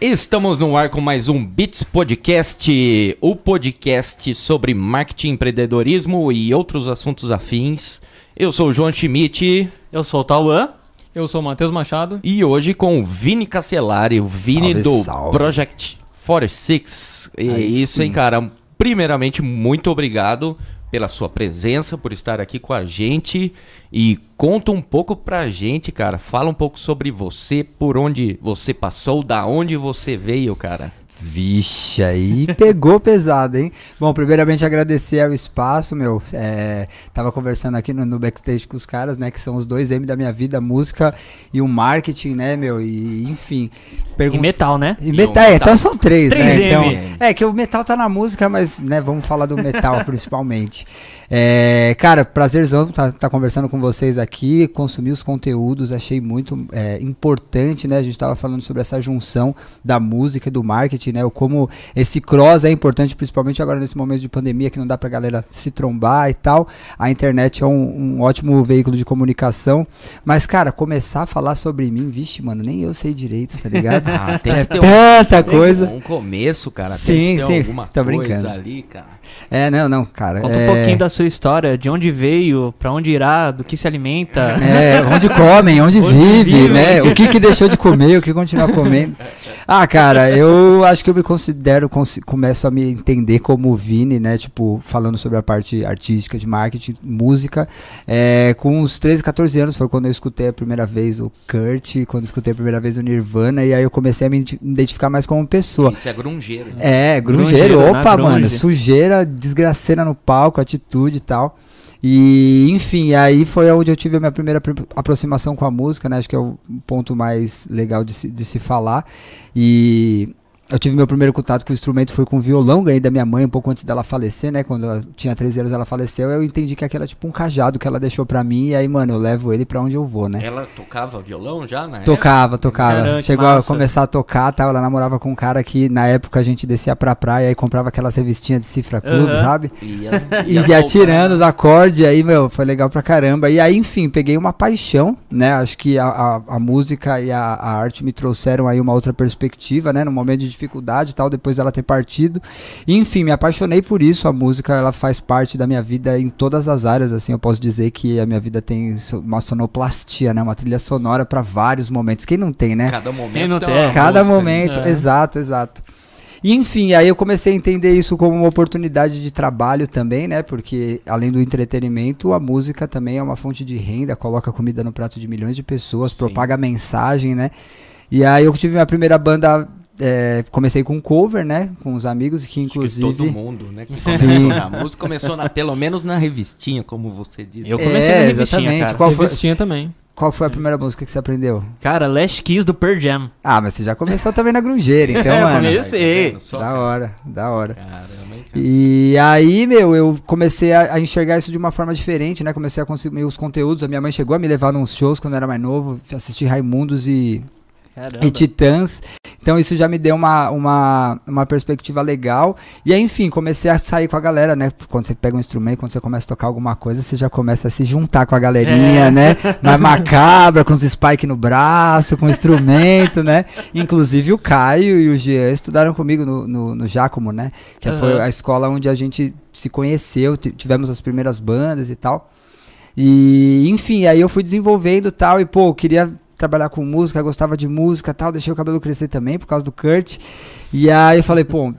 Estamos no ar com mais um Bits Podcast, o podcast sobre marketing, empreendedorismo e outros assuntos afins. Eu sou o João Schmidt Eu sou o Tauan. Eu sou o Matheus Machado. e hoje com o Vini Cacelari, o Vini Salve, do salve. Project 46. E é isso, hein, sim. cara. Primeiramente, muito obrigado pela sua presença, por estar aqui com a gente. E conta um pouco pra gente, cara. Fala um pouco sobre você, por onde você passou, da onde você veio, cara. Vixe, aí pegou pesado, hein? Bom, primeiramente agradecer ao espaço, meu. É, tava conversando aqui no, no backstage com os caras, né? Que são os dois M da minha vida, a música e o marketing, né, meu? E enfim. E pergun- metal, né? E E metal, é, metal. então são três, Três né? Então, M. é que o metal tá na música, mas, né, vamos falar do metal principalmente. É, cara, prazerzão tá, tá conversando com vocês aqui, consumir os conteúdos, achei muito é, importante, né? A gente tava falando sobre essa junção da música e do marketing, né? O como esse cross é importante, principalmente agora nesse momento de pandemia que não dá pra galera se trombar e tal. A internet é um, um ótimo veículo de comunicação. Mas, cara, começar a falar sobre mim, vixe, mano, nem eu sei direito, tá ligado? Ah, tem é que ter um- tanta Tem coisa. Um começo, cara. Sim, tem que ter sim. alguma Tô coisa brincando. ali, cara. É, não, não, cara. Conta é... um pouquinho da sua história, de onde veio, pra onde irá, do que se alimenta. É, onde comem, onde, Onde vive, vive. né? O que que deixou de comer, o que continua comendo. Ah, cara, eu acho que eu me considero, cons- começo a me entender como Vini, né? Tipo, falando sobre a parte artística de marketing, música. É, com uns 13, 14 anos foi quando eu escutei a primeira vez o Kurt, quando eu escutei a primeira vez o Nirvana, e aí eu comecei a me identi- me identificar mais como pessoa. Isso é grungeiro. né? É, grungeiro, Grungeiro, né? opa, Grunge. mano, sujeira, desgraceira no palco, atitude e tal. E, enfim, aí foi onde eu tive a minha primeira apro- aproximação com a música, né? Acho que é o ponto mais legal de se, de se falar. E eu tive meu primeiro contato com o instrumento foi com o violão, ganhei da minha mãe um pouco antes dela falecer, né? Quando ela tinha 13 anos ela faleceu, eu entendi que aquilo era tipo um cajado que ela deixou pra mim, e aí, mano, eu levo ele pra onde eu vou, né? Ela tocava violão já, né? Tocava, tocava. Chegou a massa. começar a tocar, tal. Ela namorava com um cara que na época a gente descia pra praia e comprava aquelas revistinhas de cifra clube, sabe? Ia, E ia já soltar, tirando né? os acordes, aí, meu, foi legal pra caramba. E aí, enfim, peguei uma paixão, né? Acho que a, a, a música e a, a arte me trouxeram aí uma outra perspectiva, né? No momento de dificuldade e tal, depois dela ter partido. E, enfim, me apaixonei por isso. A música, ela faz parte da minha vida em todas as áreas, assim. Eu posso dizer que a minha vida tem uma sonoplastia, né? Uma trilha sonora pra vários momentos. Quem não tem, né? Cada momento Quem não tem É. Cada música, momento, né? exato, exato. E enfim, aí eu comecei a entender isso como uma oportunidade de trabalho também, né? Porque além do entretenimento, a música também é uma fonte de renda, coloca comida no prato de milhões de pessoas, Sim. propaga mensagem, né? E aí eu tive minha primeira banda, é, comecei com cover, né? Com os amigos, que Acho que inclusive. todo mundo, né? Que começou na música, começou na, pelo menos na revistinha, como você disse. Eu comecei É, na revistinha, exatamente. cara. Qual foi- Revistinha também. Qual foi a primeira música que você aprendeu? Cara, Last Kiss do Pearl Jam. Ah, mas você já começou também na grungeira, então, É, mano. comecei. Tá Da cara? hora, da hora. Caramba, cara? E aí, meu, eu comecei a, a enxergar isso de uma forma diferente, né? Comecei a consumir os conteúdos. A minha mãe chegou a me levar nos shows quando eu era mais novo, assistir Raimundos e, Caramba. e Titãs. Então isso já me deu uma, uma, uma perspectiva legal. E aí, enfim, comecei a sair com a galera, né? Quando você pega um instrumento, quando você começa a tocar alguma coisa, você já começa a se juntar com a galerinha, É. né? Na macabra, com os spike no braço, com o instrumento, né? Inclusive o Caio e o Jean estudaram comigo no, no, no Giacomo, né? Que Aham. foi a escola onde a gente se conheceu, tivemos as primeiras bandas e tal. E, enfim, aí eu fui desenvolvendo tal, e pô, eu queria trabalhar com música, gostava de música tal, deixei o cabelo crescer também por causa do Kurt. E aí eu falei, pô,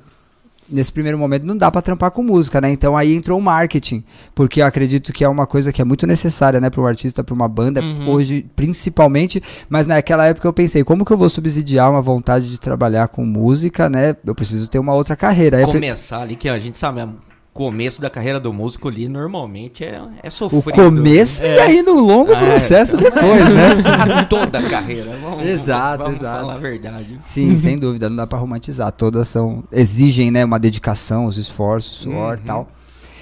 nesse primeiro momento não dá pra trampar com música, né? Então aí entrou o marketing, porque eu acredito que é uma coisa que é muito necessária, né, para um artista, para uma banda, Uhum. hoje principalmente, mas naquela época eu pensei, como que eu vou subsidiar uma vontade de trabalhar com música, né? Eu preciso ter uma outra carreira. Aí eu pre- Começar ali, que a gente sabe, começo da carreira do músico ali normalmente é, é o sofrido. começo e aí no longo Ah, é. processo depois, né? Toda a carreira. Vamos, Exato, vamos exato. falar a verdade. Sim, sem dúvida, não dá pra romantizar. Todas são exigem, né, uma dedicação, os esforços, suor, Uhum. tal.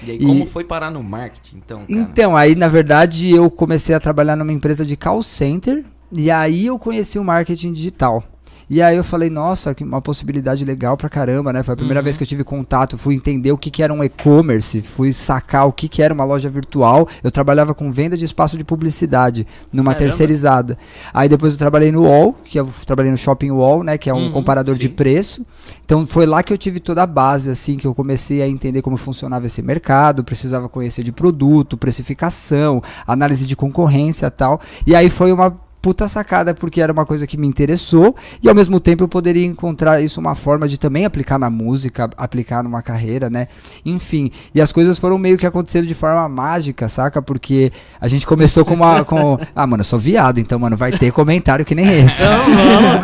E aí, E- como foi parar no marketing, então, cara? Então, aí na verdade eu comecei a trabalhar numa empresa de call center e aí eu conheci o marketing digital. E aí eu falei, nossa, que uma possibilidade legal pra caramba, né? Foi a primeira Uhum. vez que eu tive contato, fui entender o que, que era um e-commerce, fui sacar o que, que era uma loja virtual. Eu trabalhava com venda de espaço de publicidade numa Caramba. terceirizada. Aí depois eu trabalhei no UOL, que eu trabalhei no Shopping UOL, né? Que é um Uhum, comparador de sim. preço. Então foi lá que eu tive toda a base, assim, que eu comecei a entender como funcionava esse mercado, precisava conhecer de produto, precificação, análise de concorrência e tal. E aí foi uma puta sacada, porque era uma coisa que me interessou, e ao mesmo tempo eu poderia encontrar isso uma forma de também aplicar na música, aplicar numa carreira, né? Enfim, e as coisas foram meio que acontecendo de forma mágica, saca? Porque a gente começou com uma. Com, ah, mano, eu sou viado, então, mano, vai ter comentário que nem esse.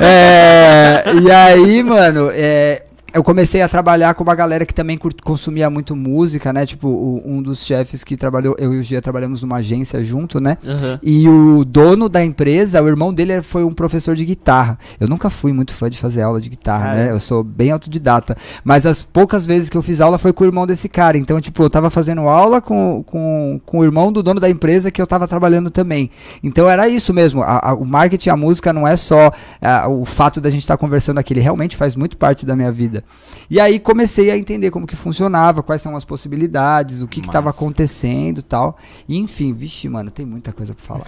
É, e aí, mano, é, eu comecei a trabalhar com uma galera que também consumia muito música, né? Tipo, o- um dos chefes que trabalhou, eu e o Gia trabalhamos numa agência junto, né? Aham. E o dono da empresa, o irmão dele foi um professor de guitarra. Eu nunca fui muito fã de fazer aula de guitarra, Ah, né? é? Eu sou bem autodidata. Mas as poucas vezes que eu fiz aula foi com o irmão desse cara. Então, tipo, eu tava fazendo aula com, com, com o irmão do dono da empresa que eu tava trabalhando também. Então era isso mesmo. A- a- o marketing, a música não é só ah, o fato da gente estar conversando aqui, ele realmente faz muito parte da minha vida. E aí comecei a entender como que funcionava, quais são as possibilidades, o que que tava Massa. acontecendo e tal. E enfim, vixe, mano, tem muita coisa pra falar.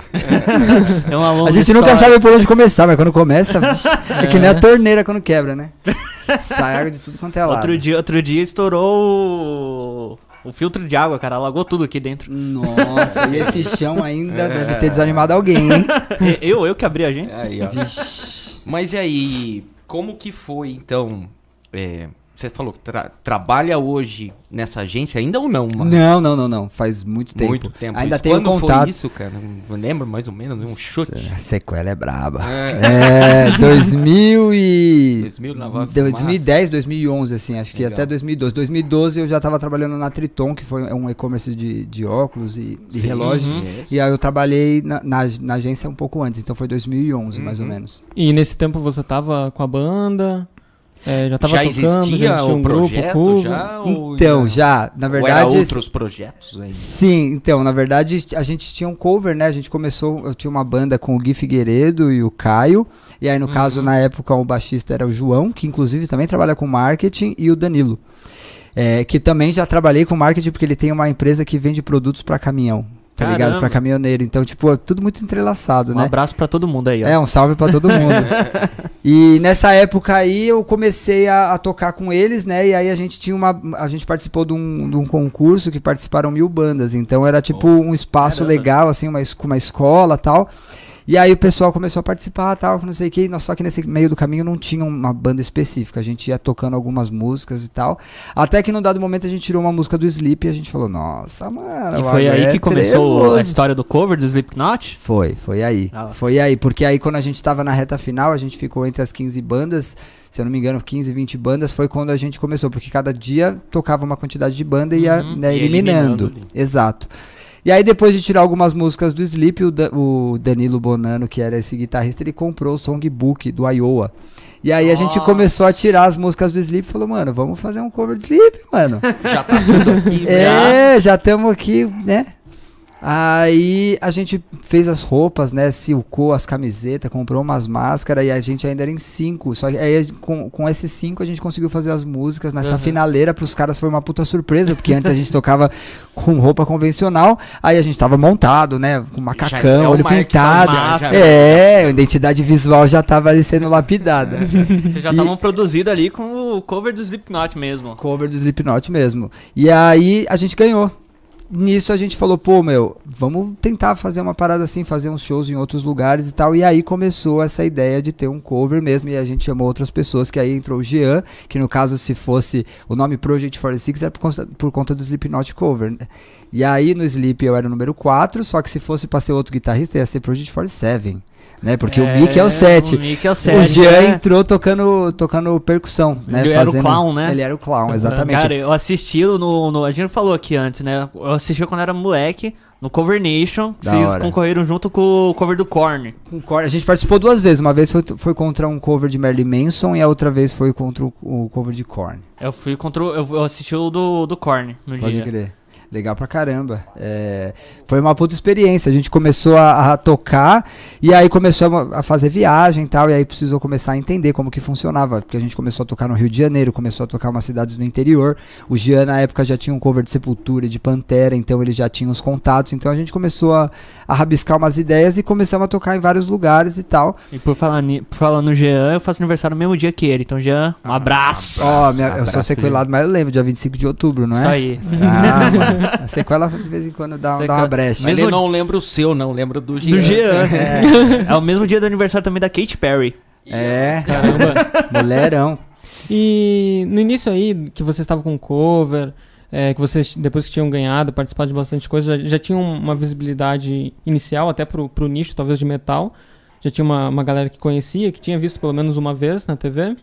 É uma longa A gente nunca história. sabe por onde começar, mas quando começa, vixe, é que nem a torneira quando quebra, né? Sai água de tudo quanto é lado. Outro dia, outro dia estourou o, filtro de água, cara. Alagou tudo aqui dentro. Nossa, e esse chão ainda deve ter desanimado alguém, hein? E- eu, eu que abri a agência. Aí, ó. Vixe. Mas e aí, como que foi, então? É, você falou que tra- trabalha hoje nessa agência ainda ou não? mano? Não, não, não, não. Faz muito tempo. Muito tempo. Ainda isso. tenho Quando contato. foi isso, cara? Não lembro mais ou menos, um chute. A sequela é braba. É. É, 2000 e... 2000 lavar 2010, 2011, assim, acho que Legal. até 2012. 2012 eu já tava trabalhando na Triton, que foi um e-commerce de, de óculos e, e Sim, relógios. uhum. E aí eu trabalhei na, na, na agência um pouco antes, então foi 2011, mais ou Uhum. menos. E nesse tempo você tava com a banda? É, já tava já tocando, existia já o um grupo, projeto cover? já? ou Então, ainda- já, na ou verdade... era outros projetos ainda? Sim, então, na verdade, a gente tinha um cover, né? A gente começou, eu tinha uma banda com o Gui Figueiredo e o Caio. E aí, no caso, na época, o baixista era o João, que inclusive também trabalha com marketing, e o Danilo. É, que também já trabalhei com marketing porque ele tem uma empresa que vende produtos pra caminhão. Tá ligado? Caramba. Pra caminhoneiro. Então, tipo, é tudo muito entrelaçado, Um né? abraço pra todo mundo aí, ó. É, um salve pra todo mundo. e nessa época aí eu comecei a, a tocar com eles, né? E aí a gente tinha uma. A gente participou de um, de um concurso que participaram mil bandas. Então era tipo um espaço Caramba. legal, assim, uma, com uma escola e tal. E aí o pessoal começou a participar tal, não sei o que, só que nesse meio do caminho não tinha uma banda específica, a gente ia tocando algumas músicas e tal, até que num dado momento a gente tirou uma música do Sleep e a gente falou, nossa, mano, E foi aí é que começou a trevoso." história do cover do Slipknot? Foi, foi aí. Ah. Foi aí, porque aí quando a gente tava na reta final, a gente ficou entre as 15 bandas, se eu não me engano, 15, 20 bandas, foi quando a gente começou, porque cada dia tocava uma quantidade de banda e ia Uhum, né, eliminando. eliminando. Exato. E aí depois de tirar algumas músicas do Sleep, o, Da- o Danilo Bonano, que era esse guitarrista, ele comprou o songbook do Iowa. E aí a gente Nossa. começou a tirar as músicas do Sleep e falou, mano, vamos fazer um cover de Sleep, mano. Já tá tudo aqui. É, já estamos aqui, né? Aí a gente fez as roupas, né? Silcou as camisetas, comprou umas máscaras e a gente ainda era em cinco. Só que aí com, com esses cinco a gente conseguiu fazer as músicas. Nessa Uhum. finaleira pros caras foi uma puta surpresa, porque antes a gente tocava com roupa convencional, aí a gente tava montado, né? Com é macacão, o olho pintado. das máscaras. É, a identidade visual já tava ali sendo lapidada. Vocês já estavam produzidos ali com o cover do Slipknot mesmo. cover do Slipknot mesmo. E aí a gente ganhou. Nisso a gente falou, pô, meu, vamos tentar fazer uma parada assim, fazer uns shows em outros lugares e tal. E aí começou essa ideia de ter um cover mesmo. E a gente chamou outras pessoas, que aí entrou o Jean, que no caso, se fosse o nome Project 46, era por conta, por conta do Slipknot cover. né? E aí no Sleep eu era o número 4, só que se fosse pra ser outro guitarrista, ia ser Project 47. Né? Porque o Mick é o 7. O Mick é o O 7. Jean né? entrou tocando, tocando percussão, né? Ele era o clown, né? Ele era o clown, exatamente. Cara, eu assisti no, no- A gente falou aqui antes, né? Eu assisti quando era moleque, no Cover Nation. Da Vocês hora. concorreram junto com o cover do Korn. Com cor- A gente participou duas vezes. Uma vez foi, foi contra um cover de Marilyn Manson e a outra vez foi contra o, o cover de Korn. Eu fui contra. o- Eu, eu assisti o do, do Korn no Pode dia. crer. Legal pra caramba. É, foi uma puta experiência. A gente começou a, a tocar e aí começou a, a fazer viagem e tal. E aí precisou começar a entender como que funcionava. Porque a gente começou a tocar no Rio de Janeiro, começou a tocar umas cidades no interior. O Jean, na época, já tinha um cover de Sepultura e de Pantera, então ele já tinha os contatos. Então a gente começou a, a rabiscar umas ideias e começamos a tocar em vários lugares e tal. E por falar, por falar no Jean, eu faço aniversário no mesmo dia que ele. Então, Jean, um abraço. Ó, minha- eu sou sequelado, mas eu lembro, dia 25 de outubro, não é? Isso aí. Ah, mano. A sequela de vez em quando dá, dá uma brecha. Mas ele não lembra o seu, não lembra do Jean. Do Jean. É. o mesmo dia do aniversário também da Katy Perry. É, Caramba. mulherão. E no início aí, que você estava com cover, é, que vocês, depois que tinham ganhado, participado de bastante coisa, já, já tinham uma visibilidade inicial até pro, pro nicho, talvez, de metal. Já tinha uma, uma galera que conhecia, que tinha visto pelo menos uma vez na TV.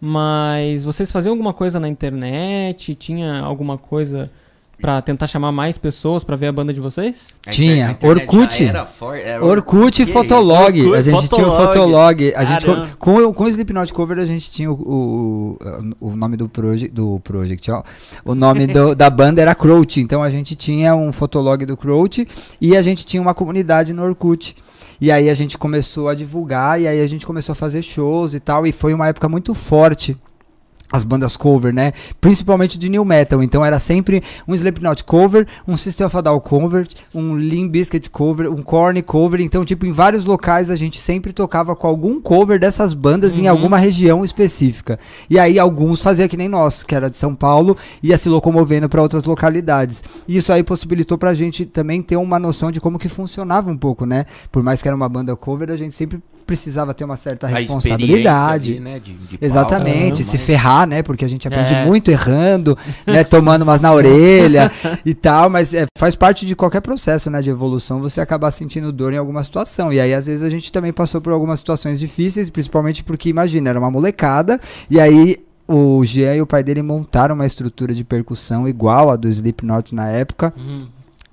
Mas vocês faziam alguma coisa na internet? Tinha alguma coisa pra tentar chamar mais pessoas pra ver a banda de vocês? A Tinha. Orkut. era for- era Orkut e Fotolog. Orkut, a gente tinha o Fotolog. Fotolog. A gente, com, Caramba. com, o- com o Slipknot Cover, a gente tinha o, o, o nome do project, do project, ó. O nome do- da banda era Crouch. Então a gente tinha um Fotolog do Crouch e a gente tinha uma comunidade no Orkut. E aí a gente começou a divulgar e aí a gente começou a fazer shows e tal. E foi uma época muito forte. As bandas cover, né? Principalmente de new metal. Então era sempre um Slipknot cover, um System of a Down cover, um Limp Bizkit cover, um Korn cover. Então, tipo, em vários locais a gente sempre tocava com algum cover dessas bandas em Uhum. alguma região específica. E aí alguns fazia que nem nós, que era de São Paulo, ia se locomovendo para outras localidades. E isso aí possibilitou pra gente também ter uma noção de como que funcionava um pouco, né? Por mais que era uma banda cover, a gente sempre precisava ter uma certa responsabilidade. ali, né, de, de Exatamente, se mas- ferrar, né? Porque a gente aprende É. muito errando, né? Tomando umas na orelha e tal, mas é, faz parte de qualquer processo, né? De evolução, você acabar sentindo dor em alguma situação. E aí, às vezes, a gente também passou por algumas situações difíceis, principalmente porque, imagina, era uma molecada, e aí o Jean e o pai dele montaram uma estrutura de percussão igual a do Slipknot na época.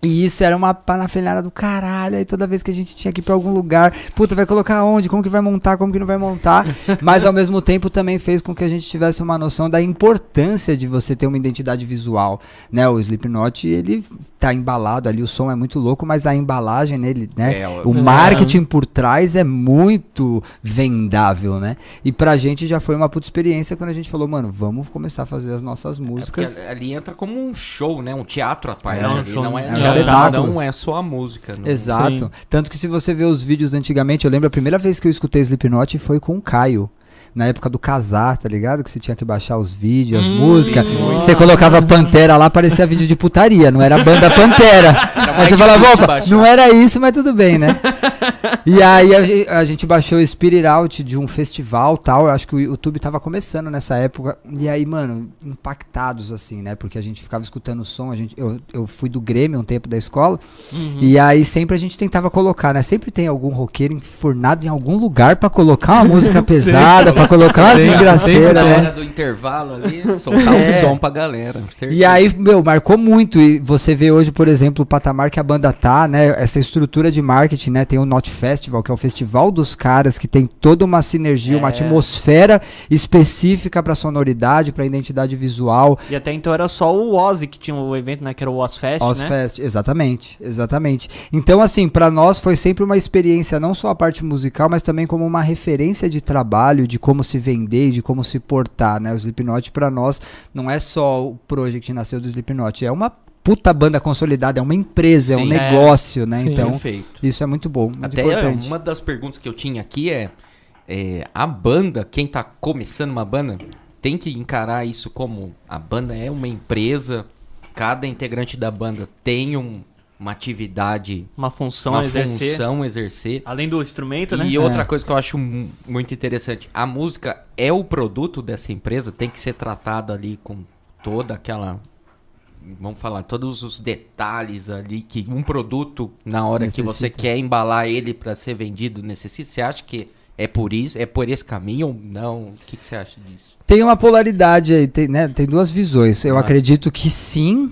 E isso era uma panafilhada do caralho. Aí toda vez que a gente tinha que ir pra algum lugar, puta, vai colocar onde? Como que vai montar? Como que não vai montar? Mas ao mesmo tempo também fez com que a gente tivesse uma noção da importância de você ter uma identidade visual, né? O Slipknot, ele tá embalado ali, o som é muito louco, mas a embalagem nele, né? É, O marketing por trás é muito vendável, né? E pra gente já foi uma puta experiência quando a gente falou, mano, vamos começar a fazer as nossas É músicas. ali entra como um show, né? Um teatro à parte. É um show, não é, um não, espetáculo. não é só a música. Não. Exato. Sim. Tanto que se você vê os vídeos antigamente, eu lembro a primeira vez que eu escutei Slipknot foi com o Caio. Na época do casar, tá ligado? Que você tinha que baixar os vídeos, as Hum, músicas. Você colocava Pantera lá, parecia vídeo de putaria, não era a banda Pantera. Aí você falava, opa, baixar." não era isso, mas tudo bem, né? E aí a, a gente baixou o Spirit Out de um festival tal. Eu acho que o YouTube tava começando nessa época. E aí, mano, impactados assim, né? Porque a gente ficava escutando o som. A gente, eu, eu fui do Grêmio um tempo da escola. Uhum. E aí sempre a gente tentava colocar, né? Sempre tem algum roqueiro enfurnado em algum lugar pra colocar uma música pesada, pra colocar uma desgraceira, né? hora do intervalo ali, soltar É. o som pra galera. E certeza. aí, meu, marcou muito. E você vê hoje, por exemplo, o patamar que a banda tá, né? Essa estrutura de marketing, né? Tem o Not Festival, que é o festival dos caras, que tem toda uma sinergia, uma É. atmosfera específica pra sonoridade, pra identidade visual. E até então era só o Ozzy que tinha o evento, né? Que era o Ozfest, né? Ozfest, exatamente, exatamente. Então, assim, pra nós foi sempre uma experiência, não só a parte musical, mas também como uma referência de trabalho, de como se vender, de como se portar, né? O Slipknot pra nós não é só o project que nasceu do Slipknot, é uma puta banda consolidada, é uma empresa, é um Sim. negócio, né? Sim. Então, Perfeito. isso é muito bom, muito Até importante. uma das perguntas que eu tinha aqui é, é, a banda, quem tá começando uma banda, tem que encarar isso como a banda é uma empresa, cada integrante da banda tem um- uma atividade, Uma função uma a exercer. função a exercer. Além do instrumento, né? E outra É. coisa que eu acho mu- muito interessante, a música é o produto dessa empresa, tem que ser tratada ali com toda aquela vamos falar, todos os detalhes ali que um produto na hora que você Necessita. quer embalar ele para ser vendido necessita. Você acha que é por isso, é por esse caminho ou não? O que, que você acha disso? Tem uma polaridade aí, tem, né, tem duas visões. Eu Ah. acredito que sim,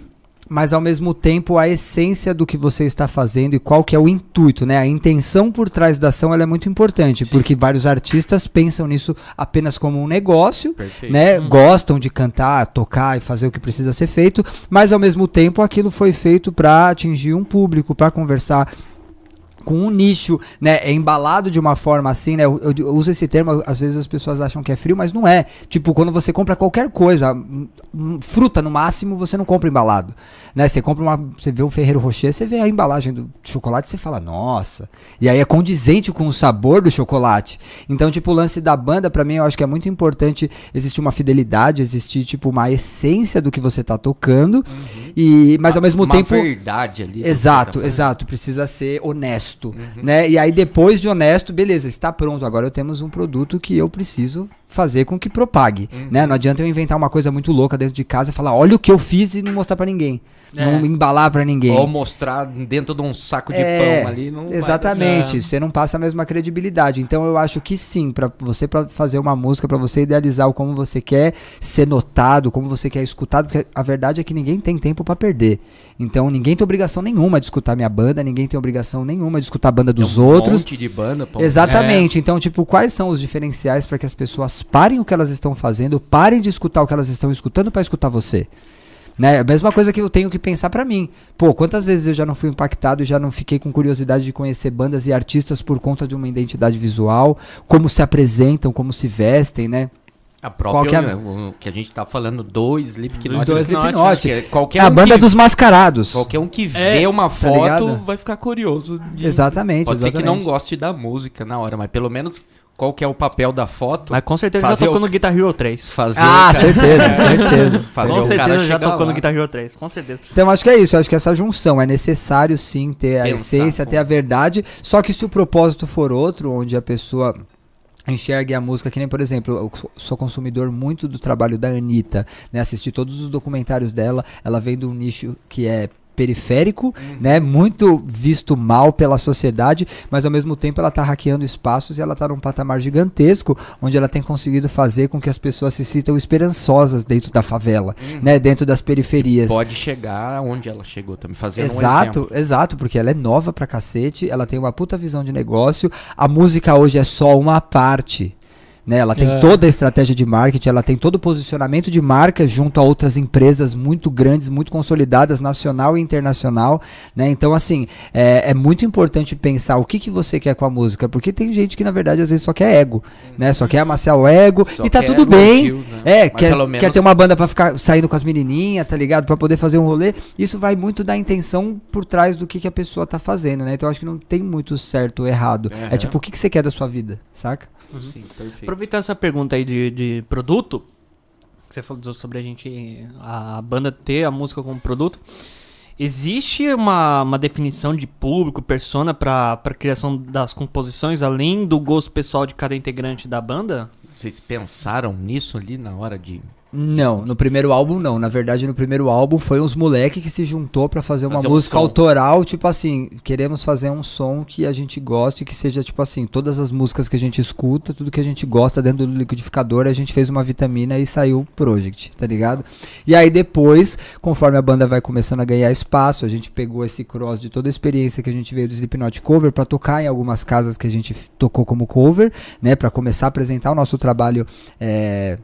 mas ao mesmo tempo a essência do que você está fazendo e qual que é o intuito, né? A intenção por trás da ação ela é muito importante, porque vários artistas pensam nisso apenas como um negócio, Perfeito. né? Gostam de cantar, tocar e fazer o que precisa ser feito, mas ao mesmo tempo aquilo foi feito para atingir um público, para conversar com um nicho, né, é embalado de uma forma assim, né, eu, eu- uso esse termo, às vezes as pessoas acham que é frio, mas não é, tipo, quando você compra qualquer coisa, fruta no máximo, você não compra embalado, né, você compra uma, você vê um Ferreiro Rocher, você vê a embalagem do chocolate, você fala, nossa, e aí é condizente com o sabor do chocolate, então, tipo, o lance da banda, pra mim, eu acho que é muito importante existir uma fidelidade, existir, tipo, uma essência do que você tá tocando, e, mas ao mesmo uma tempo... verdade ali. Exato, tá fazendo. exato. Precisa ser honesto, né? E aí depois de honesto, beleza, está pronto. Agora eu temos um produto que eu preciso fazer com que propague, né? Não adianta eu inventar uma coisa muito louca dentro de casa e falar, olha o que eu fiz e não mostrar pra ninguém, É. não embalar pra ninguém. Ou mostrar dentro de um saco de É, pão ali. Não Exatamente, você não passa a mesma credibilidade. Então eu acho que sim, pra você pra fazer uma música, pra você idealizar o como você quer ser notado, como você quer escutado, porque a verdade é que ninguém tem tempo pra perder. Então ninguém tem obrigação nenhuma de escutar minha banda, ninguém tem obrigação nenhuma de escutar a banda Tem dos um outros. monte de banda, pô. Exatamente. Então, tipo, quais são os diferenciais para que as pessoas parem o que elas estão fazendo, parem de escutar o que elas estão escutando para escutar você? Né? A mesma coisa que eu tenho que pensar pra mim. Pô, quantas vezes eu já não fui impactado e já não fiquei com curiosidade de conhecer bandas e artistas por conta de uma identidade visual, como se apresentam, como se vestem, né? A própria, que é a- né, o que a gente tá falando, dois Slipknot. Os dois Slipknot. Que Qualquer É a um banda que- dos mascarados. Qualquer um que É, vê uma foto ligado? vai ficar curioso. de- Exatamente, Pode ser que não exatamente. goste da música na hora, mas pelo menos qual que é o papel da foto? Mas com certeza Fazer já tocou o- no Guitar Hero 3. Fazer Ah, cara- certeza, certeza. fazer com o cara certeza já tocou lá. no Guitar Hero 3, com certeza. Então acho que é isso, acho que essa junção é necessário sim ter a Pensar, essência, pô. ter a verdade, só que se o propósito for outro, onde a pessoa enxergue a música, que nem por exemplo, eu sou consumidor muito do trabalho da Anitta, né? Assisti todos os documentários dela, ela vem de um nicho que é periférico, né, muito visto mal pela sociedade, mas ao mesmo tempo ela tá hackeando espaços e ela tá num patamar gigantesco, onde ela tem conseguido fazer com que as pessoas se sintam esperançosas dentro da favela, né, dentro das periferias. Pode chegar onde ela chegou também, fazendo um Exato, exemplo. exato, porque ela é nova pra cacete, ela tem uma puta visão de negócio. A música hoje é só uma parte. Né? Ela tem É. toda a estratégia de marketing, ela tem todo o posicionamento de marca junto a outras empresas muito grandes, muito consolidadas, nacional e internacional. Né? Então, assim, é, é muito importante pensar o que, que você quer com a música, porque tem gente que, na verdade, às vezes só quer ego, né? Só quer amaciar o ego Só e tá tudo bem. elogio, né? É, Mas quer, pelo quer menos- ter uma banda pra ficar saindo com as menininhas, tá ligado? Pra poder fazer um rolê. Isso vai muito da intenção por trás do que, que a pessoa tá fazendo, né? Então eu acho que não tem muito certo ou errado. É Aham. tipo, o que, que você quer da sua vida, saca? Sim, perfeito. Aproveitando essa pergunta aí de, de produto, que você falou sobre a gente, a banda ter a música como produto, existe uma, uma definição de público, persona pra criação das composições, além do gosto pessoal de cada integrante da banda? Vocês pensaram nisso ali na hora de. Não, no primeiro álbum não. Na verdade, no primeiro álbum foi uns moleque que se juntou pra fazer uma Fazer música autoral, tipo assim, queremos fazer um som que a gente goste, que seja tipo assim, todas as músicas que a gente escuta, tudo que a gente gosta dentro do liquidificador, a gente fez uma vitamina e saiu o project, tá ligado? E aí depois, conforme a banda vai começando a ganhar espaço, a gente pegou esse cross de toda a experiência que a gente veio do Slipknot cover pra tocar em algumas casas que a gente tocou como cover, né, Pra começar a apresentar o nosso trabalho é,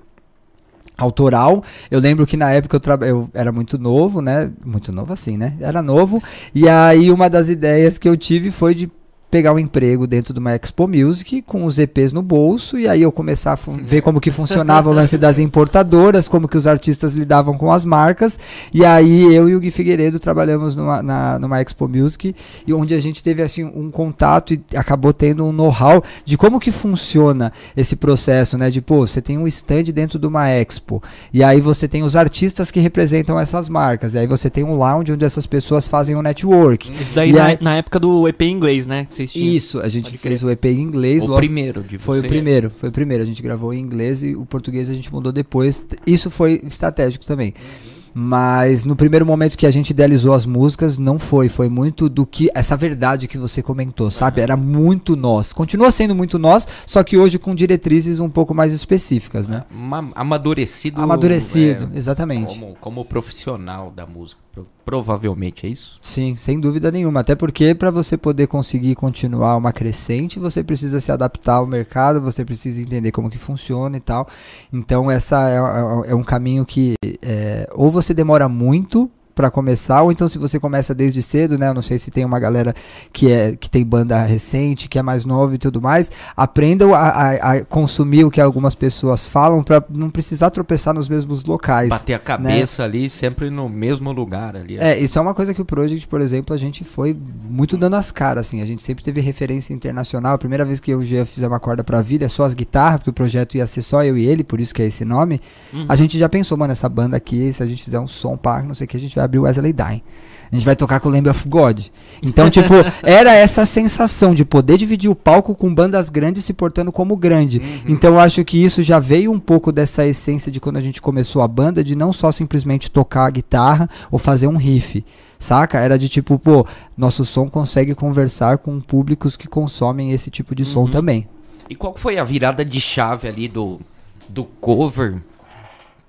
autoral. Eu lembro que na época eu, traba- eu era muito novo, né? Muito novo assim, né? Era novo. E aí uma das ideias que eu tive foi de pegar um emprego dentro de uma Expo Music com os EPs no bolso e aí eu começar a ver como que funcionava o lance das importadoras, como que os artistas lidavam com as marcas e aí eu e o Gui Figueiredo trabalhamos numa, na, numa Expo Music e onde a gente teve assim um contato e acabou tendo um know-how de como que funciona esse processo, né? De pô, você tem um stand dentro de uma Expo e aí você tem os artistas que representam essas marcas e aí você tem um lounge onde essas pessoas fazem um network. Isso daí na, aí- na época do EP inglês, né? Que vocês tinham. Isso, a gente Pode fez o EP em inglês, O logo- primeiro de foi o primeiro, foi o primeiro. A gente gravou em inglês e o português a gente mudou depois. Isso foi estratégico também. Mas no primeiro momento que a gente idealizou as músicas, não foi. Foi muito do que. Essa verdade que você comentou, sabe? Era muito nós. Continua sendo muito nós, só que hoje com diretrizes um pouco mais específicas, né? Ma- amadurecido. Amadurecido, é, exatamente. como, como profissional da música. Pro- Provavelmente é isso. Sim, sem dúvida nenhuma. Até porque para você poder conseguir continuar uma crescente, você precisa se adaptar ao mercado, você precisa entender como que funciona e tal. Então essa é, é- é um caminho que é, ou você demora muito para começar, ou então se você começa desde cedo, né? Eu não sei se tem uma galera que é que tem banda recente, que é mais nova e tudo mais, aprendam a, a- a consumir o que algumas pessoas falam para não precisar tropeçar nos mesmos locais. Bater a cabeça ali, sempre no mesmo lugar ali. É, isso é uma coisa que o Project, por exemplo, a gente foi muito dando as caras, assim. A gente sempre teve referência internacional. A primeira vez que eu o Gia fizemos uma corda pra vida, é só as guitarras, porque o projeto ia ser só eu e ele, por isso que é esse nome. A gente já pensou, mano, essa banda aqui, se a gente fizer um som, pá, não sei o que, a gente vai abrir o Wesley Dying. A gente vai tocar com o Lamb of God. Então, tipo, era essa sensação de poder dividir o palco com bandas grandes se portando como grande. Então, eu acho que isso já veio um pouco dessa essência de quando a gente começou a banda, de não só simplesmente tocar a guitarra ou fazer um riff. Saca? Era de tipo, pô, nosso som consegue conversar com públicos que consomem esse tipo de som Uhum. também. E qual foi a virada de chave ali do, do cover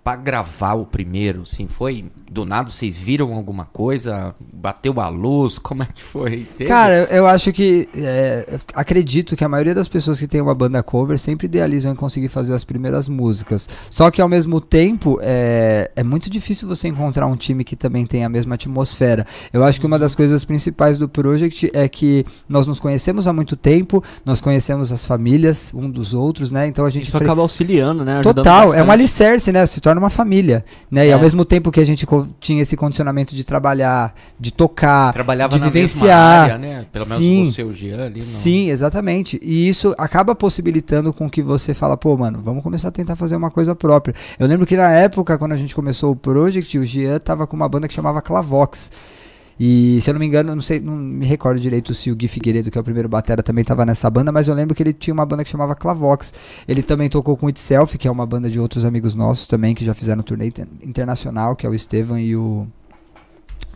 pra gravar o primeiro? Assim, foi do nada vocês viram alguma coisa? Bateu a luz? Como é que foi? Teve? Cara, eu, eu acho que. é, acredito que a maioria das pessoas que tem uma banda cover sempre idealizam em conseguir fazer as primeiras músicas. Só que ao mesmo tempo, é, é muito difícil você encontrar um time que também tem a mesma atmosfera. Eu acho que uma das coisas principais do Project é que nós nos conhecemos há muito tempo, nós conhecemos as famílias um dos outros, né? Então a gente. Isso fre- acaba auxiliando, né? ajudando Total, é um bastante. alicerce, né? Se torna uma família, né? E É. ao mesmo tempo que a gente tinha esse condicionamento de trabalhar, de tocar, Trabalhava de na vivenciar. mesma área, né? Pelo menos Sim. você e o Jean ali. no- Sim, exatamente. E isso acaba possibilitando com que você fala, pô, mano, vamos começar a tentar fazer uma coisa própria. Eu lembro que na época, quando a gente começou o Project, o Jean tava com uma banda que chamava Clavox. E se eu não me engano, eu não sei, não me recordo direito se o Gui Figueiredo, que é o primeiro batera, também tava nessa banda, mas eu lembro que ele tinha uma banda que chamava Clavox. Ele também tocou com Itself, que é uma banda de outros amigos nossos também, que já fizeram turnê inter- internacional, que é o Estevam e o.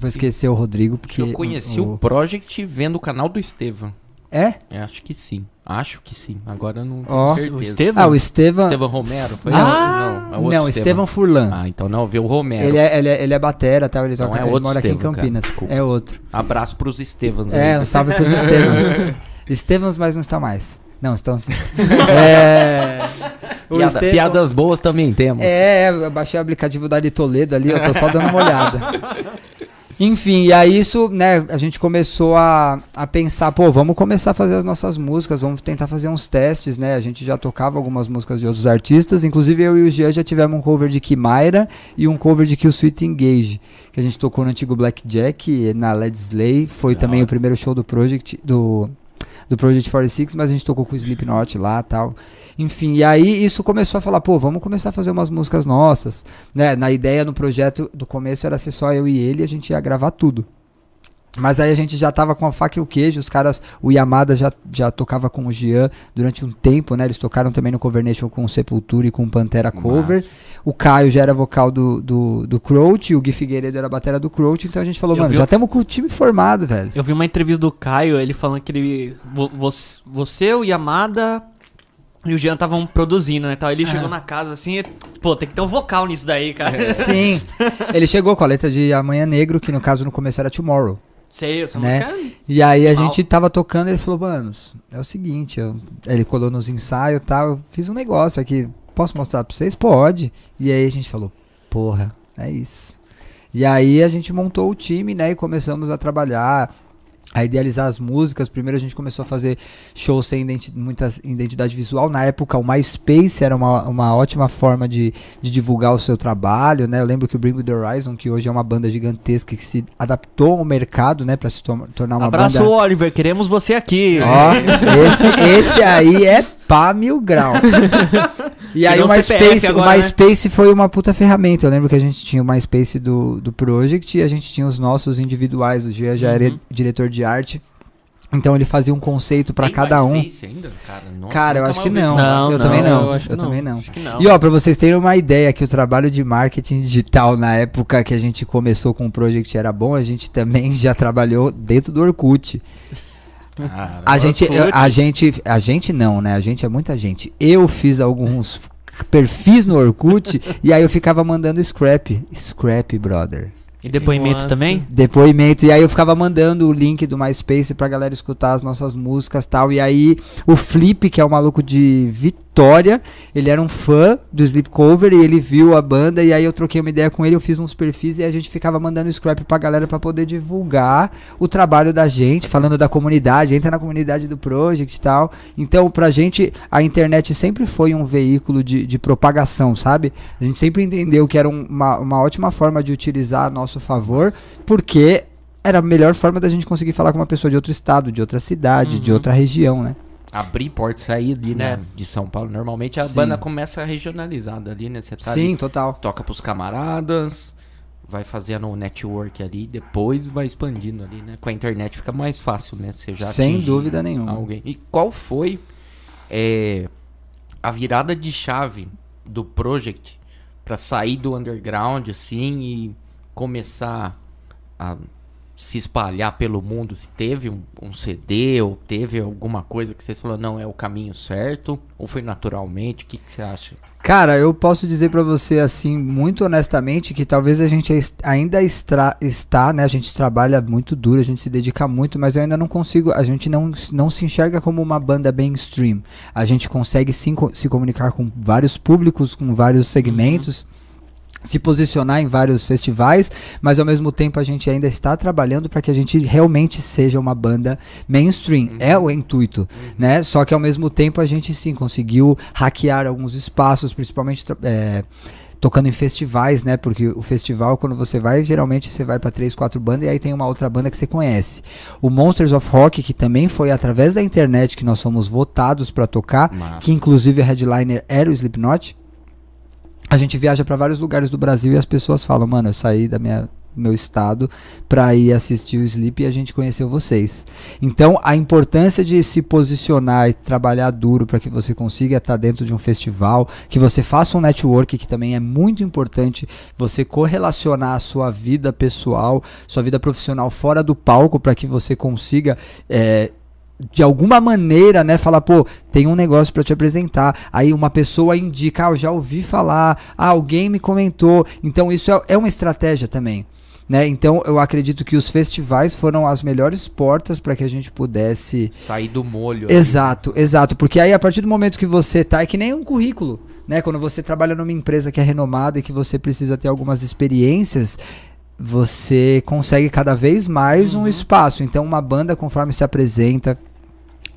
Vou esquecer o Rodrigo, porque. Eu conheci o, o... Project vendo o canal do Estevam. É? É, acho que sim. Acho que sim. Agora não tenho Ó. certeza. O Estevam? Ah, o Estevam. Estevam Romero? Foi Não. esse? não, é Não, Estevam Furlan. Ah, então não, vê o Romero. Ele é, ele, é, ele é batera, tal, ele, Não, toca, é ele mora aqui em Estevam, cara, Campinas. É outro. Abraço pros Estevans. É, aí. um salve pros Estevans. Estevans, mas não está mais. Não, estão sim. é. Piada- Estevam- Piadas boas também temos. É, eu baixei o aplicativo da Ari Toledo ali, eu tô só dando uma olhada. Enfim, e aí isso, né, a gente começou a, a pensar, pô, vamos começar a fazer as nossas músicas, vamos tentar fazer uns testes, né? A gente já tocava algumas músicas de outros artistas, inclusive eu e o Jean já tivemos um cover de Kimaira e um cover de Kill Sweet Engage, que a gente tocou no antigo Blackjack, na Led Slay, foi Da também hora. o primeiro show do Project, do, do Project 46, mas a gente tocou com o Slipknot lá tal. Enfim, e aí isso começou a falar, pô, vamos começar a fazer umas músicas nossas, né? Na ideia, no projeto do começo era ser só eu e ele, a gente ia gravar tudo. Mas aí a gente já tava com a faca e o queijo, os caras, o Yamada já, já tocava com o Jean durante um tempo, né? Eles tocaram também no Cover Nation com o Sepultura e com o Pantera Cover. O Caio já era vocal do, do, do Crouch, o Gui Figueiredo era a batera do Crouch, então a gente falou, Eu mano, vi já estamos com o time formado, velho. Eu vi uma entrevista do Caio, ele falando que ele. vo- Você, você o Yamada e o Jean estavam produzindo, né? Tal. Ele chegou na casa assim, e, pô, tem que ter um vocal nisso daí, cara. Sim. Ele chegou com a letra de Amanhã Negro, que no caso no começo era Tomorrow. Sei, essa Né? música. E aí a Mal. gente tava tocando e ele falou, mano, é o seguinte, eu- ele colou nos ensaios e tal, eu fiz um negócio aqui, posso mostrar pra vocês? Pode. E aí a gente falou, porra, é isso. E aí a gente montou o time, né, e começamos a trabalhar, a idealizar as músicas. Primeiro a gente começou a fazer shows sem identi muita identidade visual. Na época o MySpace era uma, uma ótima forma de, de divulgar o seu trabalho, né? Eu lembro que o Bring Me The Horizon, que hoje é uma banda gigantesca que se adaptou ao mercado, né, para se to- tornar uma Abraço, banda Oliver, queremos você aqui. Ó, esse, esse aí é pá mil grau. E aí o MySpace, agora, o né? MySpace foi uma puta ferramenta. Eu lembro que a gente tinha o MySpace do, do Project e a gente tinha os nossos individuais. O Gia já era Uhum. diretor de arte. Então ele fazia um conceito pra Tem cada um. MySpace ainda, cara? Nossa, Cara, eu acho que não. Não, eu não, também não. eu eu também não. Não. E ó, pra vocês terem uma ideia que o trabalho de marketing digital na época que a gente começou com o Project era bom, a gente também já trabalhou dentro do Orkut. Cara, A gente, a gente, a gente não, né? A gente é muita gente. Eu fiz alguns perfis no Orkut e aí eu ficava mandando scrap, scrap, brother. E depoimento Nossa. também? Depoimento. E aí eu ficava mandando o link do MySpace pra galera escutar as nossas músicas e tal. E aí o Flip, que é o maluco de Vitória, ele era um fã do Sleep Cover e ele viu a banda. E aí eu troquei uma ideia com ele, eu fiz uns perfis e a gente ficava mandando scrap pra galera pra poder divulgar o trabalho da gente, falando da comunidade, entra na comunidade do Project e tal. Então, pra gente, a internet sempre foi um veículo de, de propagação, sabe? A gente sempre entendeu que era um- uma, uma ótima forma de utilizar a nosso favor, porque era a melhor forma da gente conseguir falar com uma pessoa de outro estado, de outra cidade, de Uhum. outra região, né? Abrir porta e sair ali, né? É. De São Paulo. Normalmente a Sim. banda começa regionalizada ali, né? Você tá Sim, ali, total. toca pros camaradas, vai fazendo o network ali, depois vai expandindo ali, né? Com a internet fica mais fácil, né? Você já Sem dúvida nenhuma. alguém. E qual foi é, a virada de chave do project pra sair do underground assim e começar a se espalhar pelo mundo? Se teve um, um CD ou teve alguma coisa que vocês falaram, não, é o caminho certo? Ou foi naturalmente? O que, que você acha? Cara, eu posso dizer pra você assim, muito honestamente, que talvez a gente ainda estra- está, né? A gente trabalha muito duro, a gente se dedica muito, mas eu ainda não consigo, a gente não, não se enxerga como uma banda mainstream. A gente consegue sim co- se comunicar com vários públicos, com vários segmentos. Se posicionar em vários festivais, mas ao mesmo tempo a gente ainda está trabalhando para que a gente realmente seja uma banda mainstream. É o intuito, né? Só que ao mesmo tempo a gente sim conseguiu hackear alguns espaços, principalmente é, tocando em festivais, né? Porque o festival, quando você vai, geralmente você vai para três, quatro bandas e aí tem uma outra banda que você conhece. O Monsters of Rock, que também foi através da internet que nós fomos votados para tocar, Massa. que inclusive a headliner era o Slipknot. A gente viaja para vários lugares do Brasil e as pessoas falam, mano, eu saí da minha meu estado para ir assistir o Sleep e a gente conheceu vocês. Então, a importância de se posicionar e trabalhar duro para que você consiga estar dentro de um festival, que você faça um network, que também é muito importante, você correlacionar a sua vida pessoal, sua vida profissional fora do palco para que você consiga é, de alguma maneira, né, falar, pô, tem um negócio pra te apresentar. Aí uma pessoa indica, ah, eu já ouvi falar, ah, alguém me comentou. Então isso é, é uma estratégia também. Né? Então eu acredito que os festivais foram as melhores portas para que a gente pudesse Sair do molho. Exato, exato. Porque aí, a partir do momento que você tá, é que nem um currículo, né? Quando você trabalha numa empresa que é renomada e que você precisa ter algumas experiências, você consegue cada vez mais um espaço. Então, uma banda, conforme se apresenta,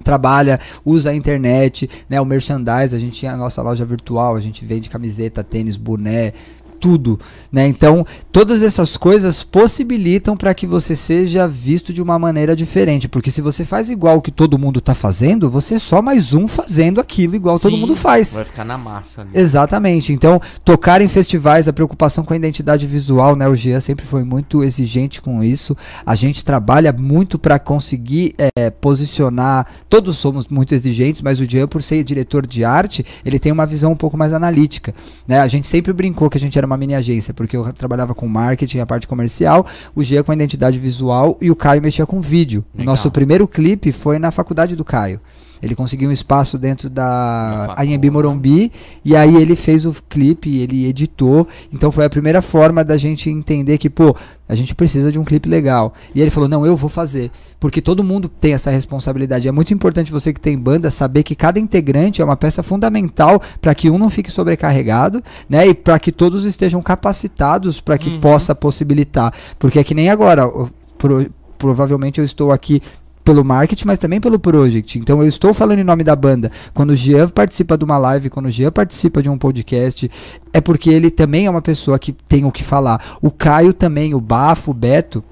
trabalha, usa a internet, né, o merchandise, a gente tinha a nossa loja virtual, a gente vende camiseta, tênis, boné, tudo, né? Então, todas essas coisas possibilitam para que você seja visto de uma maneira diferente, porque se você faz igual o que todo mundo tá fazendo, você é só mais um fazendo aquilo igual todo Sim, mundo faz. Vai ficar na massa ali. Exatamente. Então, tocar em festivais, a preocupação com a identidade visual, né? O Jean sempre foi muito exigente com isso. A gente trabalha muito para conseguir eh, posicionar. Todos somos muito exigentes, mas o Jean, por ser diretor de arte, ele tem uma visão um pouco mais analítica. Né? A gente sempre brincou que a gente era uma mini agência, porque eu trabalhava com marketing, a parte comercial, o Jean com a identidade visual e o Caio mexia com vídeo. O Legal. nosso primeiro clipe foi na faculdade do Caio. Ele conseguiu um espaço dentro da Anhembi? Morumbi e aí ele fez o clipe, ele editou. Então foi a primeira forma da gente entender que, pô, a gente precisa de um clipe legal. E ele falou: "Não, eu vou fazer", porque todo mundo tem essa responsabilidade. É muito importante você que tem banda saber que cada integrante é uma peça fundamental para que um não fique sobrecarregado, né? E para que todos estejam capacitados para que Uhum. possa possibilitar. Porque é que nem agora, pro- provavelmente eu estou aqui pelo marketing, mas também pelo project. Então eu estou falando em nome da banda. Quando o Jean participa de uma live, quando o Jean participa de um podcast, é porque ele também é uma pessoa que tem o que falar. O Caio também, o Bafo, o Beto.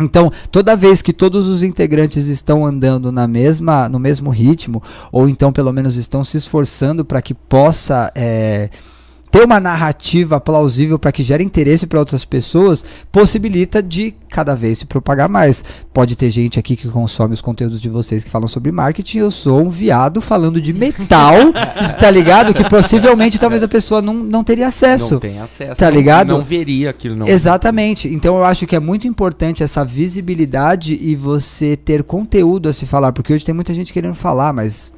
Então, toda vez que todos os integrantes estão andando na mesma, no mesmo ritmo, ou então pelo menos estão se esforçando para que possa é, ter uma narrativa plausível para que gere interesse para outras pessoas, possibilita de cada vez se propagar mais. Pode ter gente aqui que consome os conteúdos de vocês que falam sobre marketing, eu sou um viado falando de metal, tá ligado? Que possivelmente talvez a pessoa não, não teria acesso. Não tem acesso. Tá não- ligado? Não veria aquilo. Não. Exatamente. Então eu acho que é muito importante essa visibilidade e você ter conteúdo a se falar, porque hoje tem muita gente querendo falar, mas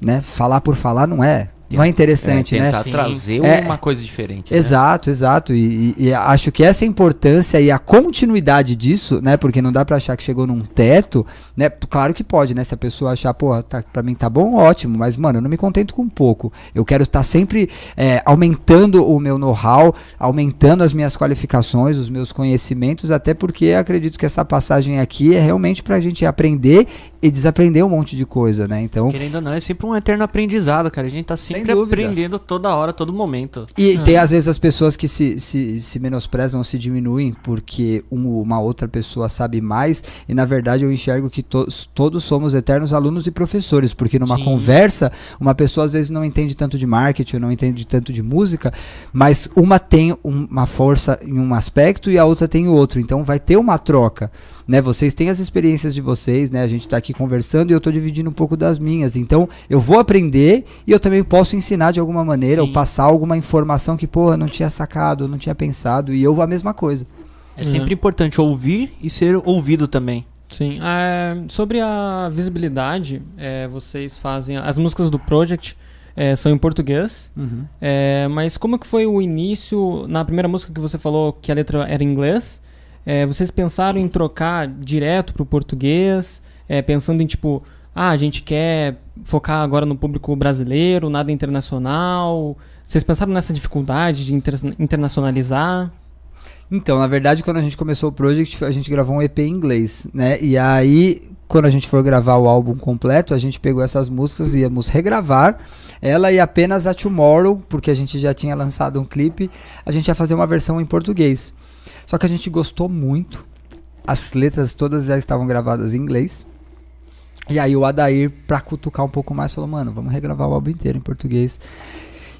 né, falar por falar não é. Não é interessante, é, né? tentar Sim. trazer É. uma coisa diferente. né? Exato, exato. E, e- e acho que essa importância e a continuidade disso, né? Porque não dá pra achar que chegou num teto, né? Claro que pode, né? Se a pessoa achar, pô, tá, pra mim tá bom, ótimo. Mas, mano, eu não me contento com pouco. Eu quero estar sempre é, aumentando o meu know-how, aumentando as minhas qualificações, os meus conhecimentos, até porque acredito que essa passagem aqui é realmente pra gente aprender e desaprender um monte de coisa, né? Então. Querendo ou não, é sempre um eterno aprendizado, cara. A gente tá sempre aprendendo toda hora, todo momento. E tem às vezes as pessoas que se, se, se menosprezam, se diminuem porque um- uma outra pessoa sabe mais, e na verdade eu enxergo que to- todos somos eternos alunos e professores, porque numa Sim. conversa, uma pessoa às vezes não entende tanto de marketing, não entende tanto de música, mas uma tem um- uma força em um aspecto e a outra tem o outro, então vai ter uma troca. Né, vocês têm as experiências de vocês, né? A gente tá aqui conversando e eu tô dividindo um pouco das minhas. Então, eu vou aprender e eu também posso ensinar de alguma maneira ou Sim. passar alguma informação que, porra, não tinha sacado, não tinha pensado e eu a mesma coisa. É sempre importante ouvir e ser ouvido também. Sim. É, sobre a visibilidade, é, vocês fazem. As músicas do Project é, são em português. É, mas como que foi o início? Na primeira música que você falou que a letra era em inglês, é, vocês pensaram em trocar direto pro português? É, pensando em tipo, ah, a gente quer focar agora no público brasileiro, nada internacional. Vocês pensaram nessa dificuldade de inter- internacionalizar? Então, na verdade, quando a gente começou o project, a gente gravou um EP em inglês, né? E aí, quando a gente for gravar o álbum completo, a gente pegou essas músicas e íamos regravar ela e apenas a Tomorrow, porque a gente já tinha lançado um clipe, a gente ia fazer uma versão em português. Só que a gente gostou muito. As letras todas já estavam gravadas em inglês. E aí o Adair, pra cutucar um pouco mais, falou, mano, vamos regravar o álbum inteiro em português.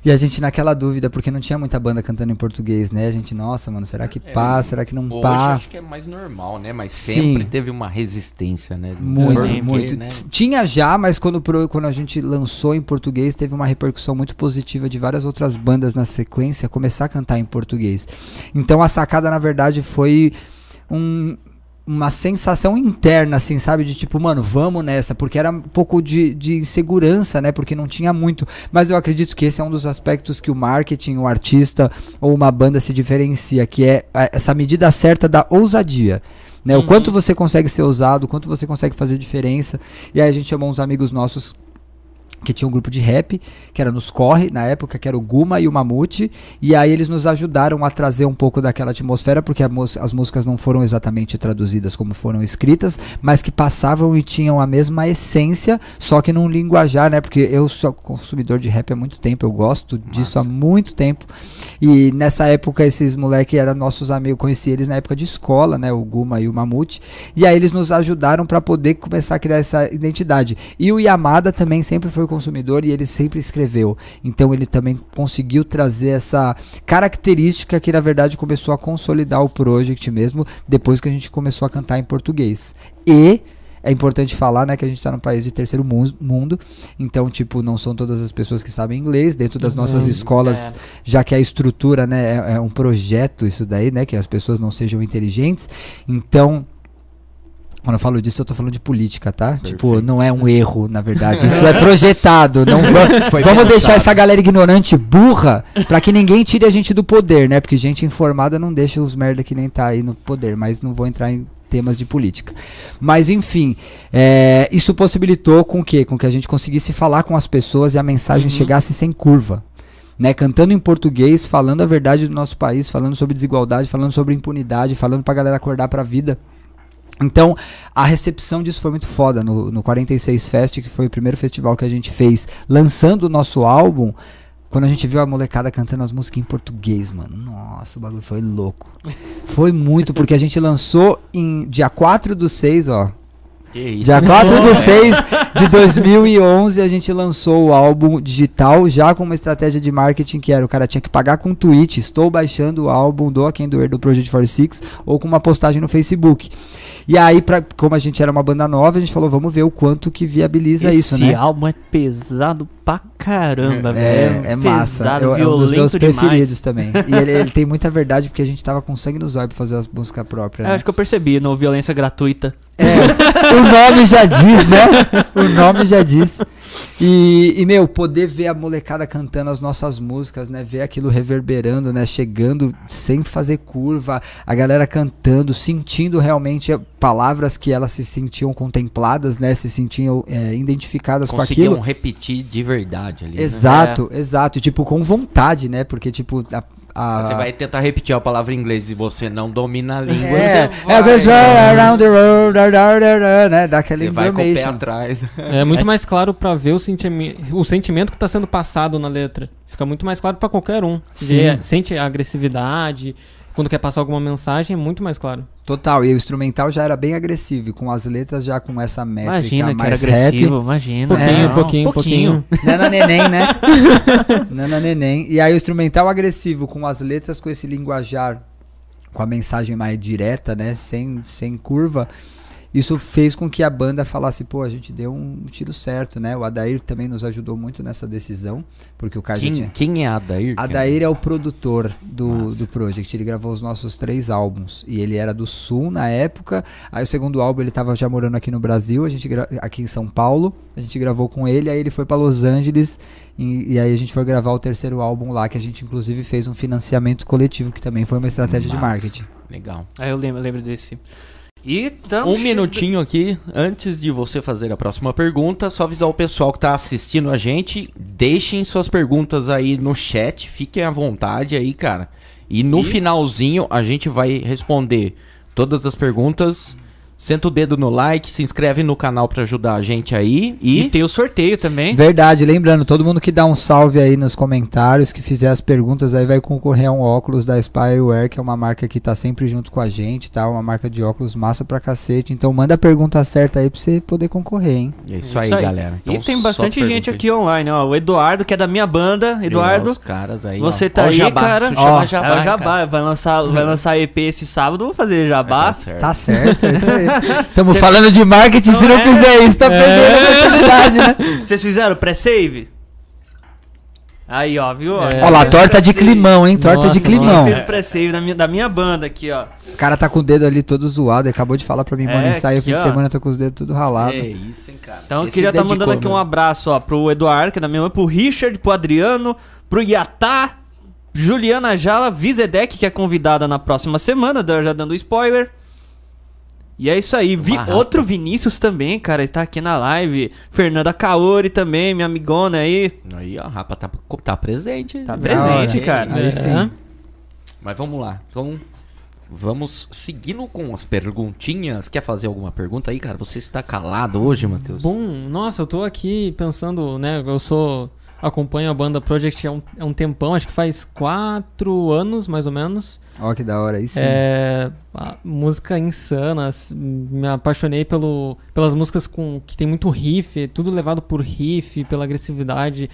E a gente naquela dúvida, porque não tinha muita banda cantando em português, né? A gente, nossa, mano, será que pá? será que não Hoje pá? acho que é mais normal, né? Mas Sim. sempre teve uma resistência, né? Muito, Porque, muito. né? Tinha já, mas quando, quando a gente lançou em português, teve uma repercussão muito positiva de várias outras bandas na sequência começar a cantar em português. Então a sacada, na verdade, foi um- uma sensação interna, assim, sabe? De tipo, mano, vamos nessa, porque era um pouco de, de insegurança, né? Porque não tinha muito. Mas eu acredito que esse é um dos aspectos que o marketing, o artista ou uma banda se diferencia, que é essa medida certa da ousadia. Né? O Uhum. quanto você consegue ser ousado, o quanto você consegue fazer diferença. E aí a gente chamou uns amigos nossos que tinha um grupo de rap, que era nos Corre, na época, que era o Guma e o Mamute, e aí eles nos ajudaram a trazer um pouco daquela atmosfera, porque as músicas não foram exatamente traduzidas como foram escritas, mas que passavam e tinham a mesma essência, só que num linguajar, né, porque eu sou consumidor de rap há muito tempo, eu gosto disso há muito tempo, e nessa época esses moleques eram nossos amigos, conheci eles na época de escola, né, o Guma e o Mamute, e aí eles nos ajudaram para poder começar a criar essa identidade. E o Yamada também sempre foi consumidor e ele sempre escreveu. Então ele também conseguiu trazer essa característica que na verdade começou a consolidar o project mesmo depois que a gente começou a cantar em português. E é importante falar, né, que a gente tá num país de terceiro mu- mundo, então, tipo, não são todas as pessoas que sabem inglês, dentro das nossas Uhum. escolas, já que a estrutura, né, é, é um projeto isso daí, né, que as pessoas não sejam inteligentes, então... Quando eu falo disso, eu tô falando de política, tá? Tipo, não é um erro, na verdade. Isso é projetado. Não va- vamos deixar essa galera ignorante burra pra que ninguém tire a gente do poder, né? Porque gente informada não deixa os merda que nem tá aí no poder. Mas não vou entrar em temas de política. Mas enfim, é, isso possibilitou com que, com que a gente conseguisse falar com as pessoas e a mensagem Uhum. chegasse sem curva. Né, cantando em português, falando a verdade do nosso país, falando sobre desigualdade, falando sobre impunidade, falando pra galera acordar pra vida. Então, a recepção disso foi muito foda no, no 46 Fest, que foi o primeiro festival que a gente fez, lançando o nosso álbum. Quando a gente viu a molecada cantando as músicas em português, mano, nossa, o bagulho foi louco. Foi muito, porque a gente lançou em dia 4 do 6, ó. Que isso. Dia 4 do 6 de 2011, a gente lançou o álbum digital, já com uma estratégia de marketing que era o cara tinha que pagar com um tweet, estou baixando o álbum do Quem Doer do Project 46, ou com uma postagem no Facebook. E aí, pra, como a gente era uma banda nova, a gente falou, vamos ver o quanto que viabiliza Esse isso, né? álbum é pesado pra caramba, velho. É, é massa. Pesado, Eu- é um dos meus demais. preferidos também. E ele, ele tem muita verdade porque a gente tava com sangue nos olhos pra fazer as músicas próprias. É, Né? acho que eu percebi no Violência Gratuita. É, o nome já diz, né? O nome já diz. E, e, meu, poder ver a molecada cantando as nossas músicas, né? Ver aquilo reverberando, né? Chegando sem fazer curva, a galera cantando, sentindo realmente palavras que elas se sentiam contempladas, né? Se sentiam é, identificadas com aquilo. repetir de verdade ali. Exato, né? exato. Tipo, com vontade, né? Porque, tipo, a a... Você vai tentar repetir a palavra em inglês e você não domina a língua. É, você é around the world, né? Dá aquela Você vai com o pé atrás. É muito mais claro para ver o, sentimi o sentimento que está sendo passado na letra. Fica muito mais claro para qualquer um. Sim. sente a agressividade, quando quer passar alguma mensagem, é muito mais claro. Total, e o instrumental já era bem agressivo, com as letras já com essa métrica imagina mais que era agressivo, Imagina, pouquinho, é, pouquinho, pouquinho, pouquinho. Nana Neném, né? Nana Neném. E aí o instrumental agressivo, com as letras com esse linguajar, com a mensagem mais direta, né? Sem, sem curva isso fez com que a banda falasse, pô, a gente deu um tiro certo, né? O Adair também nos ajudou muito nessa decisão, porque o cara quem, tinha... quem é Adair? Adair é o produtor do, do Project, ele gravou os nossos três álbuns, e ele era do Sul na época, aí o segundo álbum ele tava já morando aqui no Brasil, a gente gra... aqui em São Paulo, a gente gravou com ele, aí ele foi para Los Angeles, e, e, aí a gente foi gravar o terceiro álbum lá, que a gente inclusive fez um financiamento coletivo, que também foi uma estratégia Nossa, de marketing. Legal. Aí eu lembro, eu lembro desse... E um minutinho aqui, antes de você fazer a próxima pergunta, só avisar o pessoal que está assistindo a gente, deixem suas perguntas aí no chat, fiquem à vontade aí, cara. E no e... finalzinho a gente vai responder todas as perguntas Senta o dedo no like, se inscreve no canal para ajudar a gente aí. E... e... tem o sorteio também. Verdade, lembrando, todo mundo que dá um salve aí nos comentários, que fizer as perguntas aí vai concorrer a um óculos da Spyware, que é uma marca que tá sempre junto com a gente, tá? Uma marca de óculos massa pra cacete. Então manda a pergunta certa aí pra você poder concorrer, hein? É isso, aí, aí, galera. Então, e tem bastante gente aqui online, ó. O Eduardo, que é da minha banda. Eduardo. Os caras aí, você ó. tá ó, aí, jabá. cara. Ó, jabá, é o jabá. Vai lançar, vai lançar EP esse sábado, vou fazer jabá. Tá certo, tá certo é isso aí. Estamos falando de marketing, se não é. fizer isso, tá é. perdendo a oportunidade, né? Vocês fizeram pré-save? Aí, ó, viu? É. Olha lá, torta de climão, hein? Torta nossa, de climão. Fiz pré-save da minha, da minha banda aqui, ó. O cara tá com o dedo ali todo zoado, acabou de falar pra mim, mano, é, ensaio fim de semana, tá com os dedos tudo ralado. É isso, hein, cara. Então eu queria estar tá mandando aqui um abraço, ó, pro Eduardo, que é da minha mãe, pro Richard, pro Adriano, pro Yatá, Juliana Jala, Vizedec, que é convidada na próxima semana, já dando spoiler. E é isso aí. Vi outro Vinícius também, cara, está aqui na live. Fernanda Kaori também, minha amigona aí. Aí, a Rapa tá, tá presente. Tá presente, cara. Aí sim. É. Mas vamos lá. Então, vamos seguindo com as perguntinhas. Quer fazer alguma pergunta aí, cara? Você está calado hoje, Matheus? Bom, nossa, eu tô aqui pensando, né? Eu sou acompanho a banda Project há um, há um tempão, acho que faz quatro anos mais ou menos. Ó, oh, que da hora, sim. É, música insana, me apaixonei pelo, pelas músicas com que tem muito riff, tudo levado por riff, pela agressividade.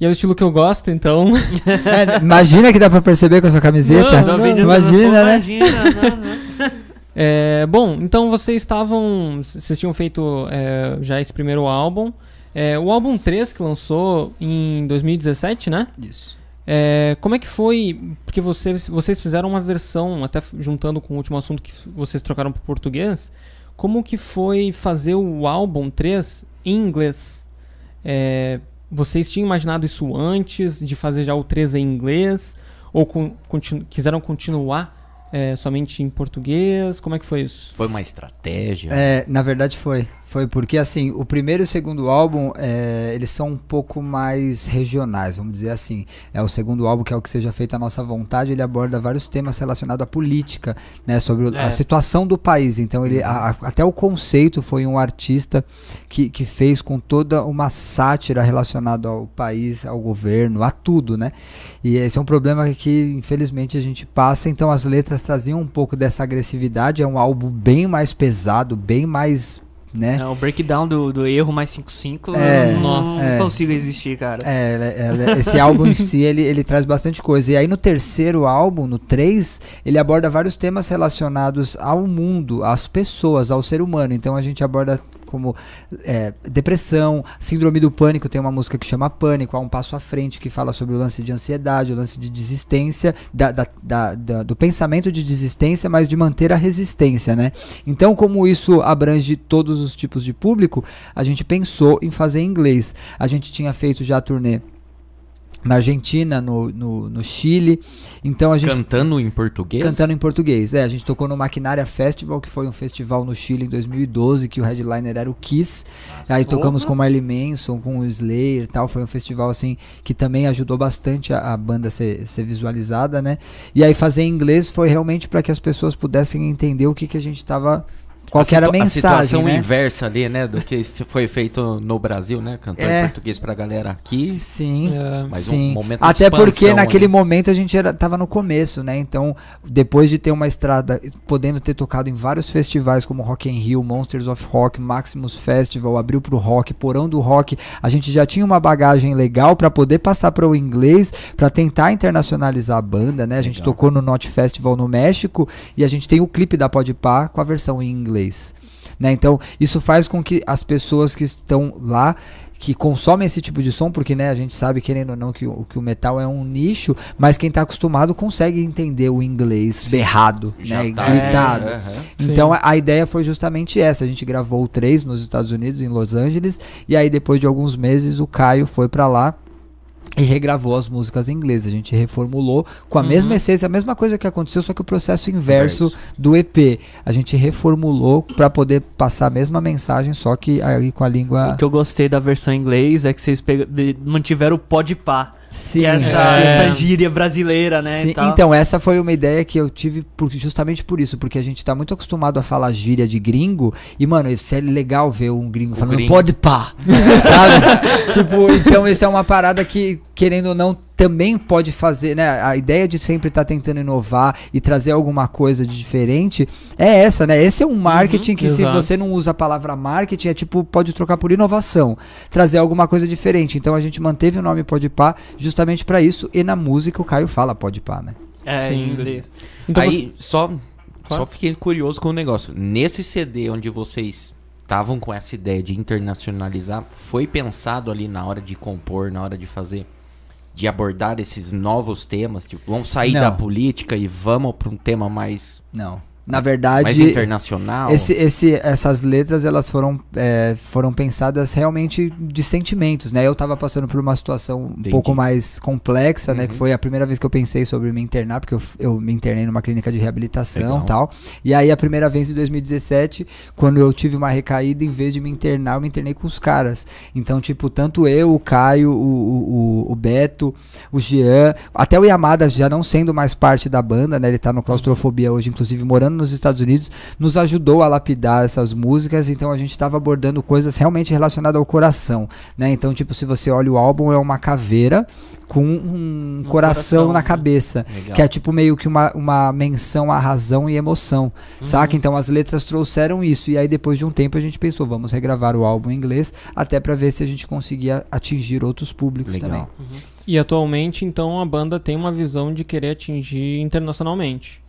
E é o estilo que eu gosto, então. É, imagina que dá pra perceber com a sua camiseta. Não, não, imagina, né? Imagina, não, não. É, bom, então vocês estavam. Vocês tinham feito é, já esse primeiro álbum. É, o álbum 3 que lançou em 2017, né? Isso. É, como é que foi? Porque vocês, vocês fizeram uma versão, até juntando com o último assunto que vocês trocaram para português. Como que foi fazer o álbum 3 em inglês? É, vocês tinham imaginado isso antes de fazer já o 3 em inglês? Ou continu quiseram continuar é, somente em português? Como é que foi isso? Foi uma estratégia? É, na verdade foi. Foi porque, assim, o primeiro e o segundo álbum, é, eles são um pouco mais regionais, vamos dizer assim. É o segundo álbum, que é o que seja feito à nossa vontade, ele aborda vários temas relacionados à política, né? Sobre é. a situação do país. Então, ele, a, a, até o conceito foi um artista que, que fez com toda uma sátira relacionada ao país, ao governo, a tudo, né? E esse é um problema que, infelizmente, a gente passa. Então, as letras traziam um pouco dessa agressividade. É um álbum bem mais pesado, bem mais né? É, o breakdown do, do erro mais 55 é, não, não é, consigo existir, cara. É, esse álbum em si, ele, ele traz bastante coisa. E aí no terceiro álbum, no 3, ele aborda vários temas relacionados ao mundo, às pessoas, ao ser humano. Então a gente aborda como é, depressão, síndrome do pânico, tem uma música que chama Pânico, há um passo à frente que fala sobre o lance de ansiedade, o lance de desistência, da, da, da, da, do pensamento de desistência, mas de manter a resistência, né? Então, como isso abrange todos os tipos de público, a gente pensou em fazer em inglês. A gente tinha feito já a turnê na Argentina, no, no, no, Chile. Então a gente cantando em português. Cantando em português. É, a gente tocou no Maquinária Festival, que foi um festival no Chile em 2012, que o headliner era o Kiss. Nossa, Aí tocamos com Marley Manson, com o Slayer, tal. Foi um festival assim que também ajudou bastante a, a banda ser, ser visualizada, né? E aí fazer em inglês foi realmente para que as pessoas pudessem entender o que que a gente estava qual que era a mensagem, A situação né? inversa ali, né, do que foi feito no Brasil, né, cantar é. em português pra galera aqui. Sim, é. mas sim. Um momento Até porque naquele momento a gente era, tava no começo, né, então depois de ter uma estrada, podendo ter tocado em vários festivais como Rock in Rio, Monsters of Rock, Maximus Festival, abriu pro rock, Porão do Rock, a gente já tinha uma bagagem legal para poder passar para o inglês, para tentar internacionalizar a banda, né, a gente tocou no Not Festival no México e a gente tem o clipe da Podpah com a versão em inglês inglês. Né? Então, isso faz com que as pessoas que estão lá que consomem esse tipo de som, porque né, a gente sabe, querendo ou não, que o, que o metal é um nicho, mas quem está acostumado consegue entender o inglês Sim. berrado, né, tá. gritado. É, Então a, a, ideia foi justamente essa. A gente gravou o 3 nos Estados Unidos, em Los Angeles, e aí depois de alguns meses o Caio foi para lá e regravou as músicas em inglês. A gente reformulou com a uhum. mesma essência, a mesma coisa que aconteceu, só que o processo inverso, do EP. A gente reformulou para poder passar a mesma mensagem, só que aí com a língua. O que eu gostei da versão em inglês é que vocês mantiveram o pode pá. Sim, que é essa, é. essa gíria brasileira, né? Sim, então, essa foi uma ideia que eu tive por, justamente por isso, porque a gente tá muito acostumado a falar gíria de gringo, e, mano, isso é legal ver um gringo o falando gringo. pode pá, sabe? tipo, então esse é uma parada que, querendo ou não, também pode fazer, né? A ideia de sempre estar tá tentando inovar e trazer alguma coisa de diferente é essa, né? Esse é um marketing uhum, que exato. se você não usa a palavra marketing, é tipo, pode trocar por inovação, trazer alguma coisa diferente. Então a gente manteve o nome Podpah justamente para isso e na música o Caio fala Podpah, né? É, Sim. em inglês. Então Aí, você... só só fiquei curioso com o negócio. Nesse CD onde vocês estavam com essa ideia de internacionalizar, foi pensado ali na hora de compor, na hora de fazer de abordar esses novos temas? Tipo, vamos sair Não. da política e vamos para um tema mais. Não. Na verdade, mais internacional. Esse, esse, essas letras elas foram, é, foram pensadas realmente de sentimentos, né? Eu estava passando por uma situação Entendi. um pouco mais complexa, uhum. né? Que uhum. foi a primeira vez que eu pensei sobre me internar, porque eu, eu me internei numa clínica de reabilitação e tal. E aí a primeira vez em 2017, quando eu tive uma recaída, em vez de me internar, eu me internei com os caras. Então, tipo, tanto eu, o Caio, o, o, o Beto, o Jean, até o Yamada já não sendo mais parte da banda, né? Ele tá no claustrofobia hoje, inclusive morando nos Estados Unidos, nos ajudou a lapidar essas músicas, então a gente estava abordando coisas realmente relacionadas ao coração, né? Então, tipo, se você olha o álbum, é uma caveira com um, um coração, coração, na cabeça, Legal. que é tipo meio que uma, uma menção à razão e emoção, uhum. saca? Então as letras trouxeram isso, e aí depois de um tempo a gente pensou, vamos regravar o álbum em inglês, até para ver se a gente conseguia atingir outros públicos Legal. também. Uhum. E atualmente, então, a banda tem uma visão de querer atingir internacionalmente.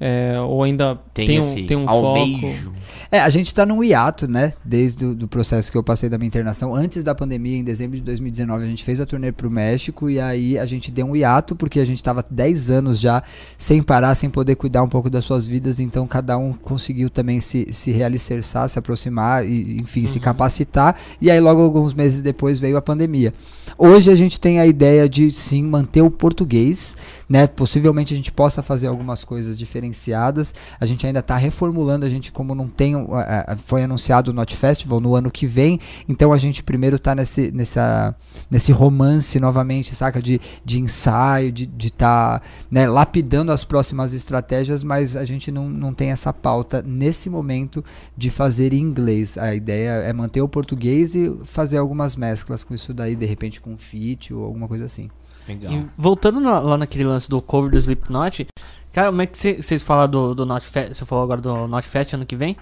É, ou ainda tem, tem um, tem um foco. É, a gente está num hiato, né? Desde o do processo que eu passei da minha internação. Antes da pandemia, em dezembro de 2019, a gente fez a turnê pro México e aí a gente deu um hiato porque a gente estava 10 anos já sem parar, sem poder cuidar um pouco das suas vidas. Então cada um conseguiu também se, se realicerçar, se aproximar e, enfim, uhum. se capacitar. E aí logo alguns meses depois veio a pandemia. Hoje a gente tem a ideia de sim manter o português, né? Possivelmente a gente possa fazer algumas coisas diferenciadas. A gente ainda está reformulando, a gente como não tem, uh, foi anunciado o Not Festival no ano que vem, então a gente primeiro está nesse, nessa, nesse romance novamente, saca? De, de ensaio, de estar tá, né, lapidando as próximas estratégias, mas a gente não, não tem essa pauta nesse momento de fazer em inglês. A ideia é manter o português e fazer algumas mesclas com isso daí, de repente com fit ou alguma coisa assim. Legal. E voltando na, lá naquele lance do cover do Slipknot, cara, como é que vocês falam do, do Not Fest? Você falou agora do Not Fest ano que vem?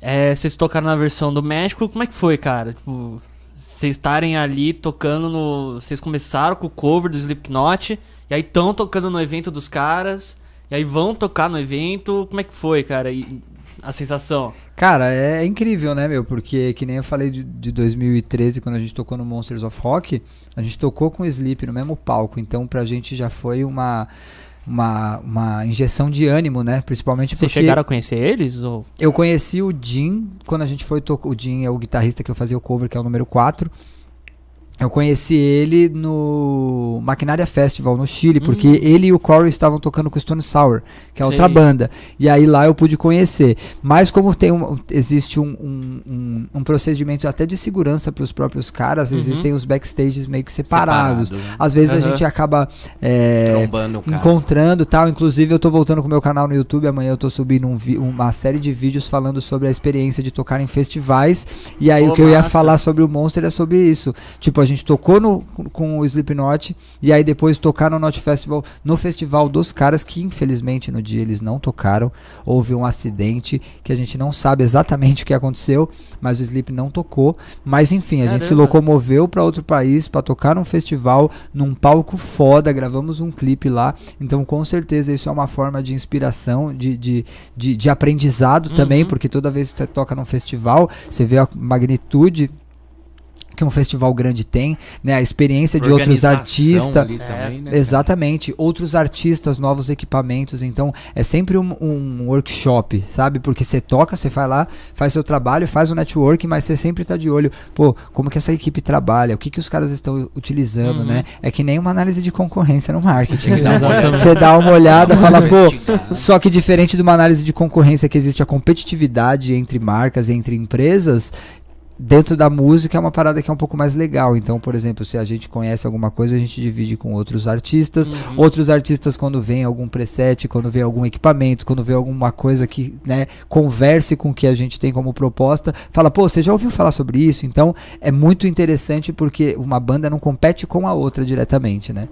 É, vocês tocaram na versão do México, como é que foi, cara? Tipo, vocês estarem ali tocando no. Vocês começaram com o cover do Slipknot, e aí estão tocando no evento dos caras, e aí vão tocar no evento. Como é que foi, cara? E, a sensação? Cara, é, é, incrível, né, meu? Porque, que nem eu falei de, de 2013, quando a gente tocou no Monsters of Rock, a gente tocou com o Sleep no mesmo palco. Então, pra gente já foi uma uma, uma injeção de ânimo, né? Principalmente Vocês porque chegaram a conhecer eles? Ou... eu conheci o Jim quando a gente foi tocar. O Jim é o guitarrista que eu fazia o cover, que é o número 4. Eu conheci ele no Maquinária Festival no Chile, porque ele e o Corey estavam tocando com o Stone Sour, que é outra Sei. banda. E aí lá eu pude conhecer. Mas como tem um- existe um, um, um- procedimento até de segurança para os próprios caras, Uhum. existem os backstages meio que separados. Separado? Às vezes a Aham. gente acaba é, encontrando tal. Inclusive, eu tô voltando com o meu canal no YouTube. Amanhã eu tô subindo um uma série de vídeos falando sobre a experiência de tocar em festivais. E aí, Pô, o que eu ia massa. falar sobre o Monster é sobre isso. Tipo, a gente tocou no, com o Slipknot. E aí, depois tocar no Not Festival, no festival dos caras que, infelizmente, no dia eles não tocaram. Houve um acidente que a gente não sabe exatamente o que aconteceu. Mas o Slip não tocou. Mas enfim, a gente se Caramba. locomoveu para outro país para tocar num festival, num palco foda, gravamos um clipe lá. Então, com certeza, isso é uma forma de inspiração, de, de, de, de aprendizado também, Uhum. porque toda vez que você toca num festival, você vê a magnitude que um festival grande tem, né? A experiência de outros artistas. ali É, também, né? Exatamente, outros artistas, novos equipamentos, então é sempre um, um workshop, sabe? Porque você toca, você vai lá, faz seu trabalho, faz o network, mas você sempre tá de olho, pô, como que essa equipe trabalha, o que que os caras estão utilizando, Uhum. né? É que nem uma análise de concorrência no marketing. né? Exatamente. Você dá uma olhada, fala, pô, só que diferente de uma análise de concorrência que existe a competitividade entre marcas e entre empresas, dentro da música é uma parada que é um pouco mais legal. Então, por exemplo, se a gente conhece alguma coisa, a gente divide com outros artistas. Uhum. Outros artistas, quando vem algum preset, quando vem algum equipamento, quando vê alguma coisa que né, converse com o que a gente tem como proposta, fala, pô, você já ouviu falar sobre isso? Então, é muito interessante porque uma banda não compete com a outra diretamente, né?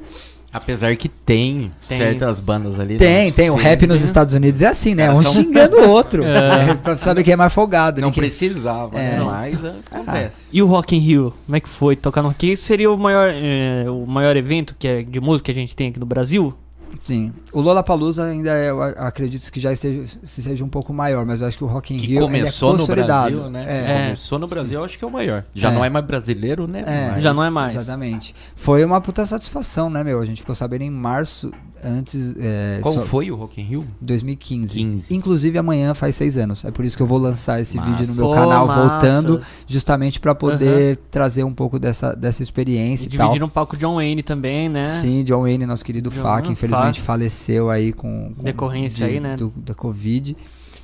Apesar que tem, Tem. certas bandas ali. Tem, não tem. O sei, rap nos Estados Unidos é assim, né? Um são- xingando o outro. É. né? Pra saber quem é mais folgado. Não né? Quem- precisava, É. né? mas é, acontece. E o Rock in Rio, como é que foi tocar no Rock in Rio? Seria o maior, é, o maior evento que é de música que a gente tem aqui no Brasil? Sim. O Lollapalooza ainda é, eu acredito que já esteja, se seja um pouco maior, mas eu acho que o Rock in Que Rio começou ele é no consolidado. Brasil, né? É. Começou no Brasil, acho que é o maior. Já É. não é mais brasileiro, né? É. Mas- Já não é mais. Exatamente. Foi uma puta satisfação, né, meu? A gente ficou sabendo em março, antes. É, Qual só- foi o Rock in Rio? 2015. 15. Inclusive amanhã faz seis anos. É por isso que eu vou lançar esse Massa. vídeo no meu canal massa. voltando, justamente pra poder trazer um pouco dessa, dessa experiência E e, tal. dividindo um palco John Wayne também, né? Sim, John Wayne, nosso querido John Fá, que infelizmente Fá. faleceu aí com, com Decorrência aí, né? do- da Covid.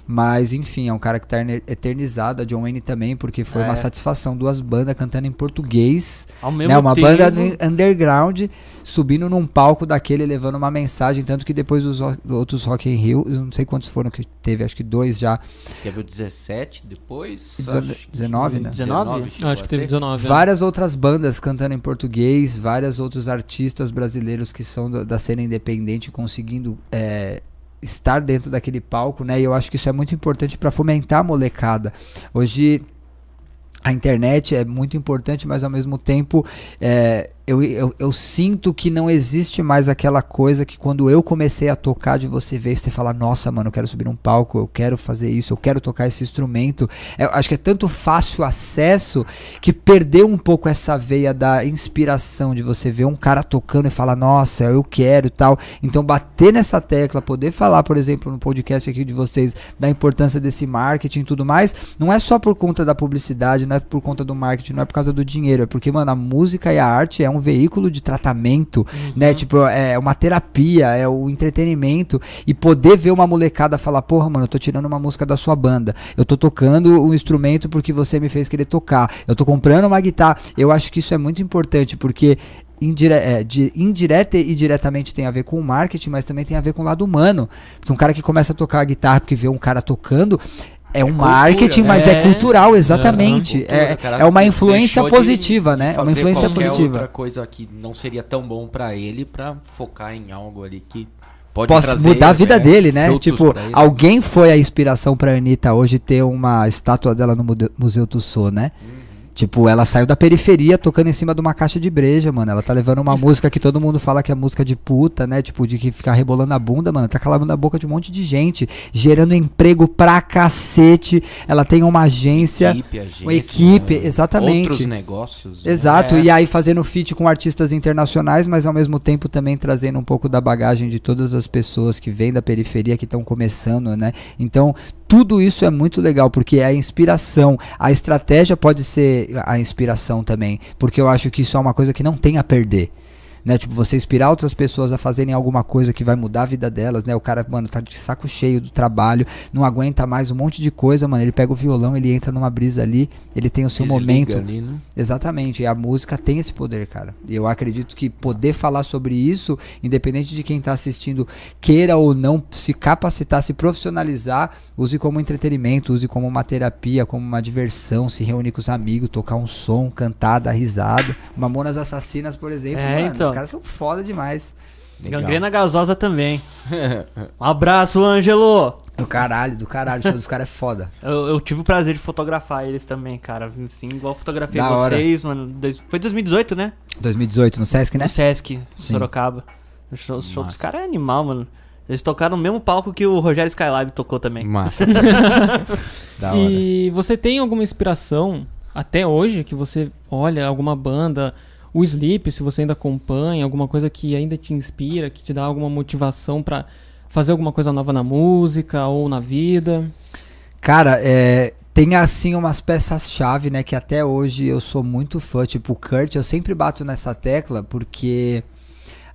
Mas, enfim, é um cara que tá eternizado, a John Wayne também, porque foi É. uma satisfação. Duas bandas cantando em português, Ao mesmo né? Uma tempo, banda underground, subindo num palco daquele, levando uma mensagem. Tanto que depois os ro- outros Rock in Rio, eu não sei quantos foram que teve, acho que dois já. Teve o 17 depois. Dezo- acho que- 19, né? 19? chegou Acho que a teve ter. 19. né? Várias outras bandas cantando em português, vários outros artistas brasileiros que são da, da cena independente conseguindo é, estar dentro daquele palco, né? E eu acho que isso é muito importante para fomentar a molecada. Hoje a internet é muito importante, mas ao mesmo tempo é, eu, eu, eu sinto que não existe mais aquela coisa que quando eu comecei a tocar, de você ver você falar, nossa, mano, eu quero subir num palco, eu quero fazer isso, eu quero tocar esse instrumento. Eu acho que é tanto fácil acesso que perdeu um pouco essa veia da inspiração de você ver um cara tocando e falar, nossa, eu quero tal. Então, bater nessa tecla, poder falar, por exemplo, no podcast aqui de vocês, da importância desse marketing e tudo mais, não é só por conta da publicidade, não é por conta do marketing, não é por causa do dinheiro, é porque, mano, a música e a arte é um veículo de tratamento, né? Tipo, é uma terapia, é o entretenimento. E poder ver uma molecada falar, porra, mano, eu tô tirando uma música da sua banda. Eu tô tocando um instrumento porque você me fez querer tocar. Eu tô comprando uma guitarra. Eu acho que isso é muito importante, porque indire é, de- indireta e diretamente tem a ver com o marketing, mas também tem a ver com o lado humano. Porque um cara que começa a tocar a guitarra porque vê um cara tocando. É um cultura, marketing, né? mas é, É. cultural, exatamente. Cultura, é, cara, é uma influência positiva, né? É uma influência positiva. outra coisa que não seria tão bom pra ele pra focar em algo ali que pode Posso trazer, mudar a vida né, dele, né? Tipo, alguém foi a inspiração pra Anitta hoje ter uma estátua dela no Museu Tussauds, né? Uhum. Tipo, ela saiu da periferia tocando em cima de uma caixa de breja, mano. Ela tá levando uma música que todo mundo fala que é música de puta, né? Tipo, de que ficar rebolando a bunda, mano. Tá calando a boca de um monte de gente, gerando emprego pra cacete. Ela tem uma agência. Equipe, agência, uma equipe, né? exatamente. Outros negócios. né? Exato, É. e aí fazendo feat com artistas internacionais, mas ao mesmo tempo também trazendo um pouco da bagagem de todas as pessoas que vêm da periferia, que estão começando, né? Então, tudo isso é muito legal, porque é a inspiração. A estratégia pode ser a inspiração também, porque eu acho que isso é uma coisa que não tem a perder. Né, tipo, você inspirar outras pessoas a fazerem alguma coisa que vai mudar a vida delas, né? O cara, mano, tá de saco cheio do trabalho, não aguenta mais um monte de coisa, mano. Ele pega o violão, ele entra numa brisa ali, ele tem o seu Desliga momento. ali, né? Exatamente, e a música tem esse poder, cara. E eu acredito que poder falar sobre isso, independente de quem tá assistindo, queira ou não se capacitar, se profissionalizar, use como entretenimento, use como uma terapia, como uma diversão, se reunir com os amigos, tocar um som, cantar, dar risada. Mamonas Assassinas, por exemplo, É, mano, então. Os caras são foda demais. Legal. Gangrena gasosa também. Um abraço, Ângelo! Do caralho, do caralho, o show dos caras é foda. Eu, eu tive o prazer de fotografar eles também, cara. Sim, igual eu fotografei Da hora. vocês, mano. Dois- Foi 2018, né? 2018 no Sesc, né? No Sesc, Sim. Sorocaba. O show, o show dos caras é animal, mano. Eles tocaram no mesmo palco que o Rogério Skylab tocou também. Massa. Da hora. E você tem alguma inspiração até hoje que você olha alguma banda, o Sleep, se você ainda acompanha, alguma coisa que ainda te inspira, que te dá alguma motivação pra fazer alguma coisa nova na música ou na vida? Cara, é, tem assim umas peças-chave, né? Que até hoje eu sou muito fã. Tipo, o Kurt, eu sempre bato nessa tecla porque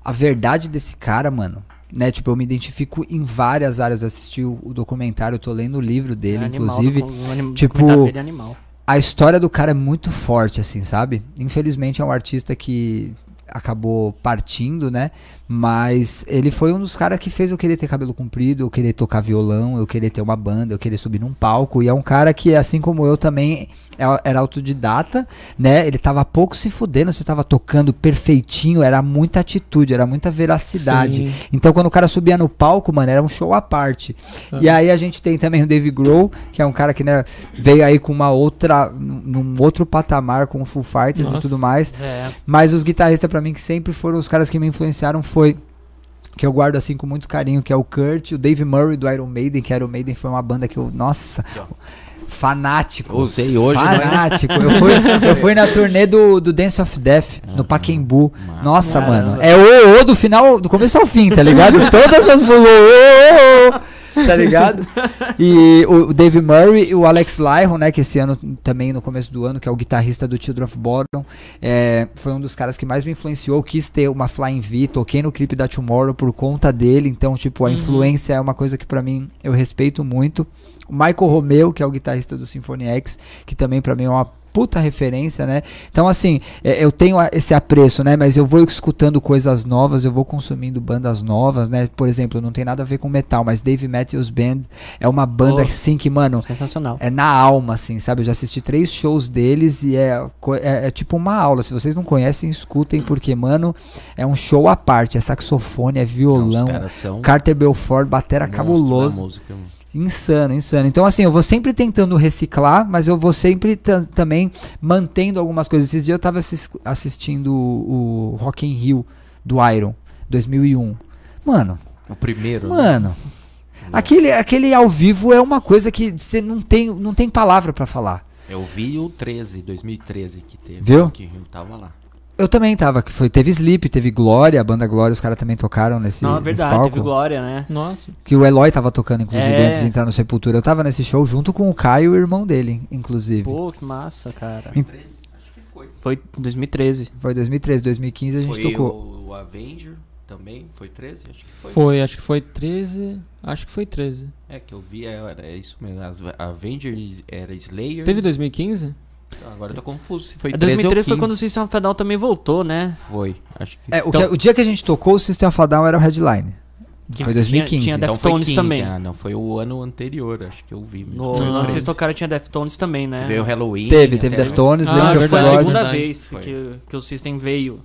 a verdade desse cara, mano. Né, tipo, eu me identifico em várias áreas. Eu assisti o, o documentário, eu tô lendo o livro dele, É animal, inclusive. docu- um anim- tipo, dele é animal. A história do cara é muito forte, assim, sabe? Infelizmente é um artista que acabou partindo, né? Mas ele foi um dos caras que fez eu querer ter cabelo comprido, eu querer tocar violão, eu querer ter uma banda, eu querer subir num palco. E é um cara que, assim como eu também, é- era autodidata, né? Ele tava pouco se fudendo, você tava tocando perfeitinho, era muita atitude, era muita veracidade. Sim. Então quando o cara subia no palco, mano, era um show à parte. E aí a gente tem também o Dave Grohl, que é um cara que né, veio aí com uma outra, num outro patamar com o Full Fighters e Nossa. tudo mais. É. Mas os guitarristas pra mim que sempre foram os caras que me influenciaram foi que eu guardo assim com muito carinho, que é o Kurt, o Dave Murray do Iron Maiden, que Iron Maiden foi uma banda que eu, nossa, fanático. Usei hoje, né? Fanático. Eu fui, eu fui na turnê do, do Dance of Death, no Paquembu. Massa. Nossa, mano. É o, o do final, do começo ao fim, tá ligado? Todas as ô, ô, ô, Tá ligado? E o Dave Murray e o Alex Lyron, né? Que esse ano também, no começo do ano, que é o guitarrista do Children of Bottom, é, foi um dos caras que mais me influenciou. Quis ter uma Flying V, toquei no clipe da Tomorrow por conta dele. Então, tipo, a Uhum. influência é uma coisa que pra mim eu respeito muito. O Michael Romeo, que é o guitarrista do Symphony X, que também pra mim é uma puta referência, né? Então, assim, é, eu tenho esse apreço, né? Mas eu vou escutando coisas novas, eu vou consumindo bandas novas, né? Por exemplo, não tem nada a ver com metal, mas Dave Matthews Band é uma banda Oh. assim que, mano, Sensacional. é na alma, assim, sabe? Eu já assisti três shows deles e é, é, é tipo uma aula. Se vocês não conhecem, escutem, porque, mano, é um show à parte. É saxofone, é violão. Caras são Carter Belfort, batera monstro da cabuloso. música. Insano, insano. Então, assim, eu vou sempre tentando reciclar, mas eu vou sempre ta- também mantendo algumas coisas. Esses dias eu tava assis- assistindo o, o Rock in Rio do Iron, 2001. Mano, O primeiro. né? mano, aquele, aquele ao vivo é uma coisa que você não tem, não tem palavra pra falar. Eu vi o 13, 2013 que teve. Viu? Que eu tava lá. Eu também tava, que foi, teve Sleep, teve Glória, a banda Glória, os caras também tocaram nesse, Não, é nesse verdade, palco. teve Glória, né? Nossa. Que o Eloy tava tocando, inclusive, É. antes de entrar no Sepultura. Eu tava nesse show junto com o Caio, o irmão dele, inclusive. Pô, que massa, cara. Em- Foi 2013. Foi 2013, 2015 a gente Foi tocou. o Avenger também, foi 13? Acho que foi. Foi, acho que foi 13. Acho que foi 13. É que eu vi, era, é isso mesmo. As Avenger era Slayer. Teve 2015? Agora eu tô confuso se foi É, 13 ou 2013 foi 15. quando o System of a Down também voltou, né? Foi, acho que... É, o, Então- que- o dia que a gente tocou, o System of a Down era o headline. Que Foi tinha- 2015. Tinha, então foi Deftones 15, também. Ah, não, foi o ano anterior, acho que eu vi mesmo. No, no, vocês tocaram tinha Deftones também, né? Veio o Halloween. Teve, teve até- Deftones, Ah, foi a segunda verdade. vez Foi. que, que o System veio.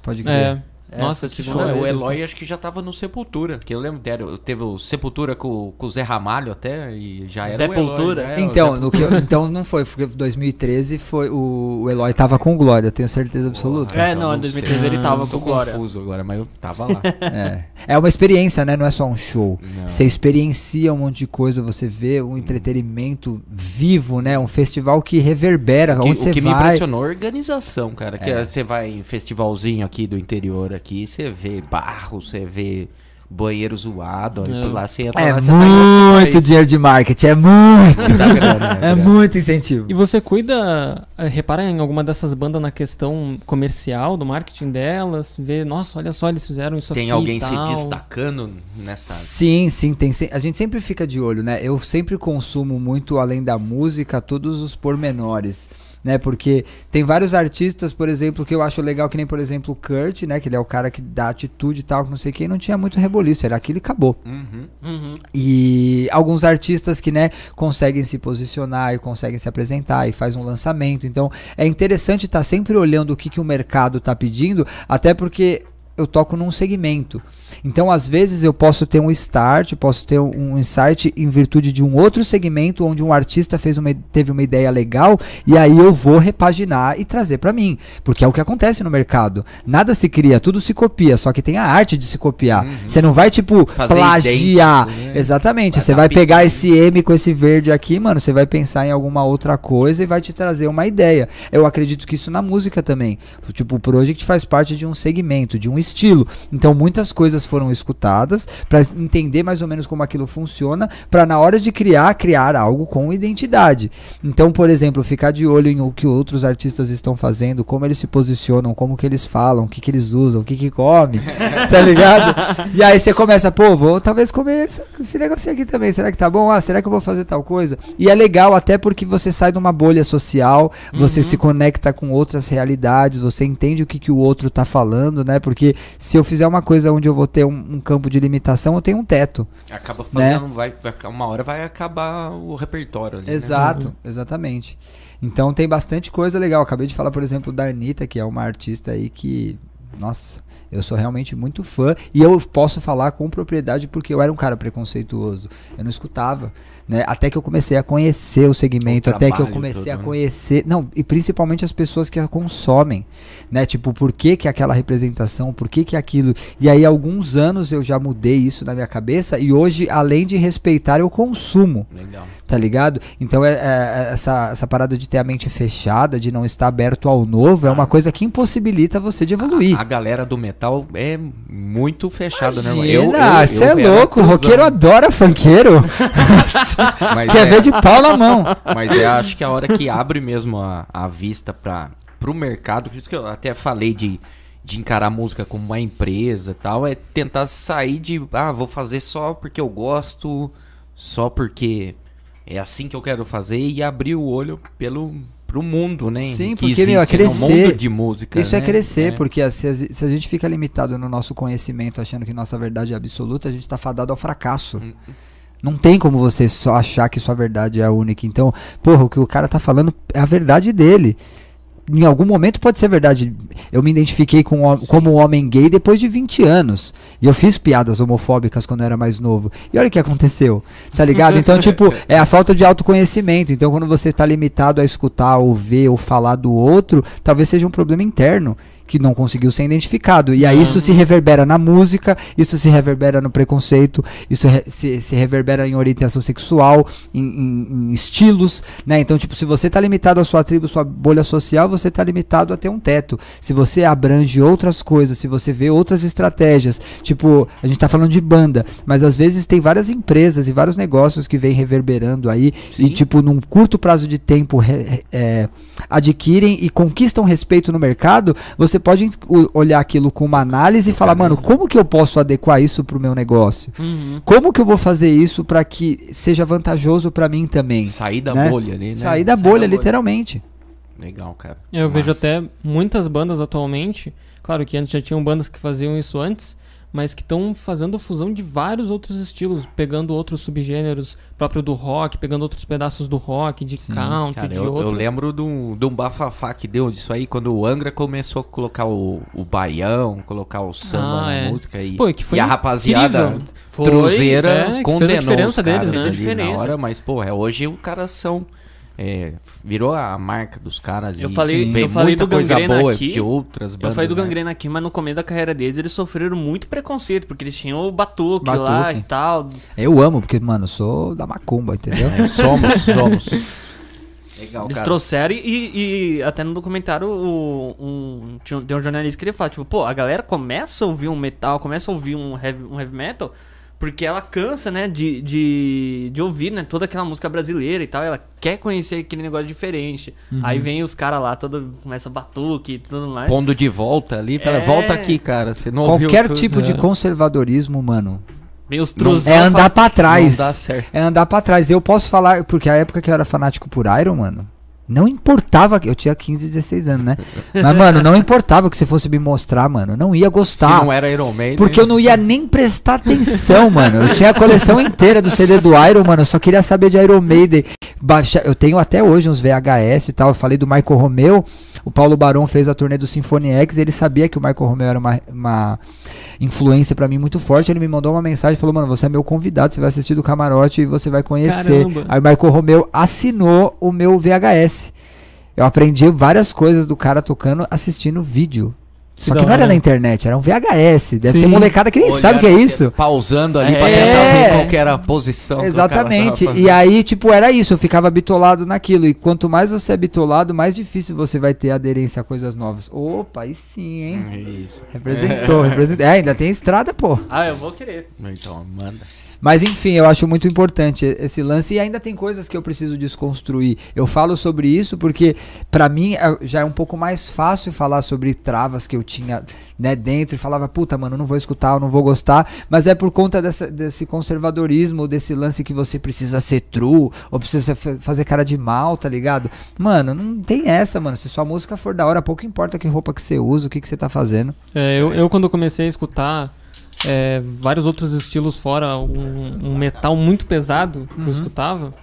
Pode crer. É. Nossa, a que segunda show. vez. O Eloy acho que já tava no Sepultura. Que eu lembro, teve o Sepultura com, com o Zé Ramalho até, e já era Sepultura? o Eloy. já é, o Então, Zé- no que eu- então não foi, porque 2013 foi o, o Eloy tava com Glória, tenho certeza absoluta. É, Então, não, em não 2013 sei. ele tava Tô com Glória. confuso agora, mas eu tava lá. É. É uma experiência, né? Não é só um show. Não. Você experiencia um monte de coisa, você vê um entretenimento vivo, né? Um festival que reverbera O que, onde o você que me vai. impressionou é a organização, cara. Que É. você vai em festivalzinho aqui do interior aqui, você vê barro, você vê banheiro zoado. É. por lá você entra É lá, você tá muito país. dinheiro de marketing, é muito. Muita grana, É muito incentivo. E você cuida, eh, repara em alguma dessas bandas na questão comercial, do marketing delas, vê, nossa, olha só, eles fizeram isso Tem aqui alguém e se destacando nessa. Sim, sim, tem. A gente sempre fica de olho, né? Eu sempre consumo muito, além da música, todos os pormenores. Né, porque tem vários artistas, por exemplo, que eu acho legal, que nem, por exemplo, o Kurt, né? Que ele é o cara que dá atitude e tal, que não sei quem, não tinha muito reboliço, era aquilo e acabou. Uhum. Uhum. E alguns artistas que, né, conseguem se posicionar e conseguem se apresentar e faz um lançamento. Então, é interessante estar sempre olhando o que, que o mercado está pedindo, até porque eu toco num segmento. Então, às vezes eu posso ter um start, posso ter um um insight em virtude de um outro segmento onde um artista fez uma, teve uma ideia legal e aí eu vou repaginar e trazer pra mim, porque é o que acontece no mercado. Nada se cria, tudo se copia, só que tem a arte de se copiar. Você não vai tipo Fazer plagiar. idêntico, né? Exatamente. Vai Você vai pique. pegar esse M com esse verde aqui, mano, você vai pensar em alguma outra coisa e vai te trazer uma ideia. Eu acredito que isso na música também. Tipo, o Project faz parte de um segmento, de um estilo. Então, muitas coisas foram escutadas para entender mais ou menos como aquilo funciona, para na hora de criar, criar algo com identidade. Então, por exemplo, ficar de olho em o que outros artistas estão fazendo, como eles se posicionam, como que eles falam, o que que eles usam, o que que come, tá ligado? E aí você começa, pô, vou talvez comer esse, esse negocinho aqui também, será que tá bom? Ah, será que eu vou fazer tal coisa? E é legal até porque você sai de uma bolha social, você se conecta com outras realidades, você entende o que, que o outro tá falando, né? Porque se eu fizer uma coisa onde eu vou ter um, um campo de limitação, eu tenho um teto. Acaba Né? fazendo, vai, vai- uma hora vai acabar o repertório ali. né? Exato, exatamente. Então tem bastante coisa legal. Acabei de falar, por exemplo, da Anitta, que é uma artista aí que. Nossa, eu sou realmente muito fã. E eu posso falar com propriedade porque eu era um cara preconceituoso. Eu não escutava. Né? Até que eu comecei a conhecer o segmento, O até que eu comecei todo, a né? conhecer. Não, e principalmente as pessoas que a consomem. Né? Tipo, por que, que aquela representação, por que, que aquilo. E aí, alguns anos eu já mudei isso na minha cabeça. E hoje, além de respeitar, eu consumo Legal. Tá ligado? Então é, é- essa, essa parada de ter a mente fechada, de não estar aberto ao novo, é uma coisa que impossibilita você de evoluir. A galera do metal é muito fechada, né? Imagina, você é louco, o roqueiro adora funkeiro, quer é, ver de pau na mão. Mas eu acho que a hora que abre mesmo a, a vista para pro mercado, por isso que eu até falei de, de encarar a música como uma empresa e tal, é tentar sair de, ah, vou fazer só porque eu gosto, só porque é assim que eu quero fazer e abrir o olho pelo pro mundo, né? Sim, que porque, meu, é crescer. de música. Isso é né? crescer, porque a- se a, se a gente fica limitado no nosso conhecimento achando que nossa verdade é absoluta, a gente tá fadado ao fracasso. Hum. Não tem como você só achar que sua verdade é a única. Então, porra, o que o cara tá falando é a verdade dele. Em algum momento pode ser verdade. Eu me identifiquei com, como um homem gay depois de 20 anos. E eu fiz piadas homofóbicas quando eu era mais novo. E olha o que aconteceu. Tá ligado? Então, tipo, é a falta de autoconhecimento. Então, quando você tá limitado a escutar, ou ver, ou falar do outro, talvez seja um problema interno que não conseguiu ser identificado. E aí isso se reverbera na música, isso se reverbera no preconceito, isso re- se, se reverbera em orientação sexual, em, em- em estilos, né? Então, tipo, se você tá limitado à sua tribo, sua bolha social, você tá limitado a ter um teto. Se você abrange outras coisas, se você vê outras estratégias, tipo, a gente tá falando de banda, mas às vezes tem várias empresas e vários negócios que vêm reverberando aí e, Sim. tipo, num curto prazo de tempo é, adquirem e conquistam respeito no mercado, você pode o- olhar aquilo com uma análise e falar, mano, como que eu posso adequar isso pro meu negócio? Uhum. Como que eu vou fazer isso para que seja vantajoso para mim também? Sair da né? bolha ali, né? Sair da Sair bolha, da bolha. literalmente. Legal, cara. Eu vejo Massa. até muitas bandas atualmente. Claro que antes já tinham bandas que faziam isso antes. Mas que estão fazendo fusão de vários outros estilos, pegando outros subgêneros próprio do rock, pegando outros pedaços do rock, de country, Cara, de eu, outro. eu lembro de um, de um bafafá que deu disso aí, quando o Angra começou a colocar o, o baião, colocar o samba Ah, na é. música. E, Pô, que foi e a rapaziada incrível. Foi, truzeira é, que fez a condenou diferença deles, né? Fez a diferença. hora, mas, pô, é, hoje os caras são... é, virou a marca dos caras Eu e falei- eu falei muita do coisa Gangrena boa aqui, de outras bandas. Eu falei do né? Gangrena aqui, mas no começo da carreira deles eles sofreram muito preconceito, porque eles tinham o batuque, lá Batuque. e tal. Eu amo, porque, mano, eu sou da macumba, entendeu? É, somos, somos. Legal, Eles cara. trouxeram e, e até no documentário o- um, tinha um- tem um jornalista que ele fala, tipo, pô, a galera começa a ouvir um metal, começa a ouvir um heavy, um heavy metal, porque ela cansa, né, de, de, de ouvir, né, toda aquela música brasileira e tal, ela quer conhecer aquele negócio diferente. Uhum. Aí vem os caras lá, todo, começa batuque e tudo mais. Pondo de volta ali, fala, É. volta aqui, cara. Você não Qualquer tudo. tipo de É. conservadorismo, mano, Vem os é truzão. andar pra trás. É andar pra trás. Eu posso falar, porque a época que eu era fanático por Iron, mano, não importava. Eu tinha 15, 16 anos, né? Mas, mano, não importava que você fosse me mostrar, mano. Não ia Se gostar. não era Iron Maiden... Porque eu não ia nem prestar atenção, mano. Eu tinha a coleção inteira do CD do Iron, mano. Eu só queria saber de Iron Maiden. Baixa... Eu tenho até hoje uns VHS e tal. Eu falei do Michael Romeo. O Paulo Barão fez a turnê do Symphony X. Ele sabia que o Michael Romeo era uma, uma influência pra mim muito forte. Ele me mandou uma mensagem e falou: Mano, você é meu convidado. Você vai assistir do camarote e você vai conhecer. Caramba. Aí o Michael Romeo assinou o meu VHS. Eu aprendi várias coisas do cara tocando assistindo vídeo. Só que não era na internet, era um VHS. Deve ter Sim. molecada que nem sabe o que é isso. Pausando ali pra É. tentar ver qual que era a posição. que o cara tava Exatamente. E aí, tipo, era isso. Eu ficava bitolado naquilo. E quanto mais você é bitolado, mais difícil você vai ter aderência a coisas novas. Opa, aí sim, hein? É Isso. Representou, representou. É, ainda tem estrada, pô. Ah, eu vou querer. Então, manda. Mas enfim, eu acho muito importante esse lance e ainda tem coisas que eu preciso desconstruir. Eu falo sobre isso porque pra mim é- já é um pouco mais fácil falar sobre travas que eu tinha, né, dentro e falava, puta, mano, não vou escutar, eu não vou gostar, mas é por conta dessa- desse conservadorismo, desse lance que você precisa ser true ou precisa fa- fazer cara de mal, tá ligado? Mano, não tem essa, mano. Se sua música for da hora, pouco importa que roupa que você usa, o que que você tá fazendo. É, eu, eu quando comecei a escutar é, vários outros estilos fora um, um metal muito pesado que eu escutava,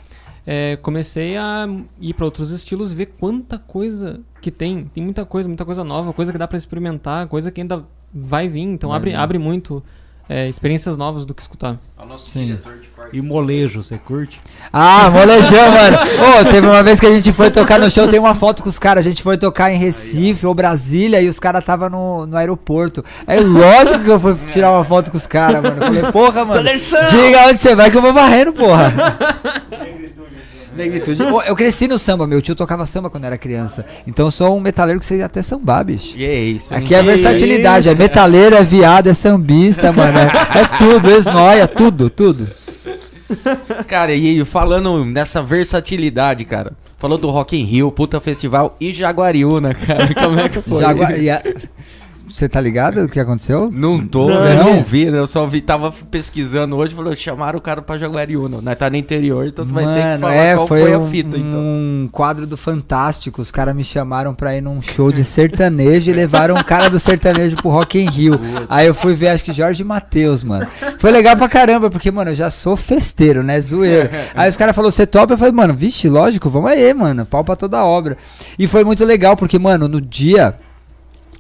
é, comecei a ir para outros estilos e ver quanta coisa que tem. Tem muita coisa, muita coisa nova, coisa que dá para experimentar, coisa que ainda vai vir. Então Vai abre, vir. abre muito é, experiências novas do que escutar. O nosso Sim. diretor de corte. E molejo, você curte? Ah, molejão, mano. Ô, teve uma vez que a gente foi tocar no show, tem uma foto com os caras. A gente foi tocar em Recife ou Brasília e os caras tava no, no aeroporto. É lógico que eu fui tirar uma foto com os caras, mano. Eu Falei, porra, mano. Diga onde você vai que eu vou varrendo, porra. Negritude. Eu cresci no samba, meu tio tocava samba quando era criança. Então eu sou um metaleiro que sei até sambar, bicho. E é isso. hein? Aqui é versatilidade, é metaleiro, é viado, é sambista, mano. É, é tudo, esnoia, tudo, tudo. Cara, e falando nessa versatilidade, cara. Falou do Rock in Rio, puta festival e Jaguariúna, cara. Como é que foi? Jagua- e a- Você tá ligado o que aconteceu? Não tô, Não. né? Não vi, né? Eu só vi, tava pesquisando hoje, falou, chamaram o cara pra Jaguariúna. Nós tá no interior, então você vai ter que falar é, qual foi, foi, um, a fita, então. um quadro do Fantástico. Os caras me chamaram pra ir num show de sertanejo e levaram um cara do sertanejo pro Rock in Rio. Aí eu fui ver, acho que Jorge Matheus, mano. Foi legal pra caramba, porque, mano, eu já sou festeiro, né? Zoeiro. Aí os caras falaram, você topa? Eu falei, mano, vixe, lógico, vamos aí, mano. Pau pra toda a obra. E foi muito legal, porque, mano, no dia.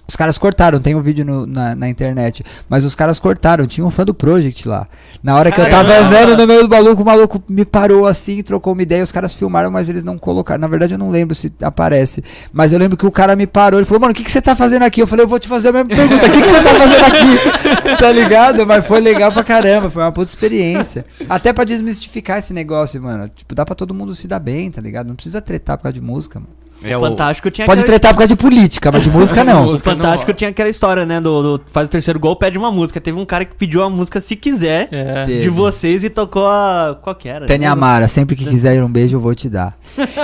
Os caras cortaram, tem um vídeo no- na, na internet, mas os caras cortaram, tinha um fã do Project lá. Na hora que eu tava andando no meio do maluco, o maluco me parou assim, trocou uma ideia, os caras filmaram, mas eles não colocaram. Na verdade, eu não lembro se aparece. Mas eu lembro que o cara me parou, ele falou, mano, o que, que você tá fazendo aqui? Eu falei, eu vou te fazer a mesma pergunta, o que, que você tá fazendo aqui? tá ligado? Mas foi legal pra caramba, foi uma puta experiência. Até pra desmistificar esse negócio, mano. Tipo, dá pra todo mundo se dar bem, tá ligado? Não precisa tretar por causa de música, mano. É o Fantástico tinha Pode aquela- tretar por causa de política, mas de música não. O Fantástico não- tinha aquela história, né? Do, do faz o terceiro gol, pede uma música. Teve um cara que pediu a música se quiser É. Teve. de vocês e tocou a. Qual que era? Tânia Amara, sempre que quiser ir um beijo, eu vou te dar.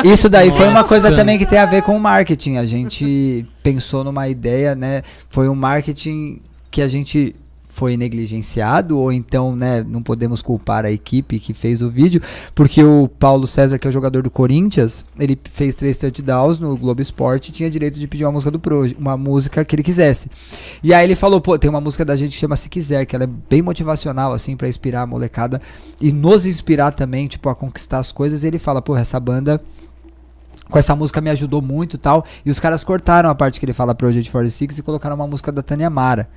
Isso daí foi uma coisa também que tem a ver com o marketing. A gente pensou numa ideia, né? Foi um marketing que a gente foi negligenciado, ou então, né, não podemos culpar a equipe que fez o vídeo, porque o Paulo César, que é o jogador do Corinthians, ele fez três touchdowns no Globo Esporte e tinha direito de pedir uma música do Pro, uma música que ele quisesse. E aí ele falou, pô, tem uma música da gente que chama Se Quiser, que ela é bem motivacional, assim, para inspirar a molecada e nos inspirar também, tipo, a conquistar as coisas. E ele fala, pô, essa banda com essa música me ajudou muito e tal. E os caras cortaram a parte que ele fala Project 46 e colocaram uma música da Tânia Mara.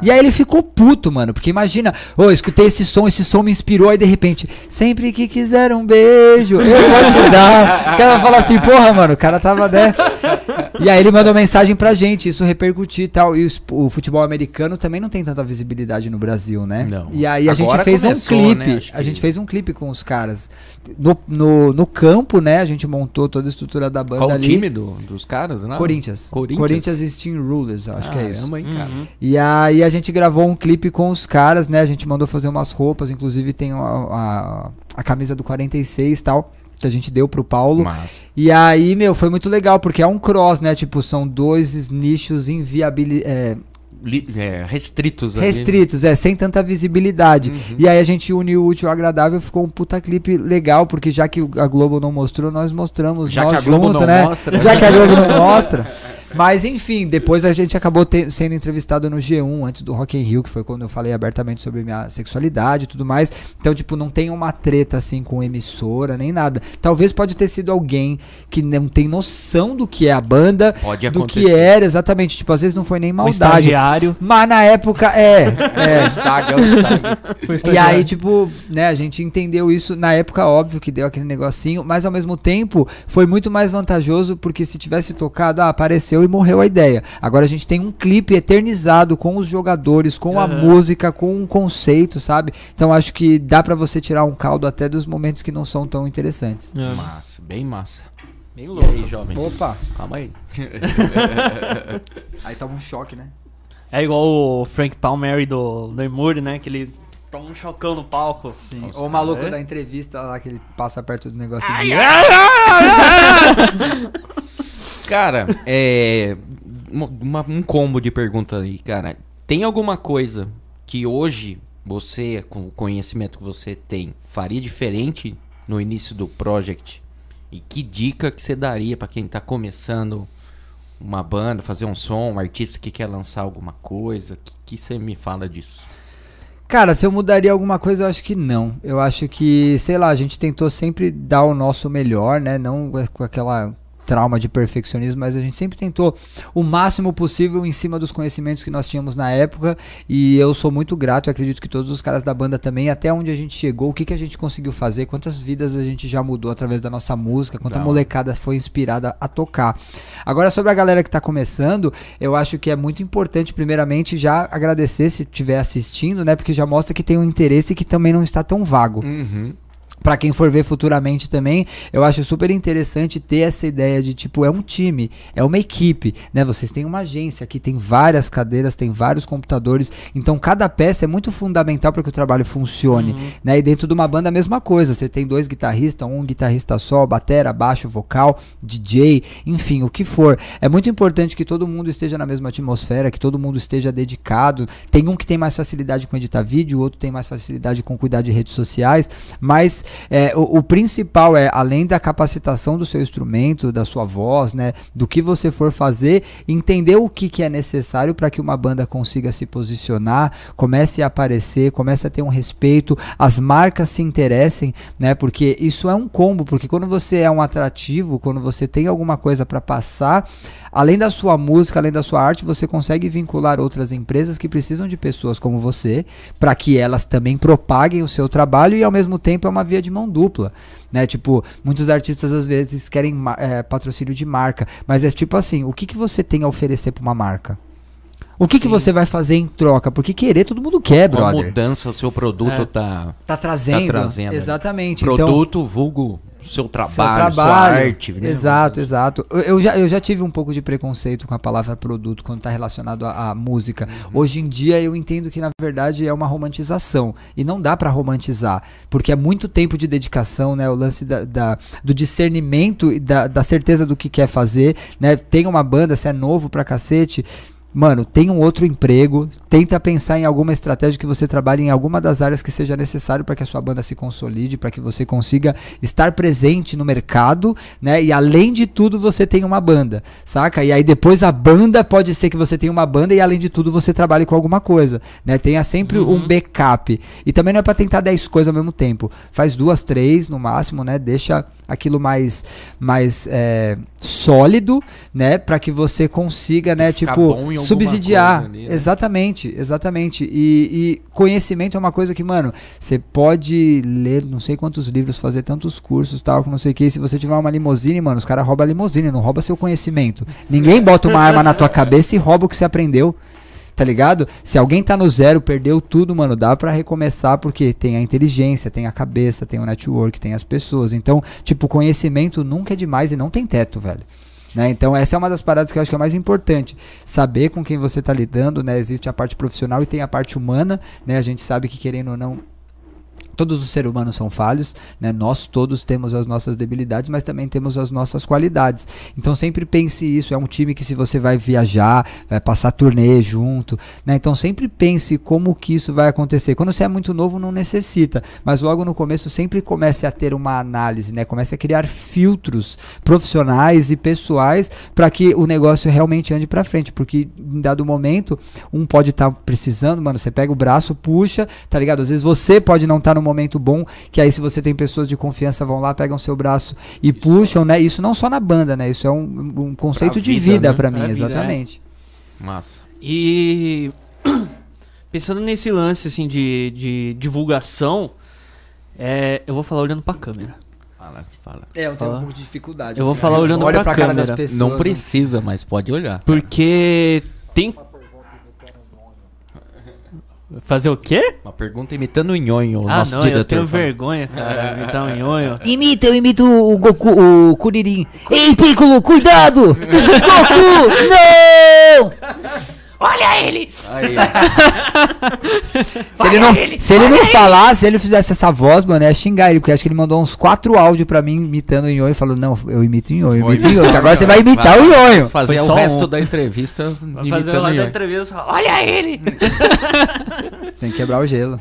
E aí ele ficou puto, mano. Porque imagina, ô, oh, escutei esse som, esse som me inspirou, aí de repente, sempre que quiser um beijo, eu vou te dar. O cara fala assim, porra, mano, o cara tava, né? E aí ele mandou mensagem pra gente, isso repercutir e tal. E o futebol americano também não tem tanta visibilidade no Brasil, né? Não. E aí a Agora gente fez começou, um clipe. né? A gente fez um clipe com os caras. No, no, no campo, né? A gente montou toda a estrutura da banda Qual o ali. time do- dos caras? Não? Corinthians. Corinthians. e Steam Rulers, acho que é isso. Caramba, hein, cara? E aí a gente gravou um clipe com os caras, né? A gente mandou fazer umas roupas, inclusive tem a, a, a camisa do 46 e tal, que a gente deu pro Paulo. Massa. E aí, meu, foi muito legal, porque é um cross, né? Tipo, são dois nichos inviabili é, Li- é, restritos ali. restritos, é, sem tanta visibilidade. Uhum. E aí a gente uniu o útil ao agradável, ficou um puta clipe legal, porque já que a Globo não mostrou, nós mostramos Já nós que a Globo junto, não né? mostra. Já que a Globo não mostra. Mas enfim, depois a gente acabou te- sendo entrevistado no G1 antes do Rock in Rio, que foi quando eu falei abertamente sobre minha sexualidade e tudo mais. Então, tipo, não tem uma treta assim com emissora nem nada. Talvez pode ter sido alguém que não tem noção do que é a banda, Pode do que era exatamente. Tipo, às vezes não foi nem maldade. estagiário. Mas na época, é. É, o stag, é o stag. Foi E aí, tipo, né, a gente entendeu isso na época, óbvio que deu aquele negocinho, mas ao mesmo tempo foi muito mais vantajoso porque se tivesse tocado, ah, apareceu e morreu a ideia. Agora a gente tem um clipe eternizado com os jogadores, com a Aham. música, com um conceito, sabe? Então acho que dá pra você tirar um caldo até dos momentos que não são tão interessantes. É. Massa, bem massa. Bem E louco. aí, jovens? Opa. Calma aí. Aí toma um choque, né? É igual o Frank Palmieri do Lemur, né? Que ele toma um chocão no palco. Sim. Nossa, Ou o maluco é? da entrevista lá que ele passa perto do negócio Ai, de... Cara, é. uma- um combo de pergunta aí, cara. Tem alguma coisa que hoje você, com o conhecimento que você tem, faria diferente no início do project? E que dica que você daria pra quem tá começando uma banda, fazer um som, um artista que quer lançar alguma coisa? Que, que você me fala disso? Cara, se eu mudaria alguma coisa, eu acho que não. Eu acho que, sei lá, a gente tentou sempre dar o nosso melhor, né? Não com aquela trauma de perfeccionismo, mas a gente sempre tentou o máximo possível em cima dos conhecimentos que nós tínhamos na época. E eu sou muito grato, eu acredito que todos os caras da banda também, até onde a gente chegou, o que, que a gente conseguiu fazer, quantas vidas a gente já mudou através da nossa música, quanta hora. molecada foi inspirada a tocar. Agora, sobre a galera que tá começando, eu acho que é muito importante, primeiramente, já agradecer se estiver assistindo, né? Porque já mostra que tem um interesse que também não está tão vago. Uhum. Pra quem for ver futuramente também, eu acho super interessante ter essa ideia de tipo, é um time, é uma equipe, né? Vocês têm uma agência aqui, tem várias cadeiras, tem vários computadores, então cada peça é muito fundamental para que o trabalho funcione, né? E dentro de uma banda a mesma coisa, você tem dois guitarristas, um guitarrista só, batera, baixo, vocal, DJ, enfim, o que for. É muito importante que todo mundo esteja na mesma atmosfera, que todo mundo esteja dedicado. Tem um que tem mais facilidade com editar vídeo, o outro tem mais facilidade com cuidar de redes sociais, mas é, o, o principal é, além da capacitação do seu instrumento, da sua voz, né, do que você for fazer, entender o que, que é necessário para que uma banda consiga se posicionar, comece a aparecer, comece a ter um respeito, as marcas se interessem, né, porque isso é um combo, porque quando você é um atrativo, quando você tem alguma coisa para passar, além da sua música, além da sua arte, você consegue vincular outras empresas que precisam de pessoas como você, para que elas também propaguem o seu trabalho e ao mesmo tempo é uma via de mão dupla, né? Tipo, muitos artistas às vezes querem eh, patrocínio de marca, mas é tipo assim, o que, que você tem a oferecer para uma marca? O que, que você vai fazer em troca? Porque querer todo mundo quer, Qual brother. mudança o seu produto É. tá. Tá trazendo. Tá trazendo, né? Exatamente. Então, Produto, vulgo, seu trabalho, seu sua trabalho. arte. né? Exato, exato. Eu, eu já, eu já tive um pouco de preconceito com a palavra produto quando está relacionado à, à música. Uhum. Hoje em dia eu entendo que na verdade é uma romantização e não dá para romantizar, porque é muito tempo de dedicação, né? O lance da, da- do discernimento e da, da certeza do que quer fazer, né? Tem uma banda, se é novo pra cacete. Mano, tem um outro emprego, tenta pensar em alguma estratégia que você trabalhe em alguma das áreas que seja necessário para que a sua banda se consolide, para que você consiga estar presente no mercado, né? E além de tudo, você tem uma banda, saca? E aí depois a banda pode ser que você tenha uma banda e além de tudo você trabalhe com alguma coisa, né? Tenha sempre Uhum. um backup. E também não é para tentar 10 coisas ao mesmo tempo. Faz duas, três no máximo, né? Deixa aquilo mais mais é, sólido, né, para que você consiga, né, ficar tipo subsidiar. ali, né? Exatamente, exatamente. E, e conhecimento é uma coisa que, mano, você pode ler não sei quantos livros, fazer tantos cursos, tal, não sei o que. Se você tiver uma limusine, mano, os caras roubam a limusine, não rouba seu conhecimento. Ninguém bota uma arma na tua cabeça e rouba o que você aprendeu. Tá ligado? Se alguém tá no zero, perdeu tudo, mano, dá pra recomeçar porque tem a inteligência, tem a cabeça, tem o network, tem as pessoas. Então, tipo, conhecimento nunca é demais e não tem teto, velho. Né? Então, essa é uma das paradas que eu acho que é mais importante. Saber com quem você está lidando, né? Existe a parte profissional e tem a parte humana, né? A gente sabe que, querendo ou não, todos os seres humanos são falhos, né? Nós todos temos as nossas debilidades, mas também temos as nossas qualidades. Então sempre pense isso, é um time que se você vai viajar, vai passar turnê junto, né? Então sempre pense como que isso vai acontecer. Quando você é muito novo não necessita, mas logo no começo sempre comece a ter uma análise, né? Comece a criar filtros profissionais e pessoais para que o negócio realmente ande para frente, porque em dado momento um pode estar precisando, mano, você pega o braço, puxa, tá ligado? Às vezes você pode não estar no momento bom, que aí se você tem pessoas de confiança vão lá, pegam seu braço e puxam, né? Isso não só na banda, né? Isso é um, um conceito Pra de vida, vida né? pra mim, Pra vida, é. exatamente. Massa. E pensando nesse lance assim de, de divulgação, é, eu vou falar olhando pra câmera. Fala, fala. É, eu tenho um pouco de dificuldade. Eu vou falar olhando Olha pra pra cara das câmera. pessoas. Não né? precisa, mas pode olhar. Porque tem Fazer o quê? Uma pergunta imitando o Nhonho, o ah, nosso não, eu tenho vergonha, cara, de imitar um nhonho. Imita, eu imito o Goku, o Kuririn. Ei, Piccolo, cuidado! Goku, não! Olha ele! Aí. Se ele não, se ele não falar, se ele fizesse essa voz, mano, é xingar ele, porque acho que ele mandou uns quatro áudios pra mim imitando o Nhonho e falou: Não, eu imito o Nhonho, eu imito o Nhonho. Agora você vai imitar Vai- o Nhonho. Fazer Foi o resto um. da entrevista Vai fazer o lá da entrevista, olha ele! Tem que quebrar o gelo.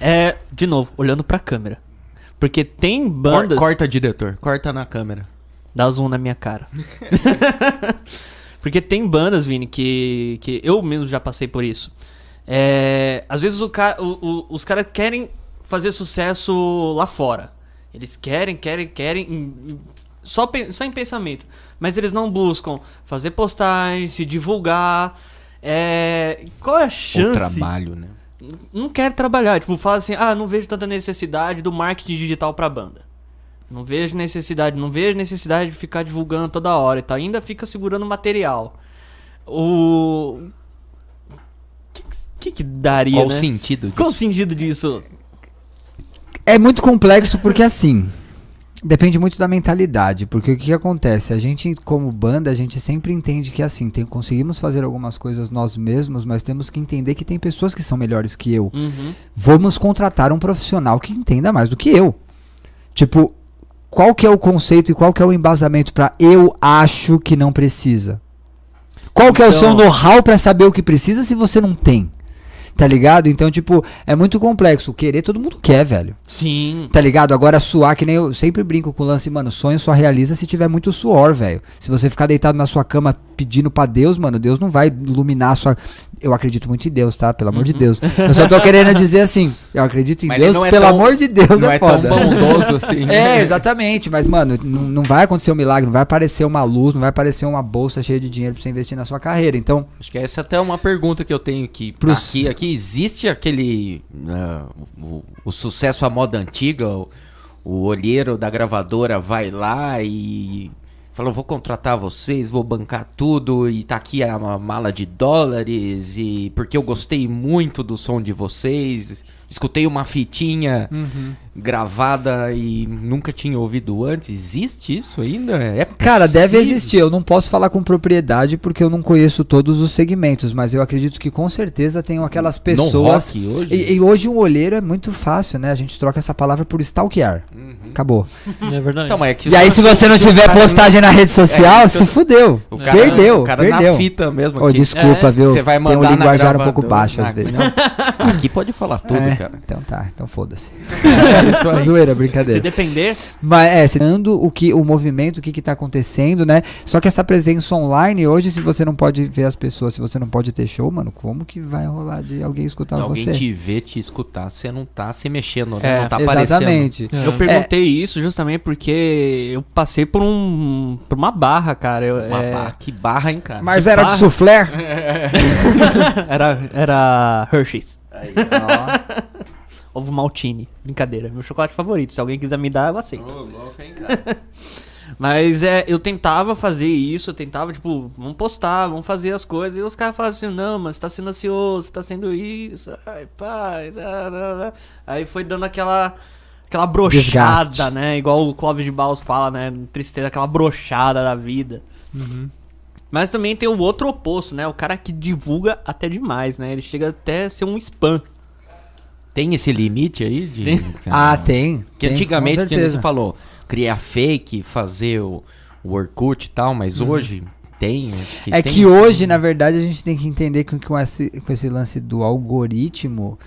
É, de novo, olhando pra câmera. Porque tem Cor- bandas. Corta, diretor. Corta na câmera. Dá zoom na minha cara. Porque tem bandas, Vini, que, que eu mesmo já passei por isso. É, às vezes o o- o- os caras querem fazer sucesso lá fora. Eles querem, querem, querem. em- em- Só, só em pensamento. Mas eles não buscam fazer postagem, se divulgar. É, qual é a O chance? trabalho, né? não quer trabalhar. Tipo, fala assim, ah, não vejo tanta necessidade do marketing digital pra banda. Não vejo necessidade, não vejo necessidade de ficar divulgando toda hora e tal. Ainda fica segurando material. O. que, que, que daria, Qual o né? sentido disso? Qual o sentido disso? É muito complexo porque assim. Depende muito da mentalidade, porque o que, que acontece? A gente, como banda, a gente sempre entende que assim, tem, conseguimos fazer algumas coisas nós mesmos, mas temos que entender que tem pessoas que são melhores que eu. Uhum. Vamos contratar um profissional que entenda mais do que eu. Tipo, qual que é o conceito e qual que é o embasamento pra eu acho que não precisa? Qual que é o Então- seu know-how pra saber o que precisa se você não tem? Tá ligado? Então, tipo, é muito complexo. Querer todo mundo quer, velho. Sim. Tá ligado? Agora suar, que nem eu sempre brinco com o lance, mano, sonho só realiza se tiver muito suor, velho. Se você ficar deitado na sua cama pedindo pra Deus, mano, Deus não vai iluminar a sua. Eu acredito muito em Deus, tá? Pelo amor de Deus. Eu só tô querendo dizer assim, eu acredito em Mas Deus, é pelo tão- amor de Deus, Não é, é tão foda. bondoso assim. É, exatamente, mas mano, não, não vai acontecer um milagre, não vai aparecer uma luz, não vai aparecer uma bolsa cheia de dinheiro pra você investir na sua carreira. Então, Acho que essa até é uma pergunta que eu tenho que Pros- aqui, aqui existe aquele ah, o, o sucesso à moda antiga, o, o olheiro da gravadora vai lá e fala, vou contratar vocês, vou bancar tudo e tá aqui a, a mala de dólares e porque eu gostei muito do som de vocês, escutei uma fitinha gravada e nunca tinha ouvido antes. Existe isso ainda? É Cara, deve existir. Eu não posso falar com propriedade porque eu não conheço todos os segmentos, mas eu acredito que com certeza tem aquelas No pessoas. rock hoje? E, e hoje um olheiro é muito fácil, né? A gente troca essa palavra por stalkear. Acabou. É verdade. Então, é que E aí, se você não tiver postagem na rede social, É, se fudeu. O cara, Perdeu, o cara perdeu. na fita mesmo. Aqui. desculpa, É, viu? Você vai Tem mandar um na linguajar um pouco baixo às Ah, vezes. não. Aqui pode falar tudo, É, cara. Então tá, então foda-se. É isso aí. Zoeira, Se brincadeira. depender, Mas é, citando o que o movimento, o que que tá acontecendo, né? Só que essa presença online, hoje, se você não pode ver as pessoas, se você não pode ter show, mano, como que vai rolar de alguém escutar Se alguém você? te ver, te escutar, você não tá se mexendo, né? É, não tá aparecendo. Exatamente. É. eu perguntei isso justamente porque eu passei por um por uma barra, cara. Eu, Uma é, barra, que barra, hein, cara? Mas era de barra. soufflé? era era Hershey's. Aí, Ovo maltine. Brincadeira. Meu chocolate favorito. Se alguém quiser me dar, eu aceito. Ô, louco, hein, cara? Mas é, eu tentava fazer isso, eu tentava, tipo, vamos postar, vamos fazer as coisas. E os caras falavam assim, não, mas você tá sendo ansioso, você tá sendo isso. Ai, pai. da, da, da." Aí foi dando aquela. Aquela brochada, Desgaste. né? Igual o Clóvis de Baus fala, né? Tristeza, aquela brochada da vida. Mas também tem o outro oposto, né? O cara que divulga até demais, né? Ele chega até a ser um spam. Tem esse limite aí de. Ah, tem. Que tem, antigamente, que você falou, criar fake, fazer o, o Orkut e tal, mas hoje tem. acho É tem que hoje, né? na verdade, a gente tem que entender que com esse, com esse lance do algoritmo,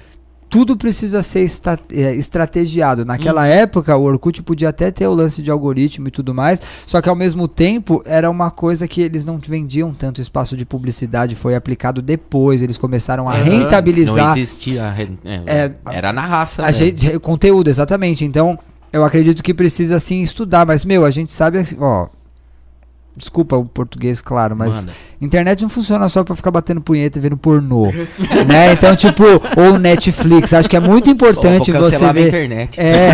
tudo precisa ser é, estrategiado. Naquela época, o Orkut podia até ter o lance de algoritmo e tudo mais, só que ao mesmo tempo era uma coisa que eles não vendiam tanto espaço de publicidade, foi aplicado depois, eles começaram a Aham. Não rentabilizar existia. re- é, É, era na raça. a né? gente, conteúdo, exatamente. Então, eu acredito que precisa sim estudar, mas meu, a gente sabe, ó, Desculpa o português, claro, mas Manda. internet não funciona só pra ficar batendo punheta e vendo pornô, né? Então, tipo, ou Netflix, acho que é muito importante vou você ver. internet. É.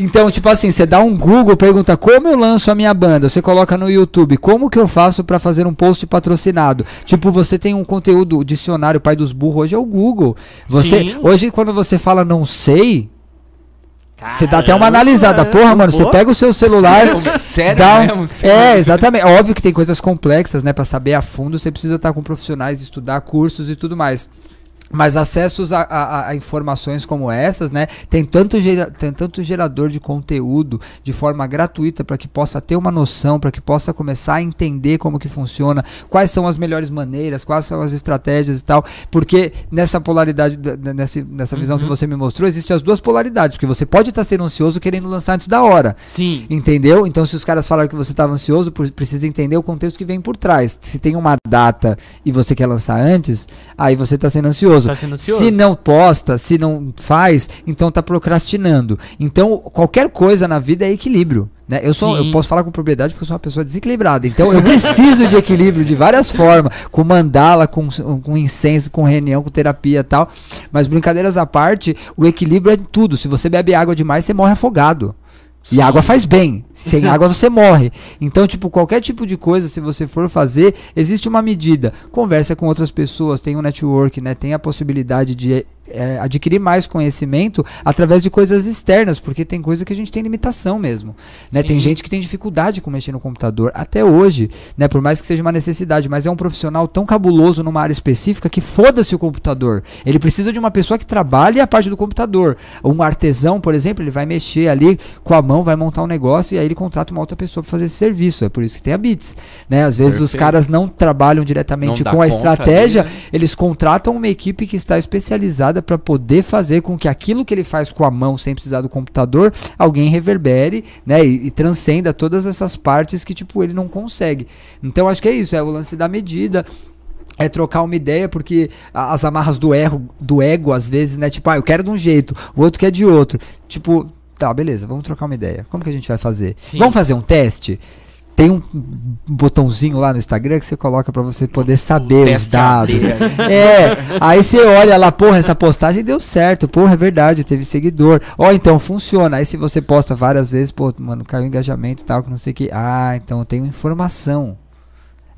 Então, tipo assim, você dá um Google, pergunta como eu lanço a minha banda, você coloca no YouTube, como que eu faço pra fazer um post patrocinado? Tipo, você tem um conteúdo, o dicionário pai dos burros hoje é o Google. Você, Sim. hoje quando você fala não sei, você dá até uma analisada. Porra, mano, você pega o seu celular, Sério dá um- mesmo? é, exatamente. Óbvio que tem coisas complexas, né? Pra saber a fundo, você precisa estar com profissionais, estudar cursos e tudo mais. Mas acessos a, a- a informações como essas, né? Tem tanto, gera- tem tanto gerador de conteúdo de forma gratuita para que possa ter uma noção, para que possa começar a entender como que funciona, quais são as melhores maneiras, quais são as estratégias e tal. Porque nessa polaridade, da- da- nessa, nessa visão que você me mostrou, existem as duas polaridades. Porque você pode estar sendo ansioso querendo lançar antes da hora. Sim. Entendeu? Então, se os caras falaram que você estava ansioso, precisa entender o contexto que vem por trás. Se tem uma data e você quer lançar antes, aí você está sendo ansioso. Tá sendo ansioso. Se não posta, se não faz, então tá procrastinando. Então, qualquer coisa na vida é equilíbrio. Né? Eu, sou, Sim. eu posso falar com propriedade porque eu sou uma pessoa desequilibrada. Então, eu preciso de equilíbrio de várias formas. Com mandala, com, com incenso, com reunião, com terapia e tal. Mas brincadeiras à parte, o equilíbrio é tudo. Se você bebe água demais, você morre afogado. E Sim. água faz bem. Sem água você morre. Então, tipo, qualquer tipo de coisa, se você for fazer, existe uma medida. Conversa com outras pessoas, tem um network, né? Tem a possibilidade de é, adquirir mais conhecimento através de coisas externas, porque tem coisa que a gente tem limitação mesmo. Né? Tem gente que tem dificuldade com mexer no computador, até hoje, né? Por mais que seja uma necessidade, mas é um profissional tão cabuloso numa área específica que foda-se o computador. Ele precisa de uma pessoa que trabalhe a parte do computador. Um artesão, por exemplo, ele vai mexer ali com a mão, vai montar um negócio e aí ele contrata uma outra pessoa para fazer esse serviço. É por isso que tem a Bits. Né? Às vezes os Perfeito. caras não trabalham diretamente Não com a estratégia, ali, né? eles contratam uma equipe que está especializada para poder fazer com que aquilo que ele faz com a mão sem precisar do computador, alguém reverbere, né, e, e transcenda todas essas partes que tipo ele não consegue. Então acho que é isso, é o lance da medida. É trocar uma ideia, porque as amarras do ego, do ego, às vezes, né? Tipo, ah, eu quero de um jeito, o outro quer de outro. Tipo, tá, beleza, vamos trocar uma ideia. Como que a gente vai fazer? Sim. Vamos fazer um teste? Tem um botãozinho lá no Instagram que você coloca pra você poder saber os Teste dados. É, aí você olha lá, porra, essa postagem deu certo, porra, é verdade, teve seguidor. Ó, então funciona. Aí se você posta várias vezes, pô, mano, caiu o engajamento e tal, que não sei o que. Ah, então eu tenho informação.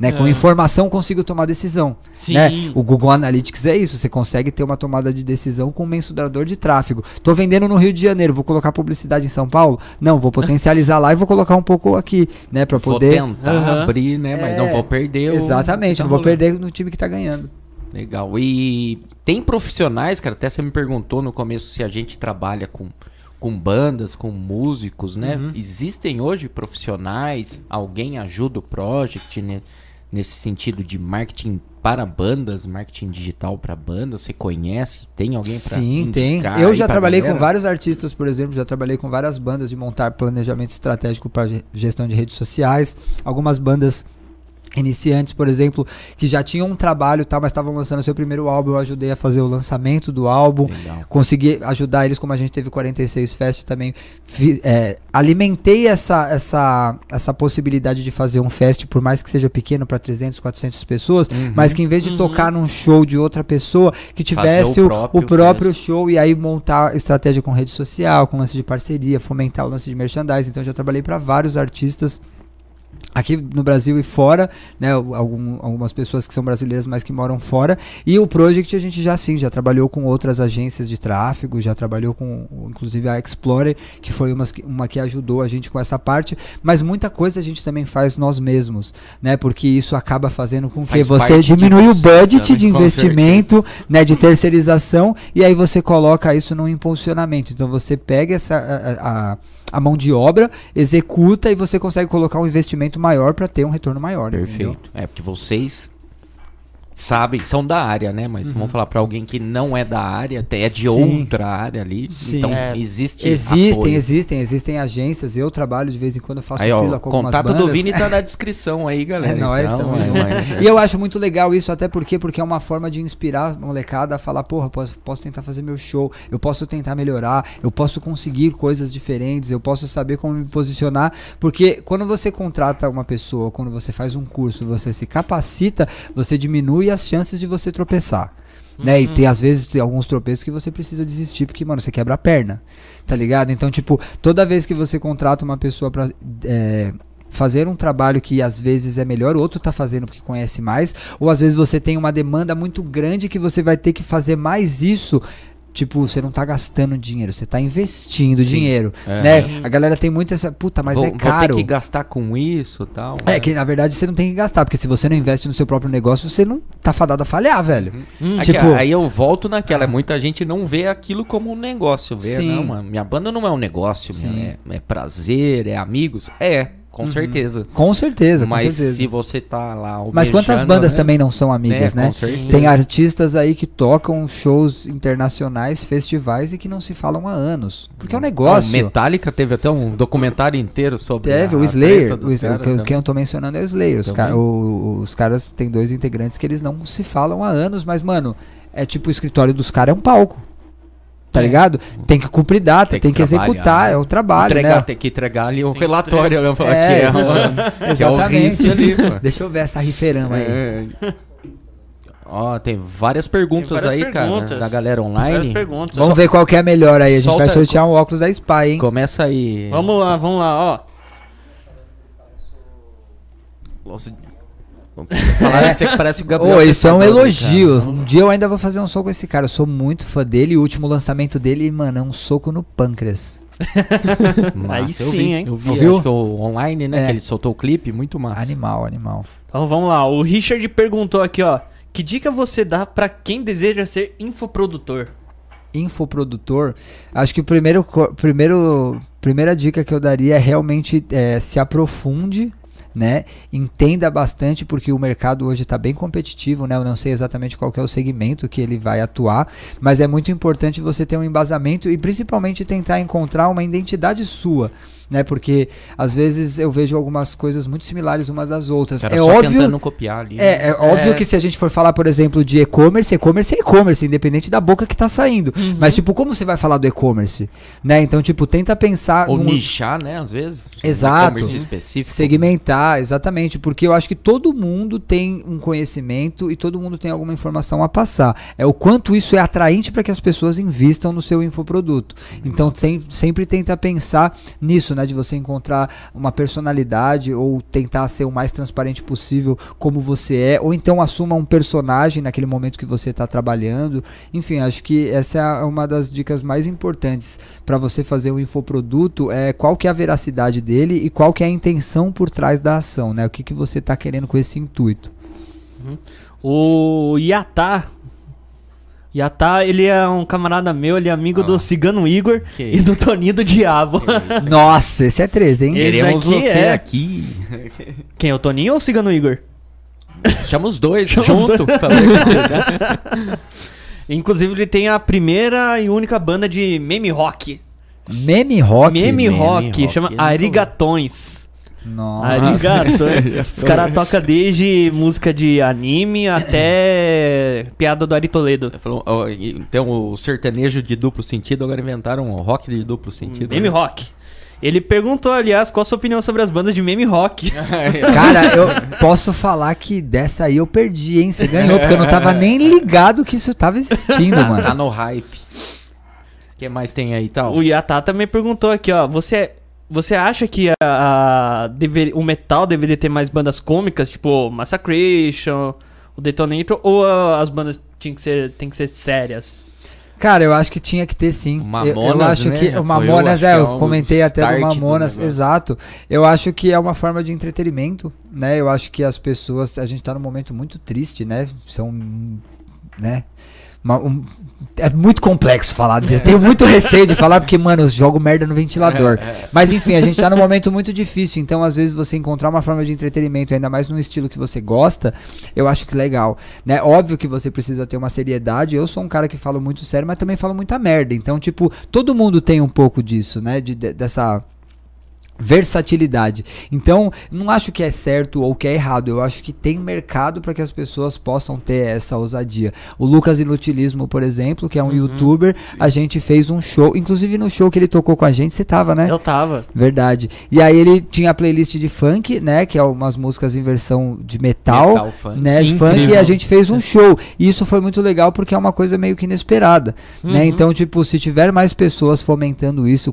Né? Com É. informação eu consigo tomar decisão. Sim. Né? O Google Analytics é isso, você consegue ter uma tomada de decisão com um mensurador de tráfego. Tô vendendo no Rio de Janeiro, vou colocar publicidade em São Paulo? Não, vou potencializar lá e vou colocar um pouco aqui, né, Vou poder tentar Aham. abrir, né? Mas não É, vou perder o. Exatamente, tá não vou rolando. perder no time que tá ganhando. Legal. E tem profissionais, cara, até você me perguntou no começo se a gente trabalha com, com bandas, com músicos, né? Uhum. Existem hoje profissionais, alguém ajuda o project né, nesse sentido de marketing para bandas, marketing digital para bandas? Você conhece? Tem alguém para Sim, tem. Eu já trabalhei com vários artistas, por exemplo, já trabalhei com várias bandas de montar planejamento estratégico para gestão de redes sociais. Algumas bandas iniciantes, por exemplo, que já tinham um trabalho, tá, mas estavam lançando seu primeiro álbum, eu ajudei a fazer o lançamento do álbum, Legal. consegui ajudar eles, como a gente teve 46 Fest também, fi- é, alimentei essa, essa, essa possibilidade de fazer um fest, por mais que seja pequeno, para 300, 400 pessoas, Uhum. mas que em vez de Uhum. tocar num show de outra pessoa, que tivesse o o, próprio o próprio show e aí montar estratégia com rede social, com lance de parceria, fomentar o lance de merchandising. Então eu já trabalhei para vários artistas aqui no Brasil e fora, né, algum- algumas pessoas que são brasileiras, mas que moram fora. E o Project a gente já sim, já trabalhou com outras agências de tráfego, já trabalhou com, inclusive a Explorer, que foi que- uma que ajudou a gente com essa parte, mas muita coisa a gente também faz nós mesmos, né, porque isso acaba fazendo com que Faz você diminui o budget de investimento, né, de terceirização, e aí você coloca isso num impulsionamento. Então você pega essa a, a- a mão de obra, executa e você consegue colocar um investimento maior para ter um retorno maior. entendeu? Perfeito. É porque vocês sabem, são da área, né? Mas vamos falar para alguém que não é da área, até é de Sim. outra área ali. Sim. Então É. existe Existem, apoio. existem, existem agências. Eu trabalho de vez em quando, eu faço Aí, ó, fila com contato bandas. do Vini tá na descrição aí, galera. É nóis, então, tamo é, E eu acho muito legal isso, até porque, porque é uma forma de inspirar a molecada a falar, porra, posso, posso tentar fazer meu show, eu posso tentar melhorar, eu posso conseguir coisas diferentes, eu posso saber como me posicionar, porque quando você contrata uma pessoa, quando você faz um curso, você se capacita, você diminui as chances de você tropeçar. Né? E tem às vezes tem alguns tropeços que você precisa desistir porque, mano, você quebra a perna. Tá ligado? Então, tipo, toda vez que você contrata uma pessoa pra é, fazer um trabalho que às vezes é melhor, o outro tá fazendo porque conhece mais, ou às vezes você tem uma demanda muito grande que você vai ter que fazer mais isso. Tipo, você não tá gastando dinheiro, você tá investindo Sim. dinheiro, É. né? A galera tem muito essa, puta, mas vou, é vou caro. ter que gastar com isso e tal. É que na verdade você não tem que gastar, porque se você não investe no seu próprio negócio, você não tá fadado a falhar, velho. Hum, É que tipo- aí eu volto naquela, muita gente não vê aquilo como um negócio, vê, Sim. não, mano, minha banda não é um negócio. Uhum. é, é prazer, é amigos, é, com certeza. Com certeza, com Mas certeza. se você tá lá Mas quantas almejando, bandas né, também não são amigas, né, né? com certeza. Tem artistas aí que tocam shows internacionais, festivais e que não se falam há anos. Porque é um Ah, negócio. o Metallica teve até um documentário inteiro sobre Teve, o Slayer. O, Slayer, caras que também. quem eu tô mencionando é o Slayer. Os, ca- o- os caras têm dois integrantes que eles não se falam há anos, mas, mano, é tipo o escritório dos caras é um palco. Tá É. ligado? Tem que cumprir data, Tem tem que que, executar, né? é o trabalho, entregar, né? Tem que entregar ali o que relatório, né? Falar É, que é, mano, que é Exatamente. riff ali, pô. Deixa eu ver essa riferama aí. É. Ó, tem várias perguntas várias aí, perguntas. cara, da galera online. perguntas. Vamos ver qual que é a melhor aí. A gente vai Solta- sortear um óculos da Spy, hein? Começa aí. Vamos lá, vamos lá, ó. Nossa, Falaram que você que parece o Gabriel. Ô, isso é um Pensador, elogio. cara. Um dia eu ainda vou fazer um soco com esse cara. Eu sou muito fã dele. O último lançamento dele, mano, é um soco no pâncreas. Massa, Aí eu sim, vi, hein? Eu vi, Ouviu? acho que o online, né? É. Que ele soltou o clipe, muito massa. Animal, animal. Então vamos lá. O Richard perguntou aqui, ó. Que dica você dá pra quem deseja ser infoprodutor? Infoprodutor, acho que o primeiro, primeiro, primeira dica que eu daria é realmente é, se aprofunde, né? Entenda bastante, porque o mercado hoje está bem competitivo, né? Eu não sei exatamente qual é o segmento que ele vai atuar, mas é muito importante você ter um embasamento e principalmente tentar encontrar uma identidade sua, né? Porque às vezes eu vejo algumas coisas muito similares umas das outras. Cara, é só óbvio, tentando copiar ali. né? é, é óbvio É. que se a gente for falar, por exemplo, de e-commerce, e-commerce é e-commerce, independente da boca que tá saindo. Uhum. Mas, tipo, como você vai falar do e-commerce? Né? Então, tipo, tenta pensar Ou num- nichar, né? Às vezes. um Exato. e-commerce específico. segmentar, exatamente, porque eu acho que todo mundo tem um conhecimento e todo mundo tem alguma informação a passar. É o quanto isso é atraente para que as pessoas invistam no seu infoproduto. Então, tem- sempre tenta pensar nisso, né? De você encontrar uma personalidade ou tentar ser o mais transparente possível como você é, ou então assuma um personagem naquele momento que você está trabalhando. Enfim, acho que essa é uma das dicas mais importantes para você fazer um infoproduto, é qual que é a veracidade dele e qual que é a intenção por trás da ação, né? O que, que você está querendo com esse intuito. O Yatá Yatá, ele é um camarada meu, ele é amigo Ah. do Cigano Igor Que e do Toninho do Diabo. Nossa, esse é 13, hein? Esse Queremos aqui você é- aqui. Quem é o Toninho ou o Cigano Igor? Chama os dois Chama os junto. Falei, Inclusive, ele tem a primeira e única banda de meme rock. Meme rock. meme, meme rock, rock, chama. Arigatões. Nossa. Arigatões. Os caras tocam desde música de anime até piada do Ari Toledo. Então o sertanejo de duplo sentido agora inventaram o rock de duplo sentido. Meme rock. Ele perguntou, aliás, qual a sua opinião sobre as bandas de meme rock. Cara, eu posso falar que dessa aí eu perdi, hein? Você ganhou, porque eu não tava nem ligado que isso tava existindo, Tá, tá mano. no hype. O que mais tem aí tal? O Yatá também perguntou aqui, ó. Você, você acha que a, a- dever- o metal deveria ter mais bandas cômicas, tipo Massacration, o Detonator, ou ah, as bandas tinham que ser, tem que ser sérias? Cara, eu acho que tinha que ter sim. O eu, eu Mamonas, acho né? que o Mamonas, eu é, que é eu um comentei até do do Mamonas, negócio. exato. Eu acho que é uma forma de entretenimento, né? Eu acho que as pessoas, a gente tá num momento muito triste, né? São, né? Uma- um- é muito complexo falar. Eu tenho muito receio de falar porque, mano, eu jogo merda no ventilador. Mas enfim, a gente tá num momento muito difícil. Então, às vezes, você encontrar uma forma de entretenimento, ainda mais num estilo que você gosta, eu acho que legal. Né? Óbvio que você precisa ter uma seriedade. Eu sou um cara que falo muito sério, mas também falo muita merda. Então, tipo, todo mundo tem um pouco disso, né? De, de- dessa versatilidade. Então, não acho que é certo ou que é errado. Eu acho que tem mercado para que as pessoas possam ter essa ousadia. O Lucas Inutilismo, por exemplo, que é um Uhum. youtuber, a gente fez um show, inclusive no show que ele tocou com a gente, você tava, né? Eu tava. Verdade. E aí ele tinha a playlist de funk, né, que é umas músicas em versão de metal, Metal, funk. né, Incrível. funk e a gente fez um show. E isso foi muito legal porque é uma coisa meio que inesperada, né? Uhum. Então, tipo, se tiver mais pessoas fomentando isso,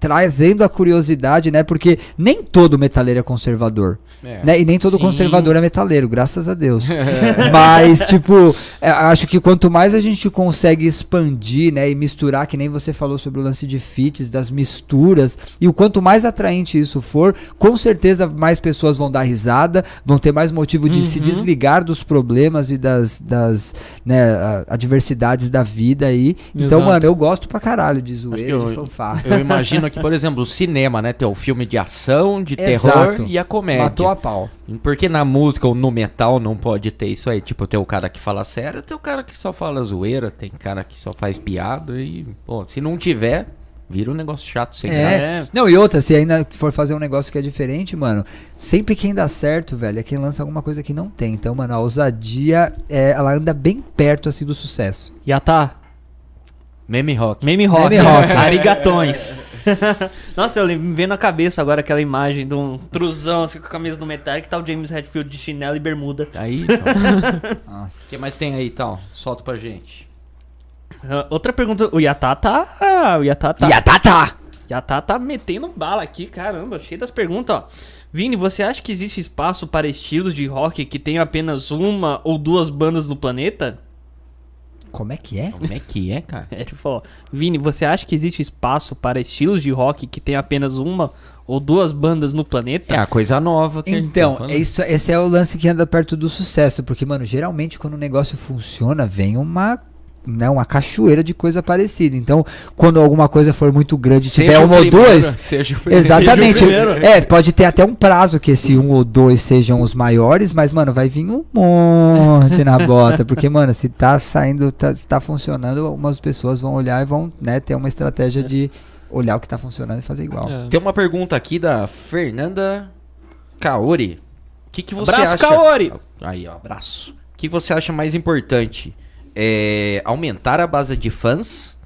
trazendo a curiosidade, né? Porque nem todo metaleiro é conservador, É. né? E nem todo Sim. conservador é metaleiro, graças a Deus. Mas, tipo, é, acho que quanto mais a gente consegue expandir, né, e misturar, que nem você falou sobre o lance de fits, das misturas, e o quanto mais atraente isso for, com certeza mais pessoas vão dar risada, vão ter mais motivo de se Uhum. desligar dos problemas e das, das né, adversidades da vida aí. Então, Exato. mano, eu gosto pra caralho de zoeira, eu- de fanfarra. Eu imagino que, por exemplo, o cinema, né? Tem o filme de ação, de Exato. terror e a comédia. Matou a pau. Porque na música ou no metal não pode ter isso aí. Tipo, tem o cara que fala sério, tem o cara que só fala zoeira, tem cara que só faz piada e, pô, se não tiver, vira um negócio chato sem graça. É. Não, e outra, se ainda for fazer um negócio que é diferente, mano, sempre quem dá certo, velho, é quem lança alguma coisa que não tem. Então, mano, a ousadia, é, ela anda bem perto, assim, do sucesso. Yatá. Meme rock. Meme rock. Meme rock. Arigatões. Nossa, eu me veio na cabeça agora aquela imagem de um truzão assim, com a camisa do metal que tá o James Hetfield de chinelo e bermuda. Aí, então. O que mais tem aí, tal? Solta pra gente. Ah, outra pergunta, o Yatá tá... ah, o Yatá tá... E a Tata! Yatá tá metendo bala aqui, caramba, cheio das perguntas, ó. Vini, você acha que existe espaço para estilos de rock que tenham apenas uma ou duas bandas no planeta? Como é que é? Como é que é, cara? É, tipo, ó, Vini, você acha que existe espaço para estilos de rock que tenham apenas uma ou duas bandas no planeta? É a coisa nova que a gente tá Então, é isso, esse é o lance que anda perto do sucesso, porque, mano, geralmente quando o negócio funciona, vem uma. Né, uma cachoeira de coisa parecida. Então, quando alguma coisa for muito grande, Seja tiver o uma ou primeiro, duas, Seja o primeiro. Exatamente. Seja o primeiro. É, pode ter até um prazo que esse um ou dois sejam os maiores, mas, mano, vai vir um monte na bota. Porque, mano, se tá saindo, tá, se tá funcionando, algumas pessoas vão olhar e vão, né, ter uma estratégia de olhar o que tá funcionando e fazer igual. É. Tem uma pergunta aqui da Fernanda Kaori. O que, que você Abraço, acha? Kaori! Aí, ó, abraço. O que você acha mais importante? É aumentar a base de fãs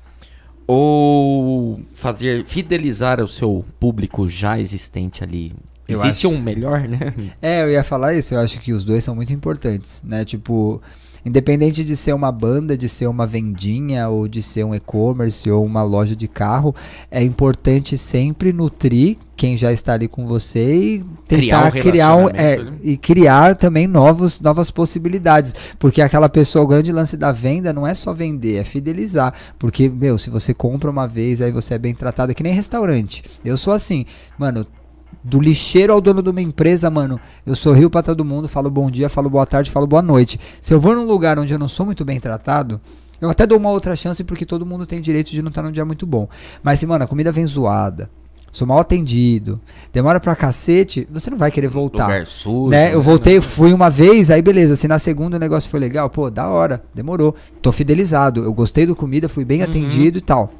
ou fazer fidelizar o seu público já existente ali? Eu Existe acho- um melhor, né? É, eu ia falar isso, eu acho que os dois são muito importantes, né? Tipo, independente de ser uma banda, de ser uma vendinha, ou de ser um e-commerce, ou uma loja de carro, é importante sempre nutrir quem já está ali com você e Criar tentar um criar um, é, relacionamento, né? e criar também novos, novas possibilidades. Porque aquela pessoa, o grande lance da venda não é só vender, é fidelizar. Porque, meu, se você compra uma vez, aí você é bem tratado, é que nem restaurante. Eu sou assim, mano, do lixeiro ao dono de uma empresa, mano, eu sorrio pra todo mundo, falo bom dia, falo boa tarde, falo boa noite. Se eu vou num lugar onde eu não sou muito bem tratado, Eu até dou uma outra chance porque todo mundo tem direito de não estar num dia muito bom. Mas se, mano, a comida vem zoada, sou mal atendido, demora pra cacete, você não vai querer voltar. Lugar sujo. Né? Eu voltei, fui uma vez, aí beleza. Se na segunda o negócio foi legal, pô, da hora, demorou. Tô fidelizado. Eu gostei do comida, fui bem atendido e tal.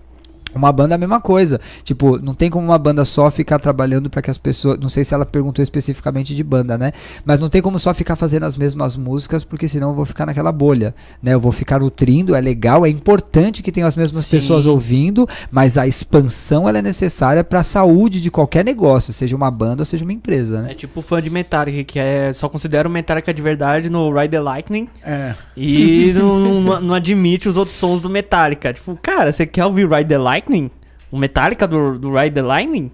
Uma banda é a mesma coisa. Tipo, não tem como uma banda só ficar trabalhando pra que as pessoas. Não sei se ela perguntou especificamente de banda, né? Mas não tem como só ficar fazendo as mesmas músicas, porque senão eu vou ficar naquela bolha. Né? Eu vou ficar nutrindo, é legal, é importante que tenham as mesmas Sim. pessoas ouvindo, mas a expansão ela é necessária pra saúde de qualquer negócio, seja uma banda ou seja uma empresa, né? É tipo fã de Metallica, que é, só considera o Metallica de verdade no Ride the Lightning É. e não, não- não admite os outros sons do Metallica. Tipo, cara, você quer ouvir Ride the Lightning? O Metallica do, do Ride the Lightning?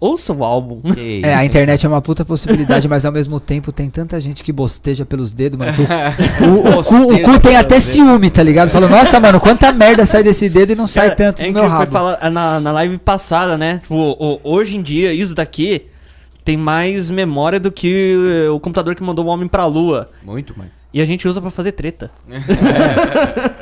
Ouça o álbum. É, a internet é uma puta possibilidade, mas ao mesmo tempo tem tanta gente que bosteja pelos dedos, mano. que o, o- o cu, o cu tem até ciúme, tá ligado? Fala, nossa, mano, quanta merda sai desse dedo e não sai Cara, tanto é no que meu foi rabo. falar é, na, na live passada, né? Tipo, o- hoje em dia, isso daqui tem mais memória do que o computador que mandou o homem pra lua. Muito mais. E a gente usa pra fazer treta. É,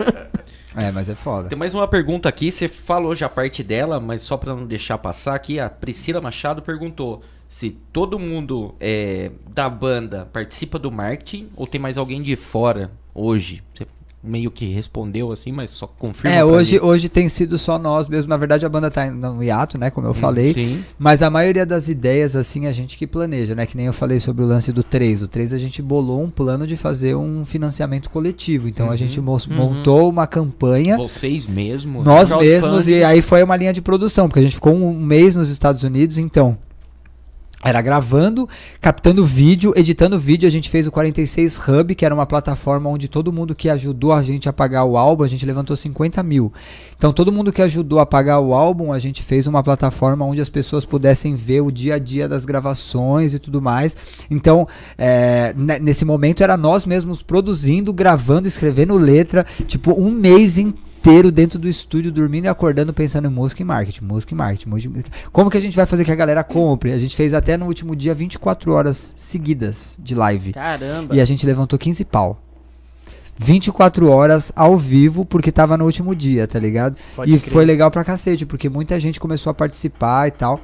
mas é foda. Tem mais uma pergunta aqui, você falou já a parte dela, mas só pra não deixar passar aqui, a Priscila Machado perguntou se todo mundo é, da banda participa do marketing ou tem mais alguém de fora hoje. Você meio que respondeu assim, mas só confirma. É, hoje, mim. hoje tem sido só nós mesmo. Na verdade, a banda tá no hiato, né? Como eu falei. Hum, Sim. Mas a maioria das ideias, assim, a gente que planeja, né? Que nem eu falei sobre o lance do 3. O 3 a gente bolou um plano de fazer um financiamento coletivo. Então a gente mo- montou uma campanha. Vocês mesmo. Nós Crowdfunding. mesmos, e aí foi uma linha de produção, porque a gente ficou um mês nos Estados Unidos, então. Era gravando, captando vídeo, editando vídeo. A gente fez o 46 Hub, que era uma plataforma onde todo mundo que ajudou a gente a pagar o álbum, a gente levantou 50 mil. Então, todo mundo que ajudou a pagar o álbum, a gente fez uma plataforma onde as pessoas pudessem ver o dia a dia das gravações e tudo mais. Então, é, ne- nesse momento, era nós mesmos produzindo, gravando, escrevendo letra, tipo, um mês inteiro dentro do estúdio, dormindo e acordando, pensando em música e marketing, música e marketing. música e- Como que a gente vai fazer que a galera compre? A gente fez até no último dia 24 horas seguidas de live. Caramba. E a gente levantou 15 pau. 24 horas ao vivo, porque tava no último dia, tá ligado? Pode e crer. foi legal pra cacete, porque muita gente começou a participar e tal.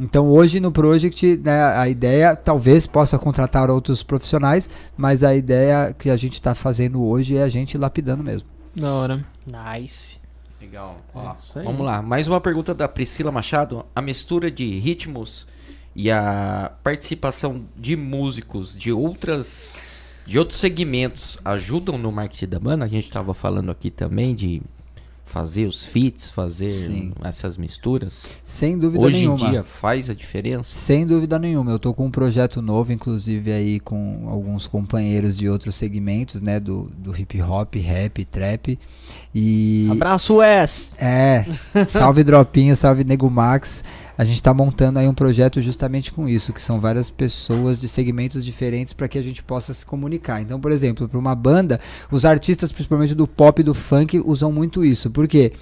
Então hoje no Project, né, a ideia talvez possa contratar outros profissionais, mas a ideia que a gente tá fazendo hoje é a gente lapidando mesmo. Da hora. Nice. Legal. É Ó, aí. vamos lá. Mais uma pergunta da Priscila Machado. A mistura de ritmos e a participação de músicos de outras de outros segmentos ajudam no marketing da banda? A gente estava falando aqui também de fazer os feats, fazer Sim. essas misturas. Sem dúvida Hoje nenhuma. em dia faz a diferença? Sem dúvida nenhuma. Eu tô com um projeto novo, inclusive aí com alguns companheiros de outros segmentos, né, do, do hip hop, rap, trap. E Abraço, Wes. É, salve Dropinho, salve Nego Max. A gente tá montando aí um projeto justamente com isso, que são várias pessoas de segmentos diferentes para que a gente possa se comunicar. Então, por exemplo, para uma banda, os artistas, principalmente do pop e do funk, usam muito isso. Por quê?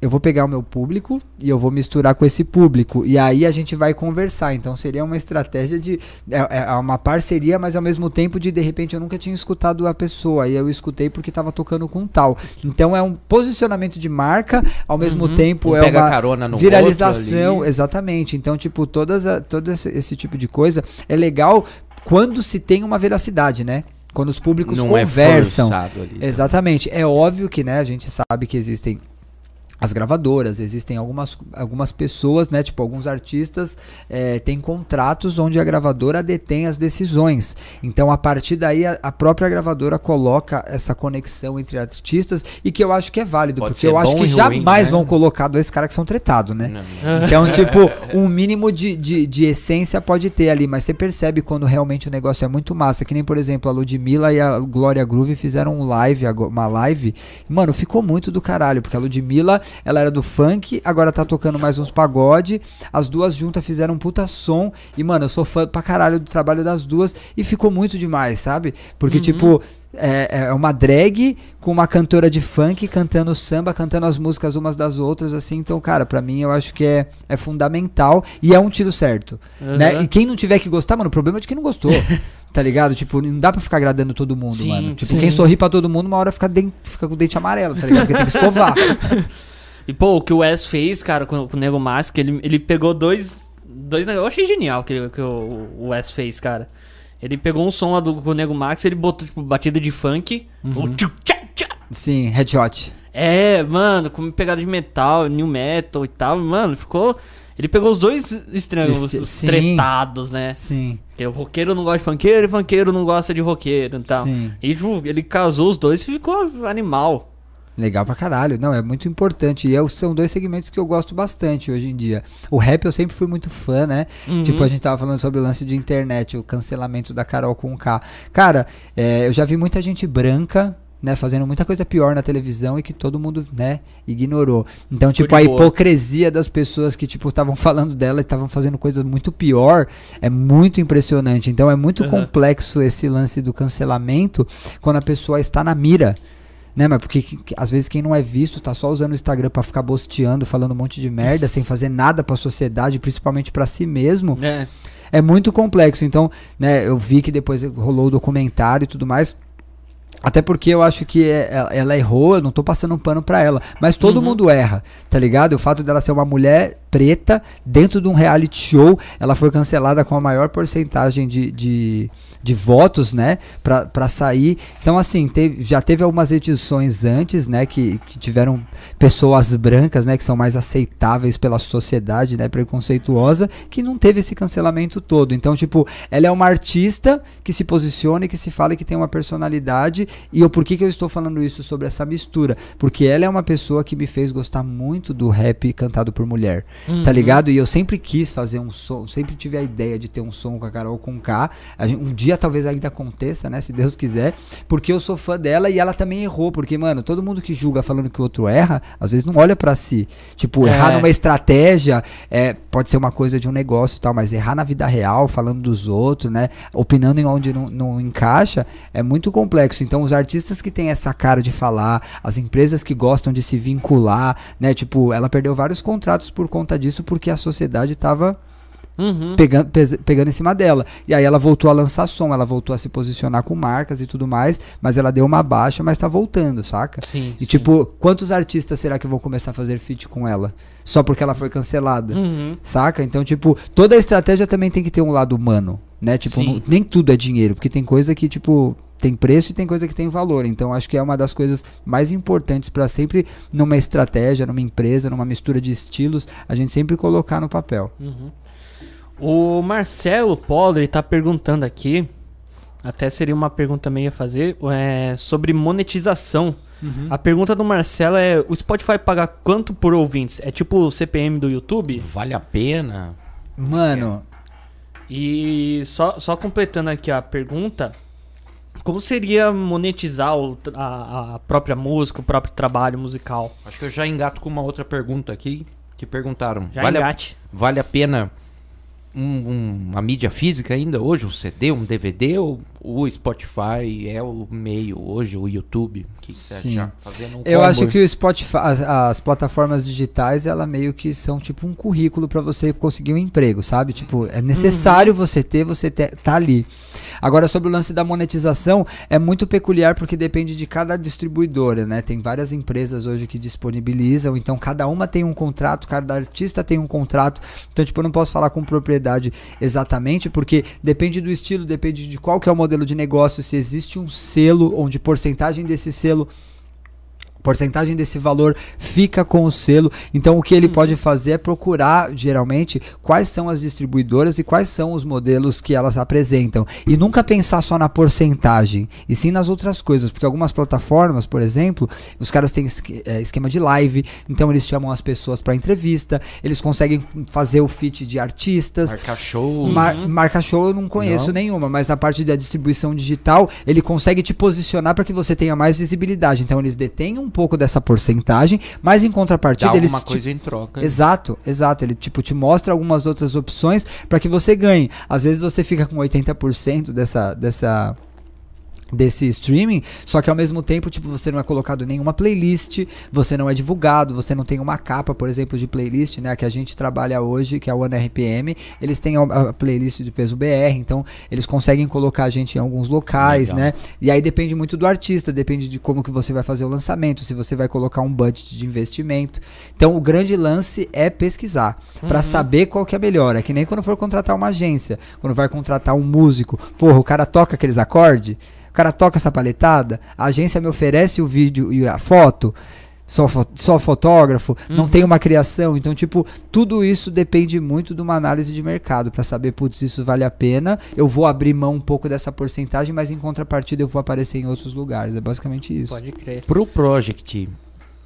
Eu vou pegar o meu público e eu vou misturar com esse público. E aí a gente vai conversar. Então seria uma estratégia de. É, é uma parceria, mas ao mesmo tempo de de repente eu nunca tinha escutado a pessoa. E eu escutei porque tava tocando com tal. Então é um posicionamento de marca, ao mesmo Uhum. tempo Um é pega uma carona no viralização. Exatamente. Então, tipo, todas a- todo esse, tipo de coisa é legal quando se tem uma veracidade, né? Quando os públicos Não é conversam. forçado ali. Exatamente. É óbvio que, né, a gente sabe que existem as gravadoras, existem algumas, algumas pessoas, né, tipo alguns artistas eh, têm contratos onde a gravadora detém as decisões. Então a partir daí a, a própria gravadora coloca essa conexão entre artistas e que eu acho que é válido, Pode porque eu acho que ruim, jamais né? vão colocar dois caras que são tretados, né? Não. Então, tipo, um mínimo de, de, de essência pode ter ali, mas você percebe quando realmente o negócio é muito massa. Que nem, por exemplo, a Ludmilla e a Glória Groove fizeram um live, uma live. Mano, ficou muito do caralho, porque a Ludmilla, ela era do funk, agora tá tocando mais uns pagode. As duas juntas fizeram um puta som. E, mano, eu sou fã pra caralho do trabalho das duas e ficou muito demais, sabe? Porque, tipo. é, é uma drag com uma cantora de funk cantando samba, cantando as músicas umas das outras, assim. Então, cara, pra mim eu acho que é, é fundamental e é um tiro certo. Né? Aham. E quem não tiver que gostar, mano, o problema é de quem não gostou. tá ligado? Tipo, não dá pra ficar agradando todo mundo, Sim, mano. Tipo, sim. quem sorri pra todo mundo, uma hora fica, fica com o dente amarelo, tá ligado? Porque tem que escovar. E, pô, o que o Wes fez, cara, com, com o Nego Mask, ele, ele pegou dois. Dois. Eu achei genial que, que o, o Wes fez, cara. Ele pegou um som lá do com o Nego Max, ele botou, tipo, batida de funk. o tchá, tchá. Sim, headshot. É, mano, com pegada de metal, new metal e tal, mano, ficou. Ele pegou os dois extremos, Esse- os sim. tretados, né? Sim, Porque o roqueiro não gosta de funkeiro e funkeiro não gosta de roqueiro e tal. sim. E tipo, ele casou os dois e ficou animal. Legal pra caralho. Não, é muito importante. E é- são dois segmentos que eu gosto bastante hoje em dia. O rap eu sempre fui muito fã, né? Uhum. Tipo, a gente tava falando sobre o lance de internet, o cancelamento da Carol com K. Cara, é, eu já vi muita gente branca. Né, fazendo muita coisa pior na televisão e que todo mundo, né, ignorou. Então, tipo, a hipocrisia das pessoas que, tipo, estavam falando dela e estavam fazendo coisa muito pior é muito impressionante. Então, é muito Aham. complexo esse lance do cancelamento quando a pessoa está na mira. Né, mas porque que- que- às vezes quem não é visto tá só usando o Instagram pra ficar bosteando, falando um monte de merda, sem fazer nada pra sociedade, principalmente pra si mesmo, É. é muito complexo. Então, né, eu vi que depois rolou o documentário e tudo mais. Até porque eu acho que é- ela, ela errou, eu não tô passando um pano pra ela. Mas todo Uhum. mundo erra, tá ligado? O fato dela ser uma mulher preta dentro de um reality show, ela foi cancelada com a maior porcentagem de, de, de votos, né? Pra sair. Então, assim, teve- já teve algumas edições antes, né? Que, que tiveram pessoas brancas, né? Que são mais aceitáveis pela sociedade, né? Preconceituosa, que não teve esse cancelamento todo. Então, tipo, ela é uma artista que se posiciona e que se fala que tem uma personalidade. E eu, por que, que eu estou falando isso sobre essa mistura? Porque ela é uma pessoa que me fez gostar muito do rap cantado por mulher. Tá Uhum. ligado? E eu sempre quis fazer um som, sempre tive a ideia de ter um som com a Carol com K. Um dia talvez ainda aconteça, né? Se Deus quiser. Porque eu sou fã dela e ela também errou. Porque, mano, todo mundo que julga falando que o outro erra, às vezes não olha pra si. Tipo, É. errar numa estratégia é, pode ser uma coisa de um negócio e tal, mas errar na vida real, falando dos outros, né? Opinando em onde não, não encaixa, é muito complexo. Então, os artistas que têm essa cara de falar, as empresas que gostam de se vincular, né? Tipo, ela perdeu vários contratos por conta disso, porque a sociedade tava Uhum. pegando, pegando em cima dela. E aí ela voltou a lançar som, ela voltou a se posicionar com marcas e tudo mais, mas ela deu uma baixa, mas tá voltando, saca? Sim. E sim. tipo, quantos artistas será que vão começar a fazer feat com ela? Só porque ela foi cancelada? Uhum. Saca? Então, tipo, toda a estratégia também tem que ter um lado humano, né? Tipo, não- nem tudo é dinheiro, porque tem coisa que, tipo, tem preço e tem coisa que tem valor. Então, acho que é uma das coisas mais importantes pra sempre, numa estratégia, numa empresa, numa mistura de estilos, a gente sempre colocar no papel. Uhum. O Marcelo Polo, ele tá perguntando aqui, até seria uma pergunta também a fazer, é, sobre monetização. A pergunta do Marcelo é, o Spotify paga quanto por ouvintes? É tipo o CPM do YouTube? Vale a pena? Mano, E só, só completando aqui a pergunta, como seria monetizar o a, a própria música, o próprio trabalho musical? Acho que eu já engato com uma outra pergunta aqui. Que perguntaram. Já vale, a, engate. vale a pena um- um- uma mídia física ainda hoje? Um CD, um DVD? Ou o Spotify é o meio hoje, o YouTube? Que Sim. já fazendo um eu combo acho que o Spotify, as, as plataformas digitais, ela meio que são tipo um currículo pra você conseguir um emprego, sabe? Tipo, é necessário você ter, você ter, tá ali. Agora, sobre o lance da monetização, é muito peculiar porque depende de cada distribuidora, né? Tem várias empresas hoje que disponibilizam, então cada uma tem um contrato, cada artista tem um contrato. Então, tipo, eu não posso falar com propriedade exatamente, porque depende do estilo, depende de qual que é o modelo de negócio, se existe um selo onde porcentagem desse selo porcentagem desse valor fica com o selo. Então o que ele pode fazer é procurar geralmente quais são as distribuidoras e quais são os modelos que elas apresentam e nunca pensar só na porcentagem e sim nas outras coisas, porque algumas plataformas, por exemplo, os caras têm eh, esquema de live, então eles chamam as pessoas para entrevista, eles conseguem fazer o feat de artistas, Marcar show. Mar- marca show eu não conheço Não? nenhuma, mas a parte da distribuição digital, ele consegue te posicionar para que você tenha mais visibilidade. Então eles detêm um pouco dessa porcentagem, mas em Dá contrapartida eles alguma te- coisa em troca. Exato, exato. Ele tipo te mostra algumas outras opções para que você ganhe. Às vezes você fica com 80% dessa dessa desse streaming, só que ao mesmo tempo, tipo, você não é colocado em nenhuma playlist, você não é divulgado, você não tem uma capa, por exemplo, de playlist, né, que a gente trabalha hoje, que é o RPM, eles têm a, playlist de peso BR, então eles conseguem colocar a gente em alguns locais, Legal. né? E aí depende muito do artista, depende de como que você vai fazer o lançamento, se você vai colocar um budget de investimento. Então o grande lance é pesquisar, pra saber qual que é melhor. É que nem quando for contratar uma agência, quando vai contratar um músico, porra, o cara toca aqueles acordes, o cara toca essa paletada, a agência me oferece o vídeo e a foto, só, fo- só fotógrafo, não tem uma criação. Então, tipo, tudo isso depende muito de uma análise de mercado pra saber, putz, isso vale a pena. Eu vou abrir mão um pouco dessa porcentagem, mas em contrapartida eu vou aparecer em outros lugares. É basicamente isso. Pode crer. Pro Project,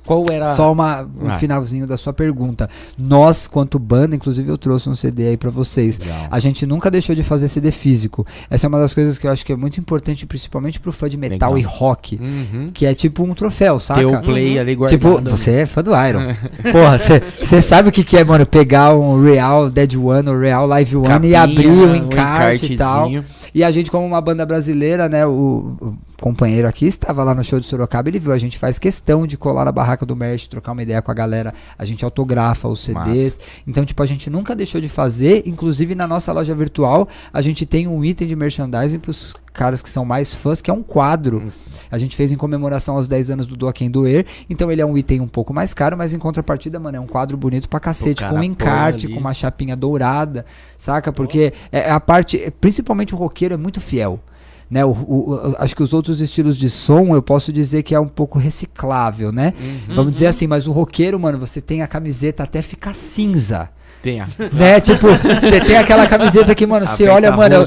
qual era... Só uma, um Vai. finalzinho da sua pergunta. Nós, quanto banda, inclusive eu trouxe um CD aí pra vocês. Legal. A gente nunca deixou de fazer CD físico. Essa é uma das coisas que eu acho que é muito importante, principalmente pro fã de metal Legal. e rock. Uhum. Que é tipo um troféu, saca? Ter o play ali guardado. Tipo, você é fã do Iron. Porra, você sabe o que, que é, mano? Pegar um Real Dead One, um Real Live One e Capinha, abrir um encarte e tal. E a gente, como uma banda brasileira, né? O, o companheiro aqui estava lá no show de Sorocaba, ele viu, a gente faz questão de colar na barraca do merch, trocar uma ideia com a galera, a gente autografa os CDs. Então, tipo, a gente nunca deixou de fazer, inclusive na nossa loja virtual, a gente tem um item de merchandising pros caras que são mais fãs, que é um quadro. A gente fez em comemoração aos 10 anos do Doa Quem Doer. Então ele é um item um pouco mais caro, mas em contrapartida, mano, é um quadro bonito pra cacete, com um encarte, com uma chapinha dourada, saca? Porque é a parte, principalmente o roqueiro é muito fiel. Né, o, o- acho que os outros estilos de som eu posso dizer que é um pouco reciclável, né? Uhum. Vamos dizer assim, mas o roqueiro, mano, você tem a camiseta até ficar cinza. Tem a... Né? Tipo, você tem aquela camiseta que, mano, você olha, mano. eu-.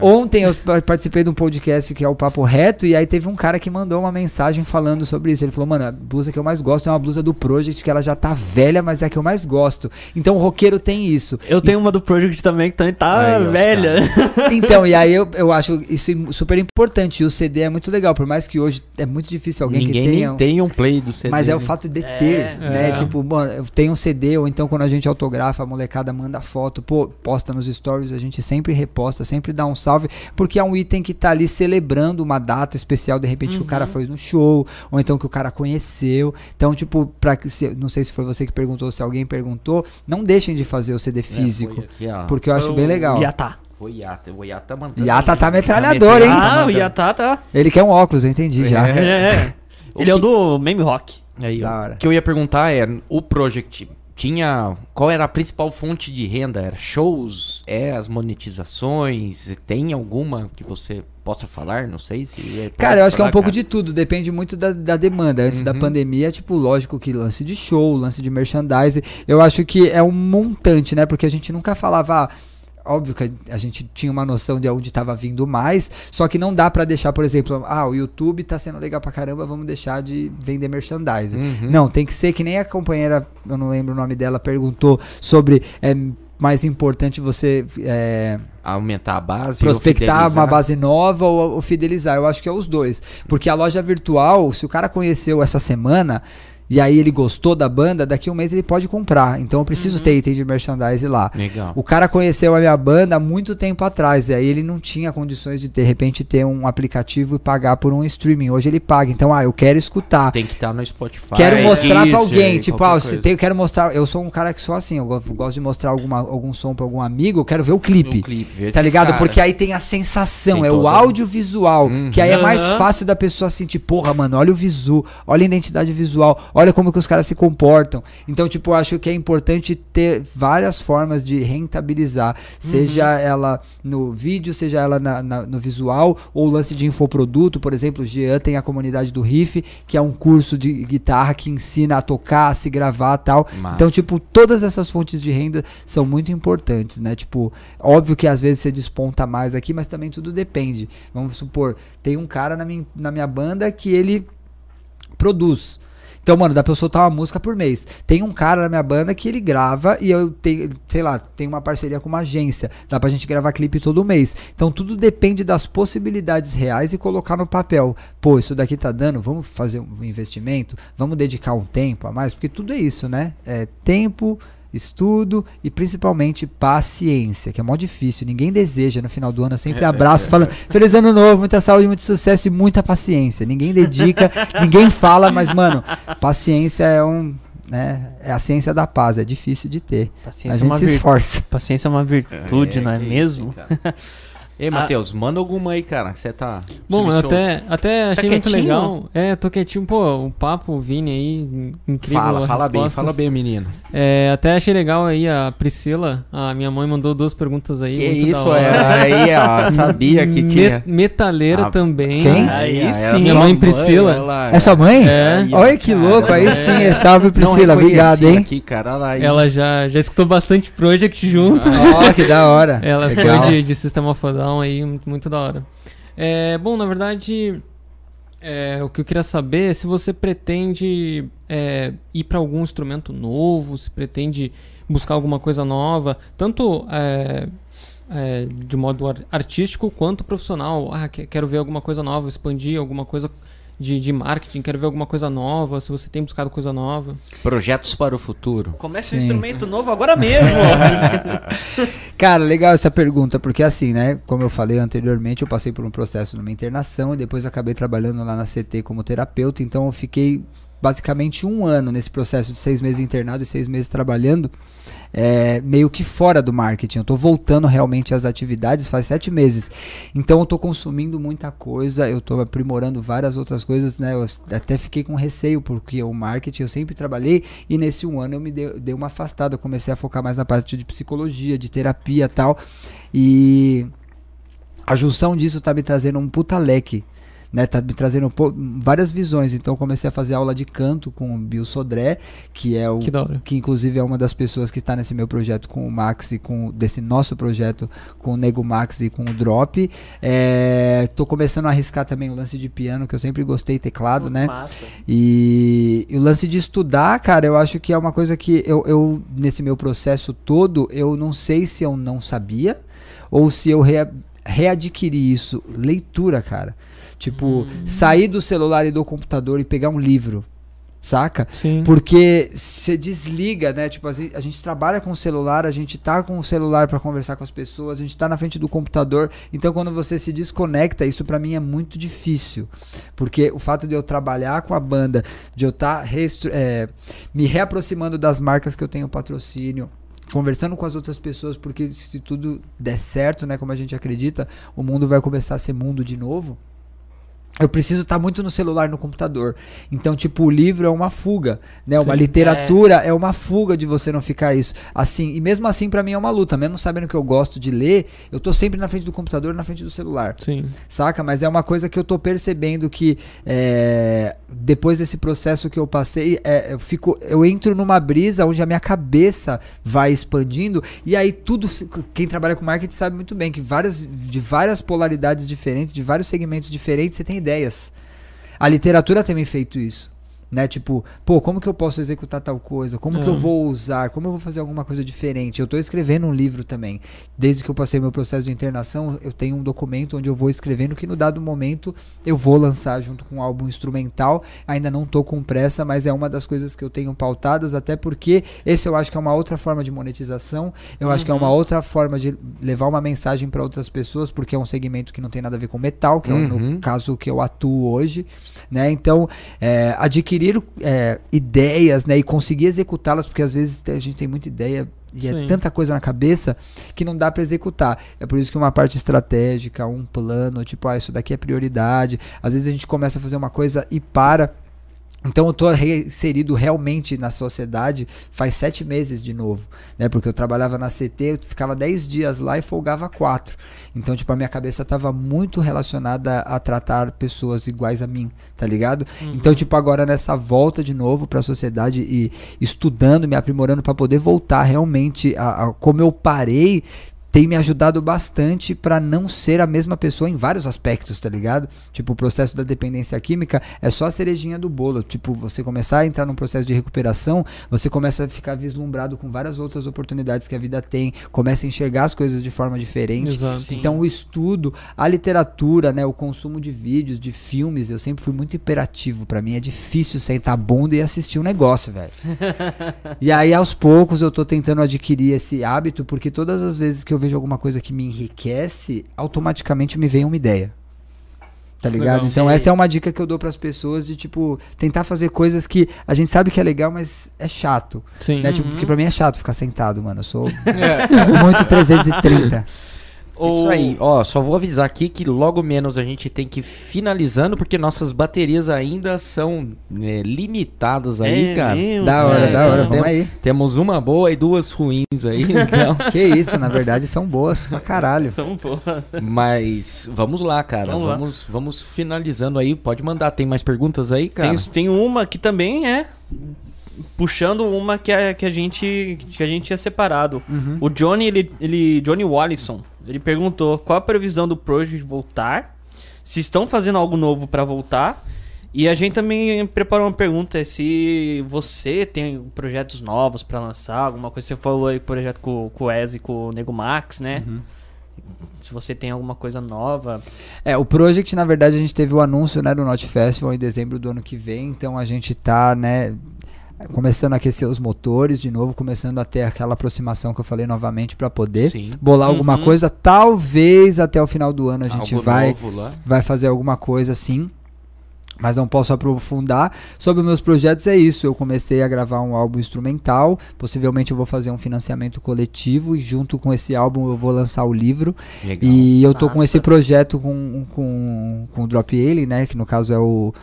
Ontem eu pa- participei de um podcast que é o Papo Reto, e aí teve um cara que mandou uma mensagem falando sobre isso. Ele falou, mano, a blusa que eu mais gosto é uma blusa do Project, que ela já tá velha, mas é a que eu mais gosto. Então o roqueiro tem isso. Eu tenho uma do Project também que também tá Aí, velha. Então, e aí eu, eu acho isso super importante. E o CD é muito legal, por mais que hoje é muito difícil alguém Ninguém que tenha. tem um play do CD. Mas é o né? fato de É, ter, né? é. Tipo, mano, eu tenho um CD, ou então quando a gente autografa, molecada manda foto, pô, posta nos stories, a gente sempre reposta, sempre dá um salve, porque é um item que tá ali celebrando uma data especial, de repente que o cara foi no show, ou então que o cara conheceu. Então, tipo, pra, que se- não sei se foi você que perguntou, se alguém perguntou, não deixem de fazer o CD É, físico, foi aqui, porque eu acho bem legal. Yatá. Foi Yata. O Yata mandando. Yata tá metralhador, hein? Ah, o. Yatá tá. Ele quer um óculos, eu entendi já. É. É. O Ele é o que- do Meme Rock. Aí, Da hora. O que eu ia perguntar é, o Project tinha... Qual era a principal fonte de renda? Era shows? É as monetizações? Tem alguma que você possa falar? Não sei se... é- Cara, eu acho que é um pouco de tudo, depende muito da, da demanda. Antes da Uhum. pandemia, tipo, lógico que lance de show, lance de merchandising, eu acho que é um montante, né? Porque a gente nunca falava. ah, Óbvio que a gente tinha uma noção de onde estava vindo mais, só que não dá pra deixar, por exemplo, ah, o YouTube tá sendo legal pra caramba, vamos deixar de vender merchandising. Uhum. Não, tem que ser que nem a companheira, eu não lembro o nome dela, perguntou sobre é mais importante você é, Aumentar a base prospectar uma base nova ou, ou fidelizar. Eu acho que é os dois. Porque a loja virtual, se o cara conheceu essa semana e aí ele gostou da banda, daqui a um mês ele pode comprar. Então eu preciso ter item de merchandise lá. Legal. O cara conheceu a minha banda há muito tempo atrás, e aí ele não tinha condições de de repente ter um aplicativo e pagar por um streaming. Hoje ele paga. Então, ah, eu quero escutar. Tem que estar no Spotify. Quero mostrar pra Deezer, alguém, tipo, ah, eu quero mostrar, eu sou um cara que sou assim, eu go- gosto de mostrar alguma, algum som pra algum amigo, eu quero ver o clipe. O clipe, Tá ligado? cara. Porque aí tem a sensação, Tem é o toda- audiovisual, Uhum. que aí é mais Aham. fácil da pessoa sentir, porra, mano, olha o visu, olha a identidade visual, olha como que os caras se comportam. Então, tipo, eu acho que é importante ter várias formas de rentabilizar, seja Uhum. ela no vídeo, seja ela na- na- no visual, ou lance de infoproduto, por exemplo, o Jean tem a comunidade do Riff, que é um curso de guitarra que ensina a tocar, a se gravar e tal. Massa. Então, tipo, todas essas fontes de renda são muito importantes, né? Tipo, óbvio que às vezes você desponta mais aqui, mas também tudo depende. Vamos supor, tem um cara na minha, na minha banda que ele produz. Então, mano, dá pra eu soltar uma música por mês. Tem um cara na minha banda que ele grava e eu tenho, sei lá, tem uma parceria com uma agência. Dá pra gente gravar clipe todo mês. Então, tudo depende das possibilidades reais e colocar no papel. Pô, isso daqui tá dando, vamos fazer um investimento? Vamos dedicar um tempo a mais? Porque tudo é isso, né? É tempo, estudo e principalmente paciência, que é mó difícil. Ninguém deseja no final do ano, eu sempre abraço falando feliz ano novo, muita saúde, muito sucesso e muita paciência. Ninguém dedica, ninguém fala, mas mano, paciência é um, né, é a ciência da paz, é difícil de ter. Paciência A é gente uma se esforça. Paciência é uma virtude, não é que isso, mesmo? Ei, Matheus, manda alguma aí, cara. que Você tá. Bom, eu até, até achei muito quietinho? legal. É, tô quietinho. Pô, o papo, o Vini aí, incrível. Fala, fala bem, respostas. fala bem, menino. É, até achei legal aí a Priscila, a minha mãe mandou duas perguntas aí. Que muito da isso, hora. é. Aí, ó, sabia que Me- tinha. Metaleira Ah, também. Quem? Aí sim. Minha mãe Priscila. ela- É sua mãe? É. Aí, Olha que cara, louco, aí é. sim, é salve Não Priscila, obrigado, hein? Aqui, cara, olha aí. Ela já, já escutou bastante Project junto. Ó, que da hora. Ela Legal. foi de, de System of Down aí, muito, muito da hora. É, bom, na verdade, é, o que eu queria saber é se você pretende é, ir para algum instrumento novo, se pretende buscar alguma coisa nova, tanto é, é, de modo ar- artístico quanto profissional. Ah, que- quero ver alguma coisa nova, expandir alguma coisa de, de marketing, quero ver alguma coisa nova, se você tem buscado coisa nova. Projetos para o futuro. Começa Sim. um instrumento novo agora mesmo. Cara, legal essa pergunta, porque assim, né? Como eu falei anteriormente, eu passei por um processo numa internação e depois acabei trabalhando lá na CT como terapeuta, então eu fiquei basicamente um ano nesse processo de seis meses internado e seis meses trabalhando, é, meio que fora do marketing. Eu tô voltando realmente às atividades faz sete meses. Então eu tô consumindo muita coisa, eu tô aprimorando várias outras coisas, né? Eu até fiquei com receio, porque o marketing eu sempre trabalhei e nesse um ano eu me dei, dei uma afastada, eu comecei a focar mais na parte de psicologia, de terapia tal. E a junção disso tá me trazendo um puta leque. Né, tá me trazendo várias visões. Então eu comecei a fazer aula de canto com o Bill Sodré, que é o Que que inclusive é uma das pessoas que está nesse meu projeto com o Max e com desse nosso projeto com o Nego Max e com o Drop. É, tô começando a arriscar também o lance de piano, que eu sempre gostei, teclado, né? Massa. E, e o lance de estudar, cara, eu acho que é uma coisa que eu, eu, nesse meu processo todo, eu não sei se eu não sabia ou se eu rea, readquiri isso. Leitura, cara. Tipo, sair do celular e do computador e pegar um livro. Saca? Sim. Porque você desliga, né? Tipo, a gente, a gente trabalha com o celular, a gente tá com o celular pra conversar com as pessoas, a gente tá na frente do computador. Então, quando você se desconecta, isso pra mim é muito difícil. Porque o fato de eu trabalhar com a banda, de eu estar me reaproximando das marcas que eu tenho patrocínio, conversando com as outras pessoas, porque se tudo der certo, né, como a gente acredita, o mundo vai começar a ser mundo de novo. Eu preciso estar muito no celular, no computador. Então, tipo, o livro é uma fuga, né? Uma Sim. literatura é. uma fuga de você não ficar isso. Assim, e mesmo assim pra mim é uma luta, mesmo sabendo que eu gosto de ler, eu tô sempre na frente do computador, na frente do celular Sim. saca? Mas é uma coisa que eu tô percebendo que é, depois desse processo que eu passei, é, eu fico, eu entro numa brisa onde a minha cabeça vai expandindo e aí tudo, quem trabalha com marketing sabe muito bem que várias, de várias polaridades diferentes, de vários segmentos diferentes, você tem ideias. A literatura tem feito isso. Né, tipo, pô, como que eu posso executar tal coisa? Como que eu É. vou usar? Como eu vou fazer alguma coisa diferente? Eu tô escrevendo um livro também. Desde que eu passei meu processo de internação, eu tenho um documento onde eu vou escrevendo que no dado momento eu vou lançar junto com um álbum instrumental. Ainda não tô com pressa, mas é uma das coisas que eu tenho pautadas, até porque esse eu acho que é uma outra forma de monetização. Eu acho que é uma outra forma de levar uma mensagem para outras pessoas, porque é um segmento que não tem nada a ver com metal, que é o Uhum. caso que eu atuo hoje, né? Então, é, adquirir é, ideias, né, e conseguir executá-las, porque às vezes a gente tem muita ideia e é Sim. tanta coisa na cabeça que não dá pra executar. É por isso que uma parte estratégica, um plano, tipo, ah, isso daqui é prioridade. Às vezes a gente começa a fazer uma coisa e para. Então eu tô inserido realmente na sociedade faz sete meses de novo, né? Porque eu trabalhava na CT, eu ficava dez dias lá e folgava quatro. Então, tipo, a minha cabeça tava muito relacionada a tratar pessoas iguais a mim, tá ligado? Então, tipo, agora nessa volta de novo pra sociedade e estudando, me aprimorando pra poder voltar realmente a, a como eu parei, tem me ajudado bastante pra não ser a mesma pessoa em vários aspectos, tá ligado? Tipo, o processo da dependência química é só a cerejinha do bolo. Tipo, você começar a entrar num processo de recuperação, você começa a ficar vislumbrado com várias outras oportunidades que a vida tem, começa a enxergar as coisas de forma diferente. Exato. Então o estudo, a literatura, né, o consumo de vídeos, de filmes, eu sempre fui muito imperativo. Pra mim é difícil sentar a bunda e assistir um negócio, velho. e aí aos poucos eu tô tentando adquirir esse hábito, porque todas as vezes que eu vejo alguma coisa que me enriquece, automaticamente me vem uma ideia. Tá ligado? Legal. então Sim. essa é uma dica que eu dou pras pessoas de tipo tentar fazer coisas que a gente sabe que é legal, mas é chato, Sim. né? Tipo, Uhum. porque pra mim é chato ficar sentado, mano. Eu sou muito 330. Isso aí, ó, só vou avisar aqui que logo menos a gente tem que ir finalizando, porque nossas baterias ainda são né, limitadas aí, É cara. mesmo, Da hora, cara. da hora, Tem- vamos aí. Temos uma boa e duas ruins aí, então. Que isso, na verdade são boas pra caralho. São boas. Mas vamos lá, cara. Vamos. Vamos, vamos finalizando aí. Pode mandar. Tem mais perguntas aí, cara? Tem, tem uma que também é puxando uma que a, que a gente que a gente tinha separado. Uhum. O Johnny, ele, ele Johnny Wallison, ele perguntou qual a previsão do Project voltar, se estão fazendo algo novo pra voltar. E a gente também preparou uma pergunta, é se você tem projetos novos pra lançar, alguma coisa. Você falou aí projeto com, com o Ez e com o Nego Max, né? Uhum. Se você tem alguma coisa nova. É, o Project, na verdade, a gente teve o anúncio, né, do Not Festival em dezembro do ano que vem, então a gente tá, né, começando a aquecer os motores de novo, começando a ter aquela aproximação que eu falei novamente pra poder Sim. bolar alguma Uhum. coisa, talvez até o final do ano a gente Algo vai vai fazer alguma coisa assim. Mas não posso aprofundar. Sobre os meus projetos é isso. Eu comecei a gravar um álbum instrumental. Possivelmente eu vou fazer um financiamento coletivo. E junto com esse álbum eu vou lançar o livro. Legal. E eu tô com Massa. esse projeto com, com, com o Drop Alien, né? Que no caso é o,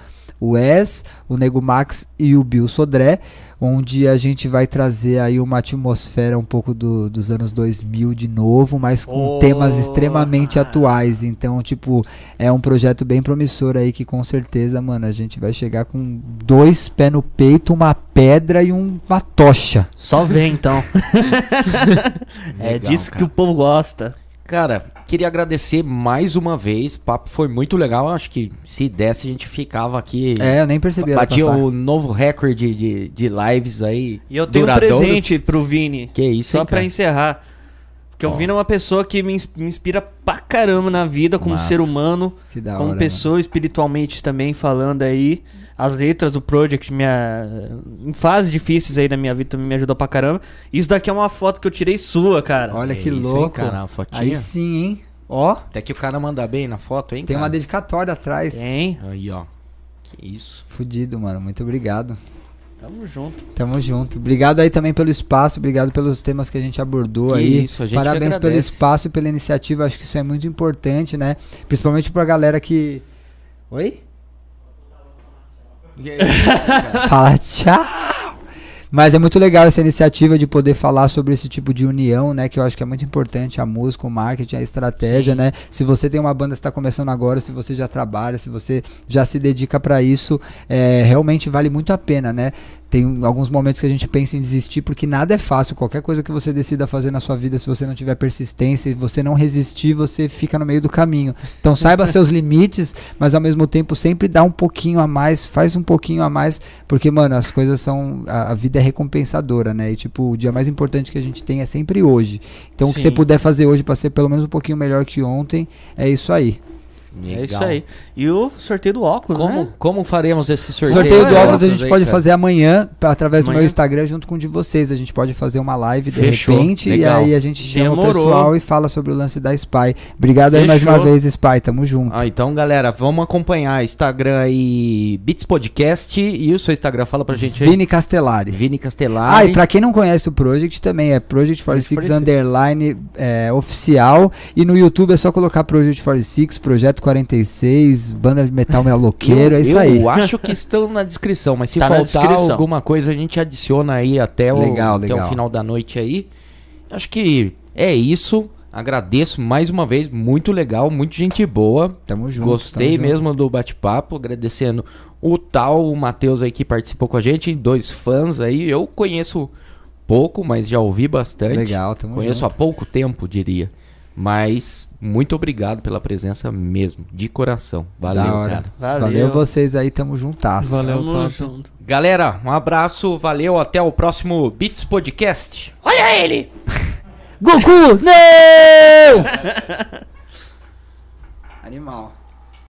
o Wes, o Nego Max e o Bill Sodré. Onde a gente vai trazer aí uma atmosfera um pouco do- dos anos 2000 de novo, mas com Oh. temas extremamente atuais. Então, tipo, é um projeto bem promissor aí que com certeza, mano, a gente vai chegar com dois pés no peito, uma pedra e um- uma tocha. Só vem então. é Legal, disso que cara. o povo gosta. Cara, queria agradecer mais uma vez. O papo foi muito legal. Acho que se desse, a gente ficava aqui. É, eu nem percebi Batia o novo recorde de, de lives aí. E eu tenho duradouros. um presente pro Vini. Que isso, Só hein, pra cara? encerrar. Porque o. Vini é uma pessoa que me ins- me inspira pra caramba na vida, como Massa. ser humano, Que da como hora, pessoa, espiritualmente também, falando aí. As letras do Project, minha... em fases difíceis aí da minha vida, também me ajudou pra caramba. Isso daqui é uma foto que eu tirei sua, cara. Olha É que isso, hein, louco. cara, uma fotinha. Aí sim, hein? Ó, Até que o cara manda bem na foto, hein, tem uma cara? dedicatória atrás. Tem. Aí, ó. Que isso. Fudido, mano. Muito obrigado. Tamo junto. Tamo junto. Obrigado aí também pelo espaço, obrigado pelos temas que a gente abordou Que aí. isso, a gente Parabéns pelo espaço e pela iniciativa. Acho que isso é muito importante, né? Principalmente pra galera que. Oi? Fala tchau! Mas é muito legal essa iniciativa de poder falar sobre esse tipo de união, né? Que eu acho que é muito importante, a música, o marketing, a estratégia, Sim. né? Se você tem uma banda que está começando agora, se você já trabalha, se você já se dedica para isso, é, realmente vale muito a pena, né? Tem alguns momentos que a gente pensa em desistir porque nada é fácil. Qualquer coisa que você decida fazer na sua vida, se você não tiver persistência, se você não resistir, você fica no meio do caminho. Então saiba seus limites, mas ao mesmo tempo sempre dá um pouquinho a mais, faz um pouquinho a mais, porque, mano, as coisas são. A, a vida é recompensadora, né? E tipo, o dia mais importante que a gente tem é sempre hoje. Então o que Sim. você puder fazer hoje pra ser pelo menos um pouquinho melhor que ontem, é isso aí. É isso aí. E o sorteio do óculos, Como, né? como faremos esse sorteio? Sorteio do é, óculos a gente aí, pode cara? fazer amanhã, através do Amanhã? meu Instagram, junto com o de vocês. A gente pode fazer uma live de Fechou, repente legal. e aí a gente chama Demorou. o pessoal e fala sobre o lance da Spy. Obrigado aí mais Fechou. uma vez, Spy. Tamo junto. Ah, então, galera, vamos acompanhar Instagram aí, Beats Podcast e o seu Instagram, fala pra gente aí. Vini Castellari. Vini Castellari. Ah, e pra quem não conhece o Project também, é Project 46 46. Underline é, Oficial. E no YouTube é só colocar Project 46, Projeto 46, Banda de Metal Maloqueiro, é isso eu aí. acho que estão na descrição, mas se Tá faltar alguma coisa, a gente adiciona aí até o, Legal, até o final da noite aí. Acho que é isso. Agradeço mais uma vez, muito legal, muito gente boa. Tamo junto. Gostei tamo junto. mesmo do bate-papo, agradecendo o tal, o Matheus aí que participou com a gente, dois fãs aí. Eu conheço pouco, mas já ouvi bastante. Legal, tamo Conheço junto. há pouco tempo, diria. Mas muito obrigado pela presença mesmo, de coração. Valeu, cara. Valeu. Valeu vocês aí, tamo juntasso. Valeu. Tamo top. junto. Galera, um abraço, valeu, até o próximo Beats Podcast. Olha ele! Goku! Não! Animal.